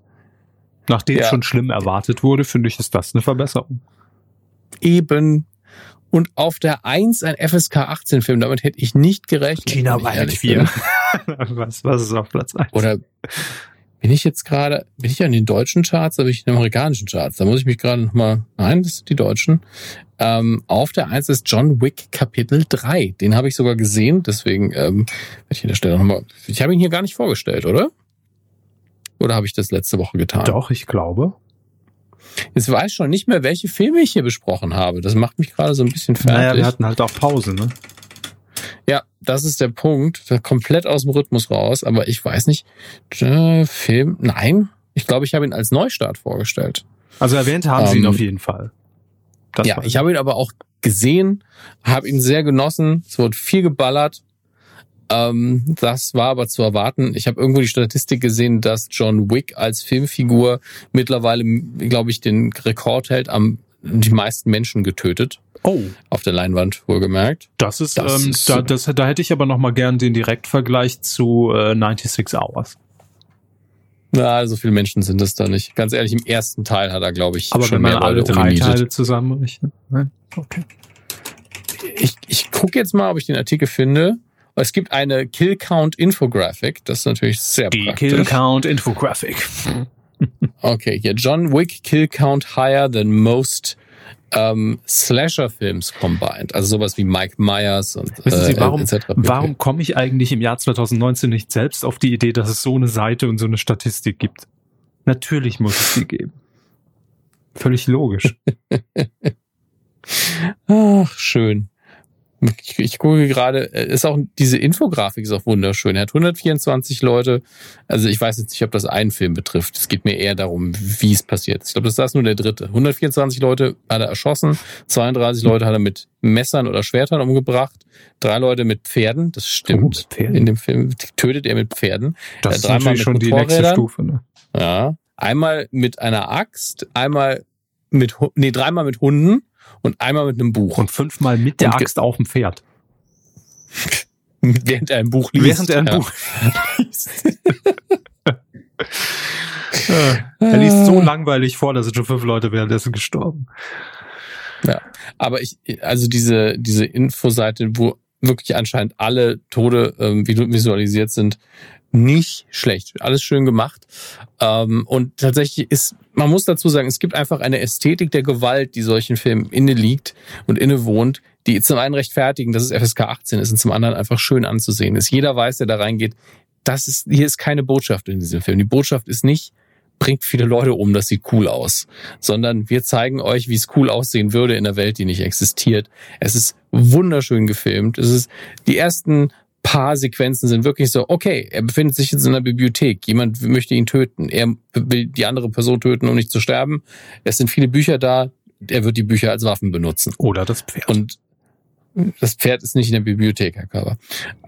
Nachdem ja. schon schlimm erwartet wurde, finde ich, ist das eine Verbesserung. Eben. Und auf der 1 ein FSK 18 Film, damit hätte ich nicht gerechnet. China Wild 4. was, was ist auf Platz 1? Oder bin ich jetzt gerade, bin ich an den deutschen Charts oder bin ich in den amerikanischen Charts? Da muss ich mich gerade nochmal, nein, das sind die deutschen. Ähm, auf der 1 ist John Wick Kapitel 3. Den habe ich sogar gesehen, deswegen ähm, werde ich an der Stelle nochmal, ich habe ihn hier gar nicht vorgestellt, oder? Oder habe ich das letzte Woche getan? Doch, ich glaube. Jetzt weiß ich schon nicht mehr, welche Filme ich hier besprochen habe. Das macht mich gerade so ein bisschen fertig. Naja, wir hatten halt auch Pause, ne? Ja, das ist der Punkt. Komplett aus dem Rhythmus raus. Aber ich weiß nicht. Äh, Film? Nein. Ich glaube, ich habe ihn als Neustart vorgestellt. Also erwähnt haben ähm, Sie ihn ähm, auf jeden Fall. Das ja, ich habe ihn aber auch gesehen, habe ihn sehr genossen. Es wurde viel geballert. Ähm, das war aber zu erwarten. Ich habe irgendwo die Statistik gesehen, dass John Wick als Filmfigur mittlerweile, glaube ich, den Rekord hält am die meisten Menschen getötet. Oh. Auf der Leinwand, wohlgemerkt. Das ist, das ähm, ist da, das, da hätte ich aber noch mal gern den Direktvergleich zu äh, 96 Hours. Na, so viele Menschen sind es da nicht. Ganz ehrlich, im ersten Teil hat er, glaube ich, aber schon wenn man alle drei Teile zusammenrechnet. Okay. Ich, ich gucke jetzt mal, ob ich den Artikel finde. Es gibt eine Kill Count Infographic. Das ist natürlich sehr Die praktisch. Kill Count Infographic. okay, hier John Wick Kill Count higher than most ähm, Slasher-Films combined. Also sowas wie Mike Myers und Wissen Sie, warum, äh, warum komme ich eigentlich im Jahr 2019 nicht selbst auf die Idee, dass es so eine Seite und so eine Statistik gibt? Natürlich muss es die geben. Völlig logisch. Ach, schön. Ich, ich gucke gerade, äh, ist auch diese Infografik ist auch wunderschön. Er hat 124 Leute. Also ich weiß jetzt nicht, ob das einen Film betrifft. Es geht mir eher darum, wie es passiert. Ich glaube, das ist nur der dritte. 124 Leute hat er erschossen, 32 Leute hat er mit Messern oder Schwertern umgebracht, drei Leute mit Pferden. Das stimmt. Oh, In dem Film tötet er mit Pferden. Das ist natürlich schon die nächste Stufe. Ne? Ja, einmal mit einer Axt, einmal mit nee dreimal mit Hunden und einmal mit einem Buch. Und fünfmal mit der Axt auf dem Pferd. Während er ein Buch liest. Während er ein ja. Buch liest. er liest so langweilig vor, dass sind schon fünf Leute währenddessen gestorben. Ja, aber ich, also diese, diese Infoseite, wo wirklich anscheinend alle Tode ähm, visualisiert sind, nicht schlecht. Alles schön gemacht. Ähm, und tatsächlich ist, man muss dazu sagen, es gibt einfach eine Ästhetik der Gewalt, die solchen Filmen inne liegt und inne wohnt, die zum einen rechtfertigen, dass es FSK 18 ist und zum anderen einfach schön anzusehen ist. Jeder weiß, der da reingeht, das ist, hier ist keine Botschaft in diesem Film. Die Botschaft ist nicht, bringt viele Leute um, das sieht cool aus, sondern wir zeigen euch, wie es cool aussehen würde in einer Welt, die nicht existiert. Es ist wunderschön gefilmt. Es ist die ersten paar Sequenzen sind wirklich so, okay, er befindet sich jetzt in der Bibliothek, jemand möchte ihn töten, er will die andere Person töten, um nicht zu sterben. Es sind viele Bücher da, er wird die Bücher als Waffen benutzen. Oder das Pferd. Und das Pferd ist nicht in der Bibliothek, Herr Körber.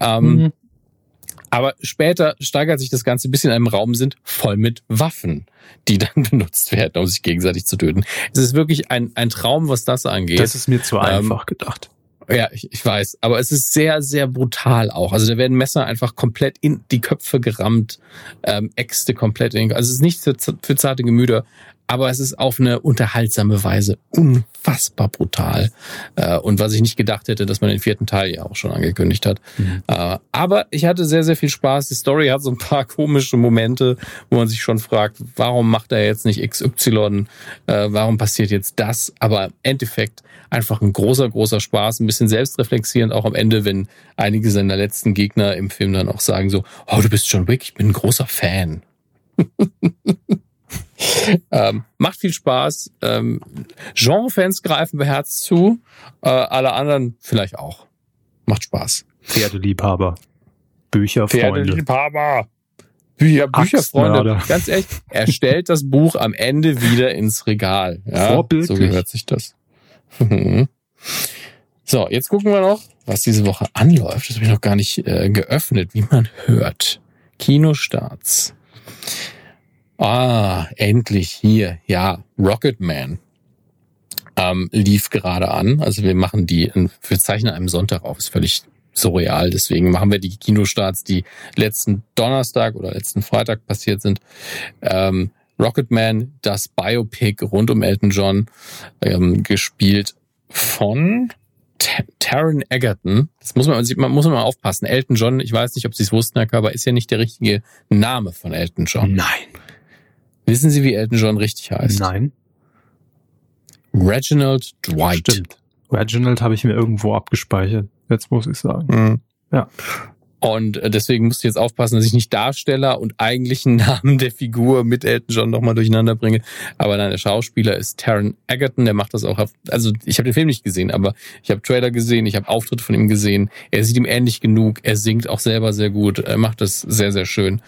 Ähm, mhm. Aber später steigert sich das Ganze, bis sie in einem Raum sind, voll mit Waffen, die dann benutzt werden, um sich gegenseitig zu töten. Es ist wirklich ein, ein Traum, was das angeht. Das ist mir zu ähm, einfach gedacht. Ja, ich, ich weiß. Aber es ist sehr, sehr brutal auch. Also da werden Messer einfach komplett in die Köpfe gerammt, ähm, Äxte komplett in. Also es ist nicht für, für zarte Gemüter, aber es ist auf eine unterhaltsame Weise unfassbar brutal. Äh, und was ich nicht gedacht hätte, dass man den vierten Teil ja auch schon angekündigt hat. Mhm. Äh, aber ich hatte sehr, sehr viel Spaß. Die Story hat so ein paar komische Momente, wo man sich schon fragt, warum macht er jetzt nicht XY? Äh, warum passiert jetzt das? Aber im Endeffekt einfach ein großer, großer Spaß, ein bisschen selbstreflexierend auch am Ende, wenn einige seiner letzten Gegner im Film dann auch sagen so, oh, du bist John Wick, ich bin ein großer Fan. ähm, macht viel Spaß. Ähm, Genre-Fans greifen beherzt zu, äh, alle anderen vielleicht auch. Macht Spaß. Pferdeliebhaber. Bücherfreunde. Pferdeliebhaber. Bücher, Bücherfreunde. Ganz ehrlich, er stellt das Buch am Ende wieder ins Regal. Ja, Vorbildlich. So gehört sich das. Mhm. so, jetzt gucken wir noch, was diese Woche anläuft. Das habe ich noch gar nicht äh, geöffnet, wie man hört. Kinostarts. Ah, endlich hier. Ja, Rocketman ähm, lief gerade an. Also wir machen die, wir zeichnen einem Sonntag auf. Ist völlig surreal. Deswegen machen wir die Kinostarts, die letzten Donnerstag oder letzten Freitag passiert sind. Ähm, Rocketman, das Biopic rund um Elton John, ähm, gespielt von Taron Egerton. Das muss man, man muss man mal aufpassen. Elton John, ich weiß nicht, ob Sie es wussten, Herr Körber, ist ja nicht der richtige Name von Elton John. Nein. Wissen Sie, wie Elton John richtig heißt? Nein. Reginald Dwight. Stimmt. Reginald habe ich mir irgendwo abgespeichert. Jetzt muss ich sagen. Mhm. Ja. Und äh, deswegen musst du jetzt aufpassen, dass ich nicht Darsteller und eigentlichen Namen der Figur mit Elton John nochmal durcheinander bringe. Aber nein, der Schauspieler ist Taron Egerton, der macht das auch. Auf, also ich habe den Film nicht gesehen, aber ich habe Trailer gesehen, ich habe Auftritte von ihm gesehen. Er sieht ihm ähnlich genug, er singt auch selber sehr gut, er macht das sehr, sehr schön.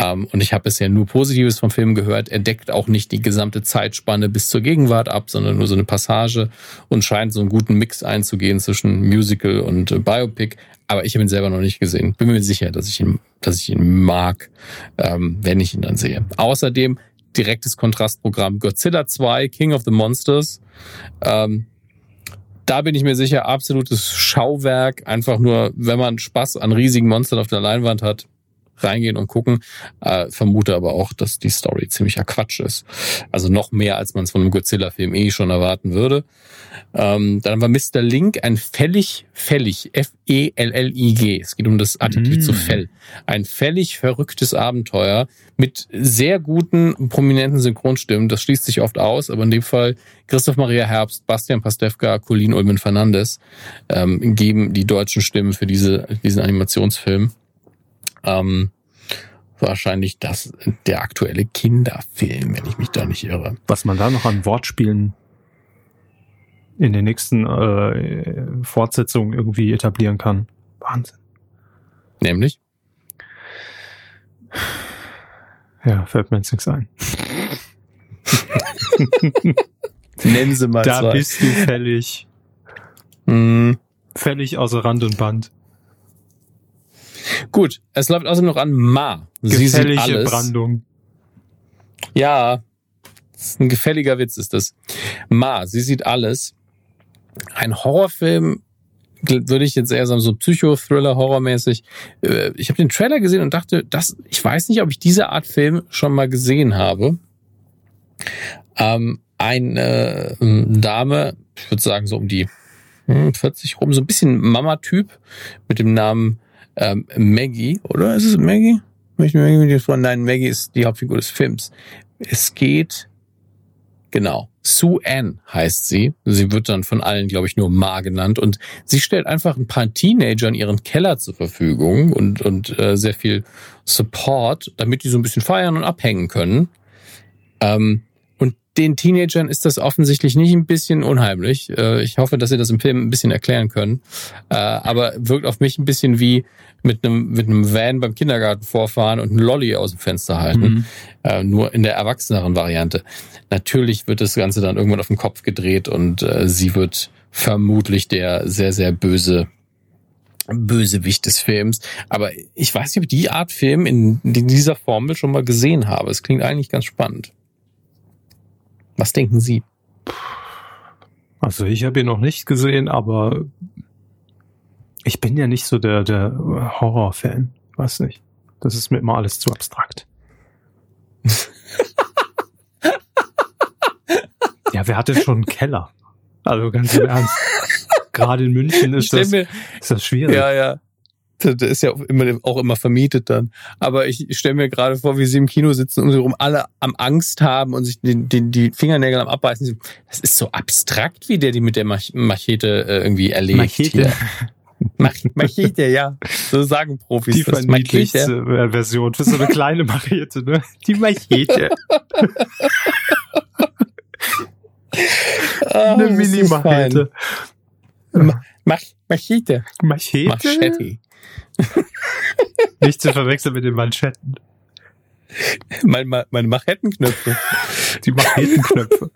Um, und ich habe bisher nur Positives vom Film gehört. Er deckt auch nicht die gesamte Zeitspanne bis zur Gegenwart ab, sondern nur so eine Passage und scheint so einen guten Mix einzugehen zwischen Musical und äh, Biopic. Aber ich habe ihn selber noch nicht gesehen. Bin mir sicher, dass ich ihn, dass ich ihn mag, ähm, wenn ich ihn dann sehe. Außerdem direktes Kontrastprogramm Godzilla 2, King of the Monsters. Ähm, da bin ich mir sicher, absolutes Schauwerk. Einfach nur, wenn man Spaß an riesigen Monstern auf der Leinwand hat, reingehen und gucken. Äh, vermute aber auch, dass die Story ziemlicher Quatsch ist. Also noch mehr, als man es von einem Godzilla-Film eh schon erwarten würde. Ähm, dann war Mr. Link ein fällig, fällig, F-E-L-L-I-G. Es geht um das Adjektiv mm. zu Fell. Ein fällig verrücktes Abenteuer mit sehr guten, prominenten Synchronstimmen. Das schließt sich oft aus, aber in dem Fall Christoph Maria Herbst, Bastian Pastewka, Colin Ulmen Fernandes ähm, geben die deutschen Stimmen für diese, diesen Animationsfilm. Ähm, wahrscheinlich das der aktuelle Kinderfilm, wenn ich mich da nicht irre. Was man da noch an Wortspielen in den nächsten äh, Fortsetzungen irgendwie etablieren kann. Wahnsinn. Nämlich? Ja, fällt mir jetzt nichts ein. Nennen Sie mal Da zwei. bist du fällig. Mm. Völlig außer Rand und Band. Gut, es läuft außerdem noch an Ma. Sie Gefällige sieht alles. Brandung. Ja, ein gefälliger Witz ist das. Ma, sie sieht alles. Ein Horrorfilm würde ich jetzt eher sagen, so Psychothriller, horrormäßig. Äh, Ich habe den Trailer gesehen und dachte, das, ich weiß nicht, ob ich diese Art Film schon mal gesehen habe. Ähm, eine ähm, Dame, ich würde sagen so um die hm, 40 rum, so ein bisschen Mama-Typ mit dem Namen ähm, Maggie, oder? Ist es Maggie? Möchte Maggie mit dir? Nein, Maggie ist die Hauptfigur des Films. Es geht, genau, Sue Ann heißt sie. Sie wird dann von allen, glaube ich, nur Ma genannt. Und sie stellt einfach ein paar Teenagern ihren Keller zur Verfügung und, und äh, sehr viel Support, damit die so ein bisschen feiern und abhängen können. Ähm, und den Teenagern ist das offensichtlich nicht ein bisschen unheimlich. Äh, ich hoffe, dass sie das im Film ein bisschen erklären können. Äh, aber wirkt auf mich ein bisschen wie mit einem, mit einem Van beim Kindergarten vorfahren und einen Lolly aus dem Fenster halten. Mhm. Äh, nur in der erwachseneren Variante. Natürlich wird das Ganze dann irgendwann auf den Kopf gedreht und äh, sie wird vermutlich der sehr, sehr böse Bösewicht des Films. Aber ich weiß nicht, ob ich die Art Film in, in dieser Formel schon mal gesehen habe. Es klingt eigentlich ganz spannend. Was denken Sie? Also ich habe ihn noch nicht gesehen, aber ich bin ja nicht so der, der Horror-Fan. Weiß nicht. Das ist mir immer alles zu abstrakt. ja, wer hatte schon einen Keller? Also ganz im Ernst. Gerade in München ist das, mir- ist das schwierig. Ja, ja. Das ist ja auch immer, auch immer vermietet dann. Aber ich stelle mir gerade vor, wie sie im Kino sitzen und sie rum alle am Angst haben und sich den, den, die Fingernägel am Abbeißen. Das ist so abstrakt, wie der die mit der Mach Machete äh, irgendwie erlegt. Machete. Hier. Mach Machete, ja. So sagen Profis. Die verniedlichste Version für so eine kleine Machete, ne? Die Machete. Ah, Eine das ist Mini-Machete. Mach Machete. Machete? Machete. Nicht zu verwechseln mit den Manschetten. Mein, Ma- meine Machettenknöpfe. Die Machetenknöpfe.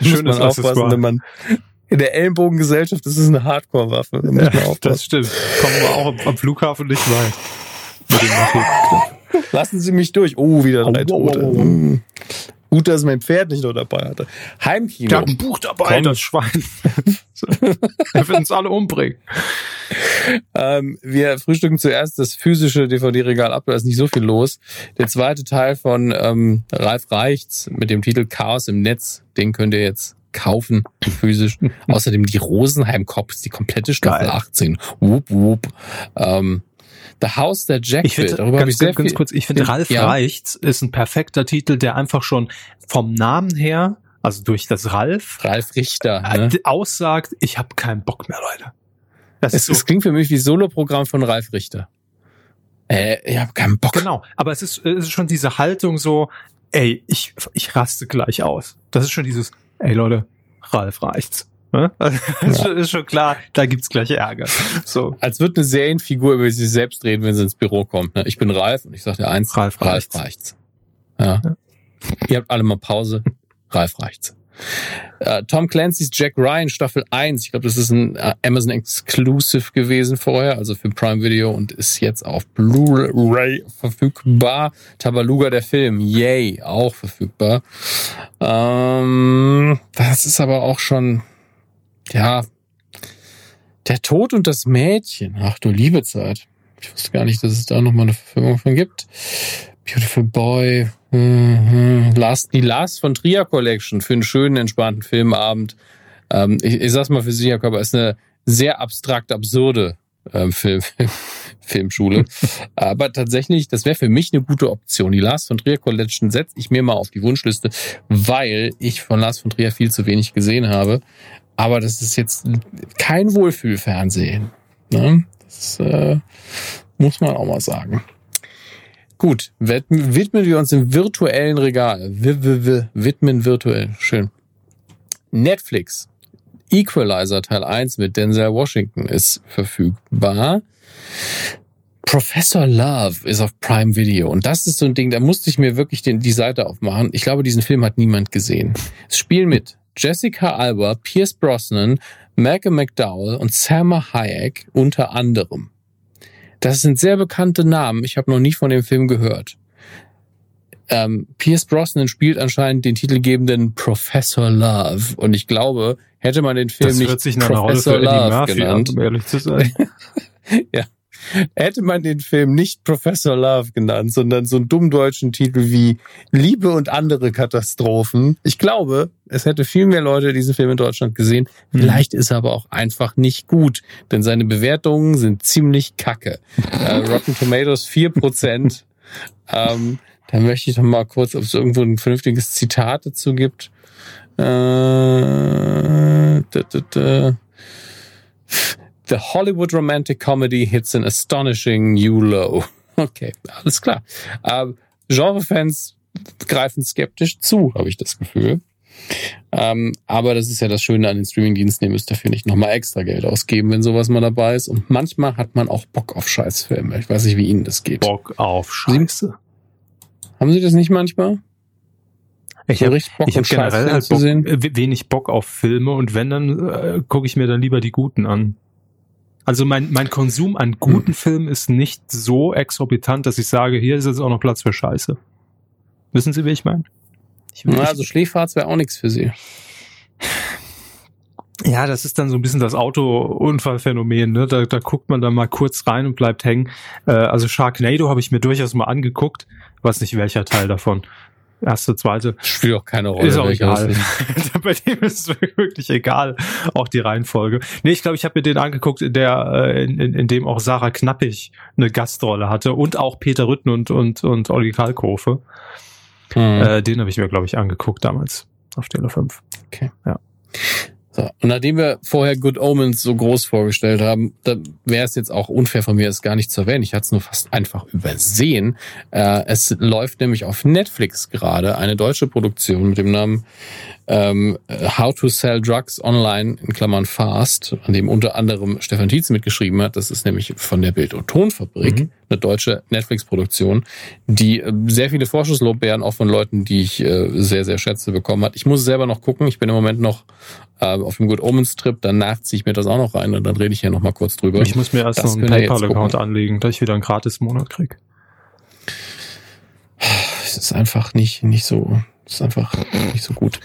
Schönes Schönes aufpassen, wenn man in der Ellenbogengesellschaft, das ist eine Hardcore-Waffe. Da Ja, das stimmt. Kommen wir auch am, am Flughafen nicht weit. Lassen Sie mich durch. Oh, wieder drei au, Tote. au, au. Hm. Gut, dass mein Pferd nicht noch dabei hatte. Heimkino. Der hat ein Buch dabei, Komm. das Schwein. Er wird uns alle umbringen. Ähm, wir frühstücken zuerst das physische DVD-Regal ab, da ist nicht so viel los. Der zweite Teil von ähm, Ralf Reichts mit dem Titel Chaos im Netz, den könnt ihr jetzt kaufen, physisch. Außerdem die Rosenheim Cops, die komplette Staffel Geil. 18. Whoop, whoop. Ähm, The House That Jack Ich Built. Darüber habe ganz, ich sehr ganz, kurz, ich finde, Ralf Ja. Reichts ist ein perfekter Titel, der einfach schon vom Namen her, also durch das Ralf, Ralf Richter. Ne? äh, aussagt, ich habe keinen Bock mehr, Leute. Das Es, ist es so, klingt für mich wie Soloprogramm von Ralf Richter. Äh, ich habe keinen Bock. genau. Aber es ist, es ist schon diese Haltung so, ey, ich, ich raste gleich aus. Das ist schon dieses, ey Leute, Ralf reicht's. Ne? Also, ist, Ja. schon, ist schon klar, da gibt's gleich Ärger. So. Als würde eine Serienfigur über sich selbst reden, wenn sie ins Büro kommt. ne? Ich bin Ralf und ich sage dir eins, Ralf Ralf reicht's. reicht's. Ja. Ihr habt alle mal Pause, Ralf reicht's. Äh, Tom Clancy's Jack Ryan Staffel 1, ich glaube, das ist ein äh, Amazon Exclusive gewesen vorher, also für Prime Video und ist jetzt auf Blu-ray verfügbar. Tabaluga der Film, yay, auch verfügbar. Ähm, das ist aber auch schon, ja, der Tod und das Mädchen. Ach du liebe Zeit. Ich wusste gar nicht, dass es da nochmal eine Verfilmung von gibt. Beautiful Boy. Mhm. Last, die Last von Trier Collection für einen schönen, entspannten Filmabend. Ähm, ich, ich sag's mal für sicher, aber ist eine sehr abstrakt absurde ähm, Film, Filmschule. Aber tatsächlich, das wäre für mich eine gute Option. Die Lars von Trier Collection setze ich mir mal auf die Wunschliste, weil ich von Lars von Trier viel zu wenig gesehen habe. Aber das ist jetzt kein Wohlfühlfernsehen. Ne? Das äh, muss man auch mal sagen. Gut, widmen wir uns im virtuellen Regal. Widmen virtuell. Schön. Netflix Equalizer Teil 1 mit Denzel Washington ist verfügbar. Professor Love ist auf Prime Video. Und das ist so ein Ding, da musste ich mir wirklich den, die Seite aufmachen. Ich glaube, diesen Film hat niemand gesehen. Es spielen mit Jessica Alba, Pierce Brosnan, Malcolm McDowell und Salma Hayek unter anderem. Das sind sehr bekannte Namen. Ich habe noch nie von dem Film gehört. Ähm, Pierce Brosnan spielt anscheinend den titelgebenden Professor Love. Und ich glaube, hätte man den Film das nicht sich nach Professor Love genannt, an, um ehrlich zu sein. ja. Hätte man den Film nicht Professor Love genannt, sondern so einen dummdeutschen Titel wie Liebe und andere Katastrophen. Ich glaube, es hätte viel mehr Leute diesen Film in Deutschland gesehen. Vielleicht ist er aber auch einfach nicht gut, denn seine Bewertungen sind ziemlich kacke. äh, Rotten Tomatoes 4%. ähm, da möchte ich noch mal kurz, ob es irgendwo ein vernünftiges Zitat dazu gibt. Äh, da, da, da. The Hollywood Romantic Comedy hits an astonishing new low. Okay, alles klar. Ähm, Genrefans greifen skeptisch zu, habe ich das Gefühl. Ähm, aber das ist ja das Schöne an den Streamingdiensten, ihr müsst dafür nicht nochmal extra Geld ausgeben, wenn sowas mal dabei ist. Und manchmal hat man auch Bock auf Scheißfilme. Ich weiß nicht, wie Ihnen das geht. Bock auf Scheiße. Haben Sie das nicht manchmal? Ich habe ich hab generell halt Bock, wenig Bock auf Filme und wenn, dann äh, gucke ich mir dann lieber die guten an. Also mein, mein Konsum an guten hm. Filmen ist nicht so exorbitant, dass ich sage, hier ist jetzt auch noch Platz für Scheiße. Wissen Sie, wie ich meine? Ja, also Schläferz wäre auch nichts für Sie. Ja, das ist dann so ein bisschen das Autounfallphänomen. Ne? Da, da guckt man dann mal kurz rein und bleibt hängen. Äh, also Sharknado habe ich mir durchaus mal angeguckt weiß nicht welcher Teil davon. Erste, zweite. Spielt auch keine Rolle. Ist auch egal. Bei dem ist es wirklich egal. Auch die Reihenfolge. Nee, ich glaube, ich habe mir den angeguckt, in der, äh, in, in, in dem auch Sarah Knappig eine Gastrolle hatte und auch Peter Rütten und, und, und Olli Kalkofe. Hm. Äh, den habe ich mir, glaube ich, angeguckt damals auf Stelle 5. Okay. Ja. So, und nachdem wir vorher Good Omens so groß vorgestellt haben, dann wäre es jetzt auch unfair von mir, es gar nicht zu erwähnen. Ich hatte es nur fast einfach übersehen. Äh, es läuft nämlich auf Netflix gerade eine deutsche Produktion mit dem Namen ähm, How to Sell Drugs Online in Klammern Fast, an dem unter anderem Stefan Tietz mitgeschrieben hat. Das ist nämlich von der Bild- und Tonfabrik, mhm. eine deutsche Netflix-Produktion, die äh, sehr viele Vorschusslobbeeren auch von Leuten, die ich äh, sehr, sehr schätze, bekommen hat. Ich muss selber noch gucken. Ich bin im Moment noch äh, auf dem Good Omens Trip. Danach ziehe ich mir das auch noch rein und dann rede ich hier noch mal kurz drüber. Ich muss mir erst das noch einen PayPal-Account anlegen, dass ich wieder einen Gratis-Monat krieg. Es ist einfach nicht, nicht so, ist einfach nicht so gut.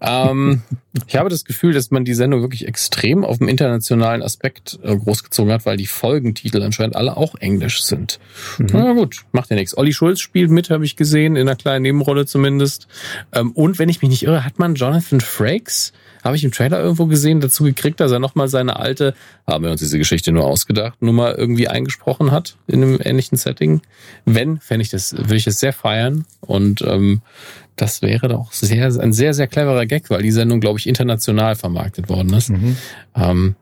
Ähm, ich habe das Gefühl, dass man die Sendung wirklich extrem auf dem internationalen Aspekt äh, großgezogen hat, weil die Folgentitel anscheinend alle auch englisch sind. Mhm. Na gut, macht ja nichts. Olli Schulz spielt mit, habe ich gesehen, in einer kleinen Nebenrolle zumindest. Ähm, und wenn ich mich nicht irre, hat man Jonathan Frakes habe ich im Trailer irgendwo gesehen, dazu gekriegt, dass er nochmal seine alte, haben wir uns diese Geschichte nur ausgedacht, Nummer irgendwie eingesprochen hat in einem ähnlichen Setting. Wenn, fände ich das, würde ich es sehr feiern. Und ähm, das wäre doch sehr, ein sehr, sehr cleverer Gag, weil die Sendung, glaube ich, international vermarktet worden ist. Mhm. Ähm,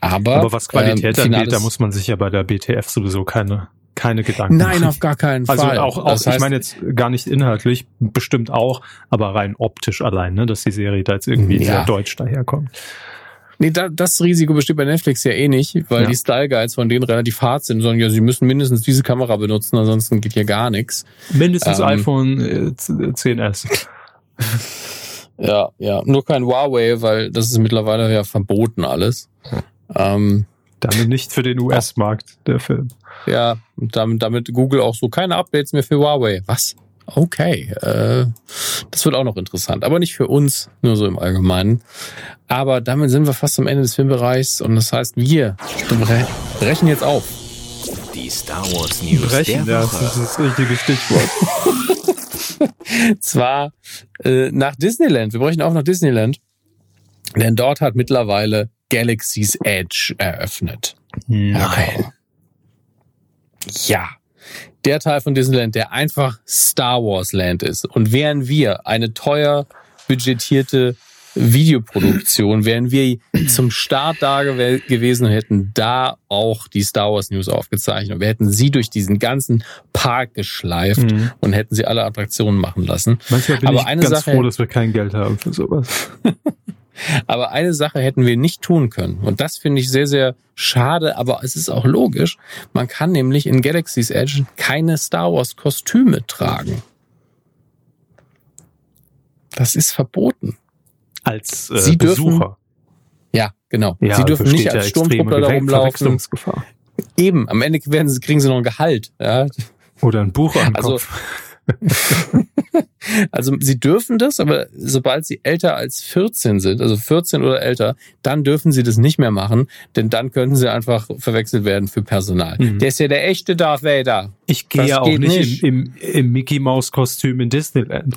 aber, aber was Qualität ähm, angeht, da muss man sich ja bei der BTF sowieso keine keine Gedanken Nein, machen. auf gar keinen also Fall. Also auch, auch das heißt, ich meine jetzt gar nicht inhaltlich, bestimmt auch, aber rein optisch allein, ne, dass die Serie da jetzt irgendwie ja. sehr deutsch daherkommt. Nee, da, das Risiko besteht bei Netflix ja eh nicht, weil ja. die Style Guides von denen relativ hart sind sagen, ja, sie müssen mindestens diese Kamera benutzen, ansonsten geht hier gar nichts. Mindestens ähm, iPhone äh, 10S. ja, ja, nur kein Huawei, weil das ist mittlerweile ja verboten alles. Ähm, damit nicht für den US-Markt, der Film. Ja, und damit, damit Google auch so keine Updates mehr für Huawei. Was? Okay, äh, das wird auch noch interessant, aber nicht für uns, nur so im Allgemeinen. Aber damit sind wir fast am Ende des Filmbereichs und das heißt, wir brechen jetzt auf. Die Star Wars News Brechen, der das Woche. ist das richtige Stichwort. Zwar äh, nach Disneyland. Wir brechen auf nach Disneyland. Denn dort hat mittlerweile Galaxy's Edge eröffnet. Nein. Ja. Der Teil von Disneyland, der einfach Star Wars Land ist. Und wären wir eine teuer budgetierte Videoproduktion, wären wir zum Start da gew gewesen und hätten da auch die Star Wars News aufgezeichnet. Und wir hätten sie durch diesen ganzen Park geschleift Mhm. und hätten sie alle Attraktionen machen lassen. Manchmal bin Aber ich eine ganz Sache- froh, dass wir kein Geld haben für sowas. Aber eine Sache hätten wir nicht tun können. Und das finde ich sehr, sehr schade, aber es ist auch logisch. Man kann nämlich in Galaxy's Edge keine Star Wars Kostüme tragen. Das ist verboten. Als äh, Sie dürfen- Besucher. Ja, genau. Ja, Sie dürfen nicht ja als extreme Sturmtruppler da rumlaufen. Eben, am Ende werden sie, kriegen sie noch ein Gehalt. Ja. Oder ein Buch am Also- Kopf. Also sie dürfen das, aber sobald sie älter als 14 sind, also 14 oder älter, dann dürfen sie das nicht mehr machen, denn dann könnten sie einfach verwechselt werden für Personal. Mhm. Der ist ja der echte Darth Vader. Ich gehe ja auch nicht, nicht. Im, im, im Mickey Maus Kostüm in Disneyland.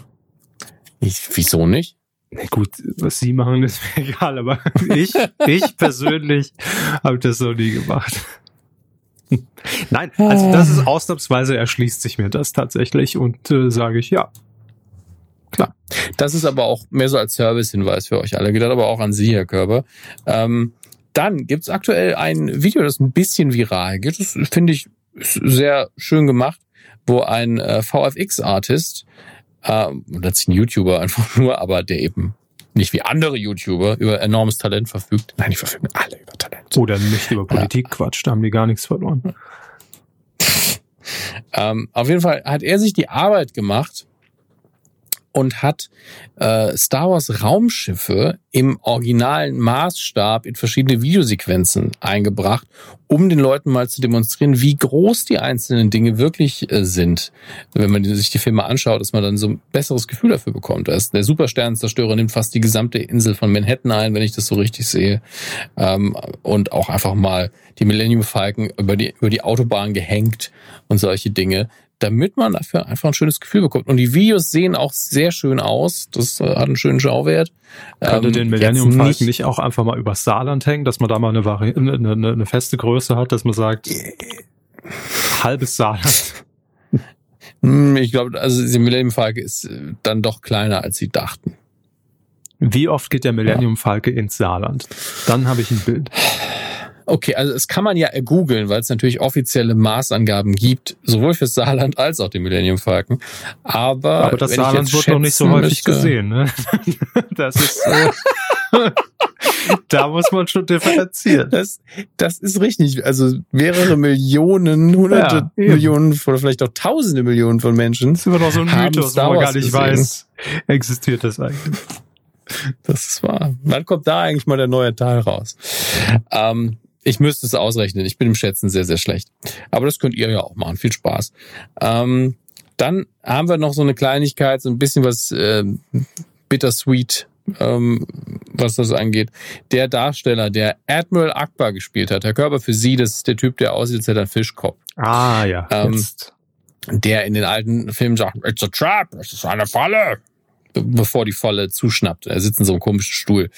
Ich, wieso nicht? Na gut, was Sie machen, ist mir egal, aber ich, ich persönlich habe das noch nie gemacht. Nein, also das ist ausnahmsweise erschließt sich mir das tatsächlich und äh, sage ich ja. Das ist aber auch mehr so als Service-Hinweis für euch alle gedacht, aber auch an Sie, Herr Körber. Ähm, dann gibt's aktuell ein Video, das ein bisschen viral geht. Das finde ich sehr schön gemacht, wo ein äh, VFX-Artist, äh, das ist ein YouTuber einfach nur, aber der eben nicht wie andere YouTuber über enormes Talent verfügt. Nein, die verfügen alle über Talent. Oder nicht über Politik quatscht, da haben die gar nichts verloren. Ähm, auf jeden Fall hat er sich die Arbeit gemacht und hat äh, Star Wars Raumschiffe im originalen Maßstab in verschiedene Videosequenzen eingebracht, um den Leuten mal zu demonstrieren, wie groß die einzelnen Dinge wirklich äh, sind. Wenn man sich die Filme anschaut, dass man dann so ein besseres Gefühl dafür bekommt. Ist der Supersternenzerstörer nimmt fast die gesamte Insel von Manhattan ein, wenn ich das so richtig sehe. Ähm, und auch einfach mal die Millennium Falcon über die, über die Autobahn gehängt und solche Dinge damit man dafür einfach ein schönes Gefühl bekommt. Und die Videos sehen auch sehr schön aus. Das äh, hat einen schönen Schauwert. Könnte Ähm, den Millennium nicht- Falcon nicht auch einfach mal über Saarland hängen, dass man da mal eine, Vari eine, eine, eine feste Größe hat, dass man sagt, halbes Saarland. Hm, Ich glaube, also die Millennium Falke ist äh, dann doch kleiner, als sie dachten. Wie oft geht der Millennium Falke ins Saarland? Dann habe ich ein Bild. Okay, also es kann man ja googeln, weil es natürlich offizielle Maßangaben gibt, sowohl fürs Saarland als auch den Millennium Falken. Aber, Aber das Saarland wird noch nicht so häufig müsste- gesehen. Ne? Das ist äh, da muss man schon differenzieren. Das, das ist richtig. Also mehrere Millionen, hunderte Ja. Millionen oder vielleicht auch tausende Millionen von Menschen. Das ist immer noch so ein Mythos, wo man gar nicht gesehen. weiß, existiert das eigentlich. Das ist wahr. Wann kommt da eigentlich mal der neue Teil raus? Ähm, ich müsste es ausrechnen. Ich bin im Schätzen sehr, sehr schlecht. Aber das könnt ihr ja auch machen. Viel Spaß. Ähm, dann haben wir noch so eine Kleinigkeit, so ein bisschen was ähm, bittersweet, ähm, was das angeht. Der Darsteller, der Admiral Akbar gespielt hat, Herr Körper, für Sie, das ist der Typ, der aussieht, als hätte er einen Fischkopf. Ah ja, Ähm. Der in den alten Filmen sagt, it's a trap, es ist eine Falle, be- bevor die Falle zuschnappt. Er sitzt in so einem komischen Stuhl.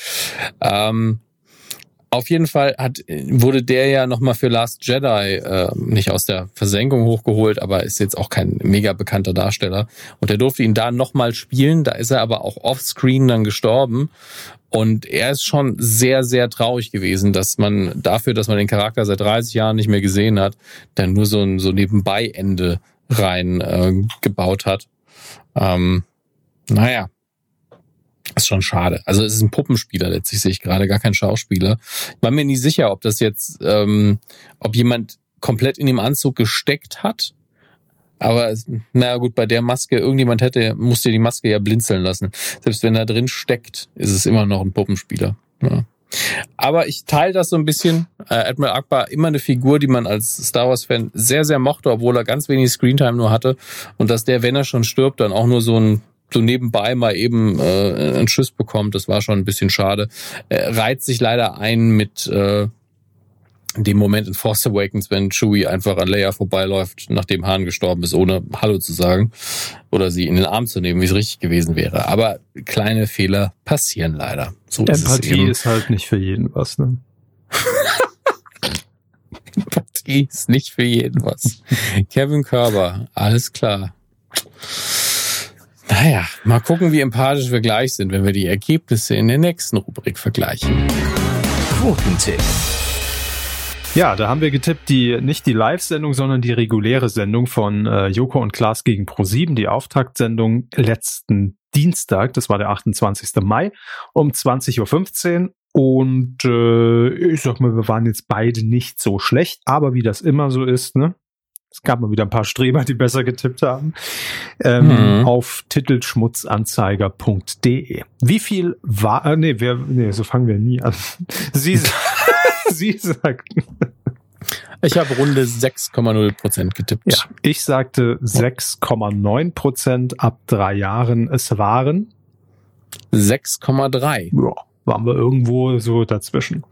Ähm, auf jeden Fall hat, wurde der ja nochmal für Last Jedi äh, nicht aus der Versenkung hochgeholt, aber ist jetzt auch kein mega bekannter Darsteller. Und er durfte ihn da nochmal spielen. Da ist er aber auch offscreen dann gestorben. Und er ist schon sehr, sehr traurig gewesen, dass man dafür, dass man den Charakter seit 30 Jahren nicht mehr gesehen hat, dann nur so ein so Nebenbei-Ende rein äh, gebaut hat. Ähm, naja, ist schon schade. Also es ist ein Puppenspieler letztlich, sehe ich gerade, gar kein Schauspieler. Ich war mir nie sicher, ob das jetzt, ähm, ob jemand komplett in dem Anzug gesteckt hat. Aber naja gut, bei der Maske, irgendjemand hätte, musste die Maske ja blinzeln lassen. Selbst wenn da drin steckt, ist es immer noch ein Puppenspieler. Ja. Aber ich teile das so ein bisschen. Äh, Admiral Akbar immer eine Figur, die man als Star Wars-Fan sehr, sehr mochte, obwohl er ganz wenig Screentime nur hatte. Und dass der, wenn er schon stirbt, dann auch nur so ein so nebenbei mal eben äh, einen Schuss bekommt, das war schon ein bisschen schade. Er reiht sich leider ein mit äh, dem Moment in Force Awakens, wenn Chewie einfach an Leia vorbeiläuft, nachdem Han gestorben ist, ohne Hallo zu sagen oder sie in den Arm zu nehmen, wie es richtig gewesen wäre. Aber kleine Fehler passieren leider. So Empathie ist, ist halt nicht für jeden was, ne? Empathie ist nicht für jeden was. Kevin Körber, alles klar. Naja, mal gucken, wie empathisch wir gleich sind, wenn wir die Ergebnisse in der nächsten Rubrik vergleichen. Quotentipp. Ja, da haben wir getippt, die nicht die Live-Sendung, sondern die reguläre Sendung von äh, Joko und Klaas gegen Pro7, die Auftaktsendung letzten Dienstag, das war der 28. Mai um 20.15 Uhr. Und äh, ich sag mal, wir waren jetzt beide nicht so schlecht, aber wie das immer so ist, ne? Es gab mal wieder ein paar Streber, die besser getippt haben. Ähm, mhm. Auf titelschmutzanzeiger.de. Wie viel war, äh, nee, wer, nee, so fangen wir nie an. Sie, Sie sagten. Ich habe Runde 6,0 Prozent getippt. Ja, ich sagte 6,9 Prozent ab drei Jahren. Es waren 6,3. Ja, waren wir irgendwo so dazwischen.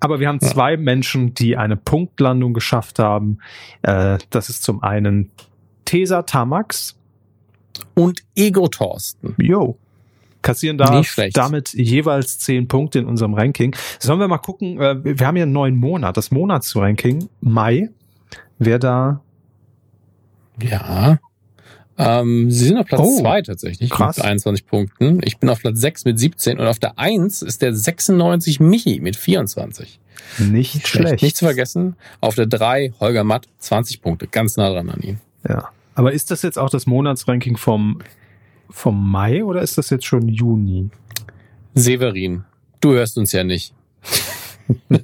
Aber wir haben zwei Menschen, die eine Punktlandung geschafft haben. Äh, das ist zum einen Tesa Tamax und Ego Thorsten. Jo kassieren da damit jeweils zehn Punkte in unserem Ranking. Sollen wir mal gucken, äh, wir haben ja einen neuen Monat, das Monatsranking, Mai, wer da... Ja, ähm, sie sind auf Platz oh, zwei tatsächlich krass. mit 21 Punkten. Ich bin auf Platz 6 mit 17 und auf der 1 ist der 96 Michi mit 24. Nicht, schlecht. Nicht zu vergessen, auf der 3 Holger Matt 20 Punkte, ganz nah dran an ihn. Ja. Aber ist das jetzt auch das Monatsranking vom vom Mai oder ist das jetzt schon Juni? Severin, du hörst uns ja nicht.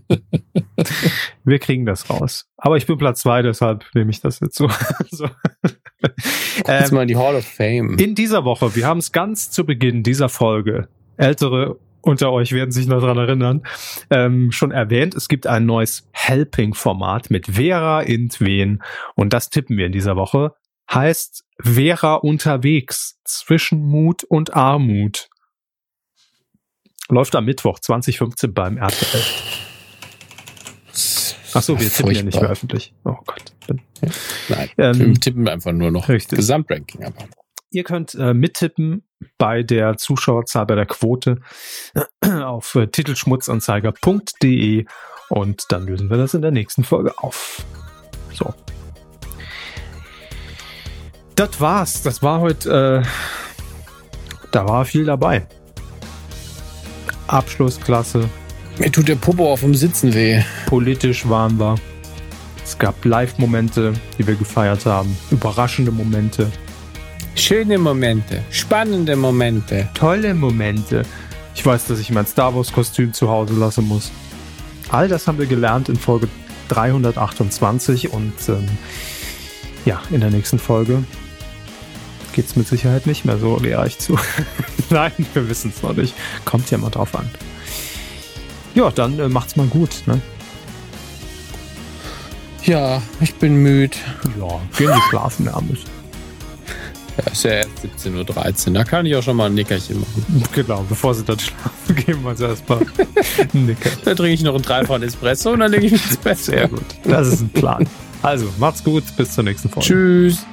Wir kriegen das raus. Aber ich bin Platz zwei, deshalb nehme ich das jetzt so. Jetzt ähm, mal in die Hall of Fame. In dieser Woche, wir haben es ganz zu Beginn dieser Folge, ältere unter euch werden sich noch dran erinnern, ähm, schon erwähnt, es gibt ein neues Helping-Format mit Vera Intwen und das tippen wir in dieser Woche heißt Vera unterwegs zwischen Mut und Armut. Läuft am Mittwoch 2015 beim RTL. Achso, wir tippen ja nicht mehr öffentlich. Oh Gott. Nein, ähm, wir tippen einfach nur noch richtig. Gesamtranking. Aber. Ihr könnt äh, mittippen bei der Zuschauerzahl, bei der Quote auf äh, titelschmutzanzeiger.de und dann lösen wir das in der nächsten Folge auf. So, das war's. Das war heute, äh, da war viel dabei. Abschlussklasse. Mir tut der Popo auf dem Sitzen weh. Politisch waren wir. Es gab Live-Momente, die wir gefeiert haben. Überraschende Momente. Schöne Momente. Spannende Momente. Tolle Momente. Ich weiß, dass ich mein Star Wars-Kostüm zu Hause lassen muss. All das haben wir gelernt in Folge 328 und ähm, ja, in der nächsten Folge geht es mit Sicherheit nicht mehr so lehrreich zu. Nein, wir wissen es noch nicht. Kommt ja mal drauf an. Ja, dann äh, macht's mal gut, ne? Ja, ich bin müde. Ja, gehen Sie schlafen, Hermes. Ja, ist ja erst 17.13 Uhr. Da kann ich auch schon mal ein Nickerchen machen. Genau, bevor Sie dann schlafen gehen, wir Sie erstmal ein Nickerchen. Da trinke ich noch einen dreifachen Espresso und dann lege ich mich ins Bett. Sehr gut. Das ist ein Plan. Also, macht's gut. Bis zur nächsten Folge. Tschüss.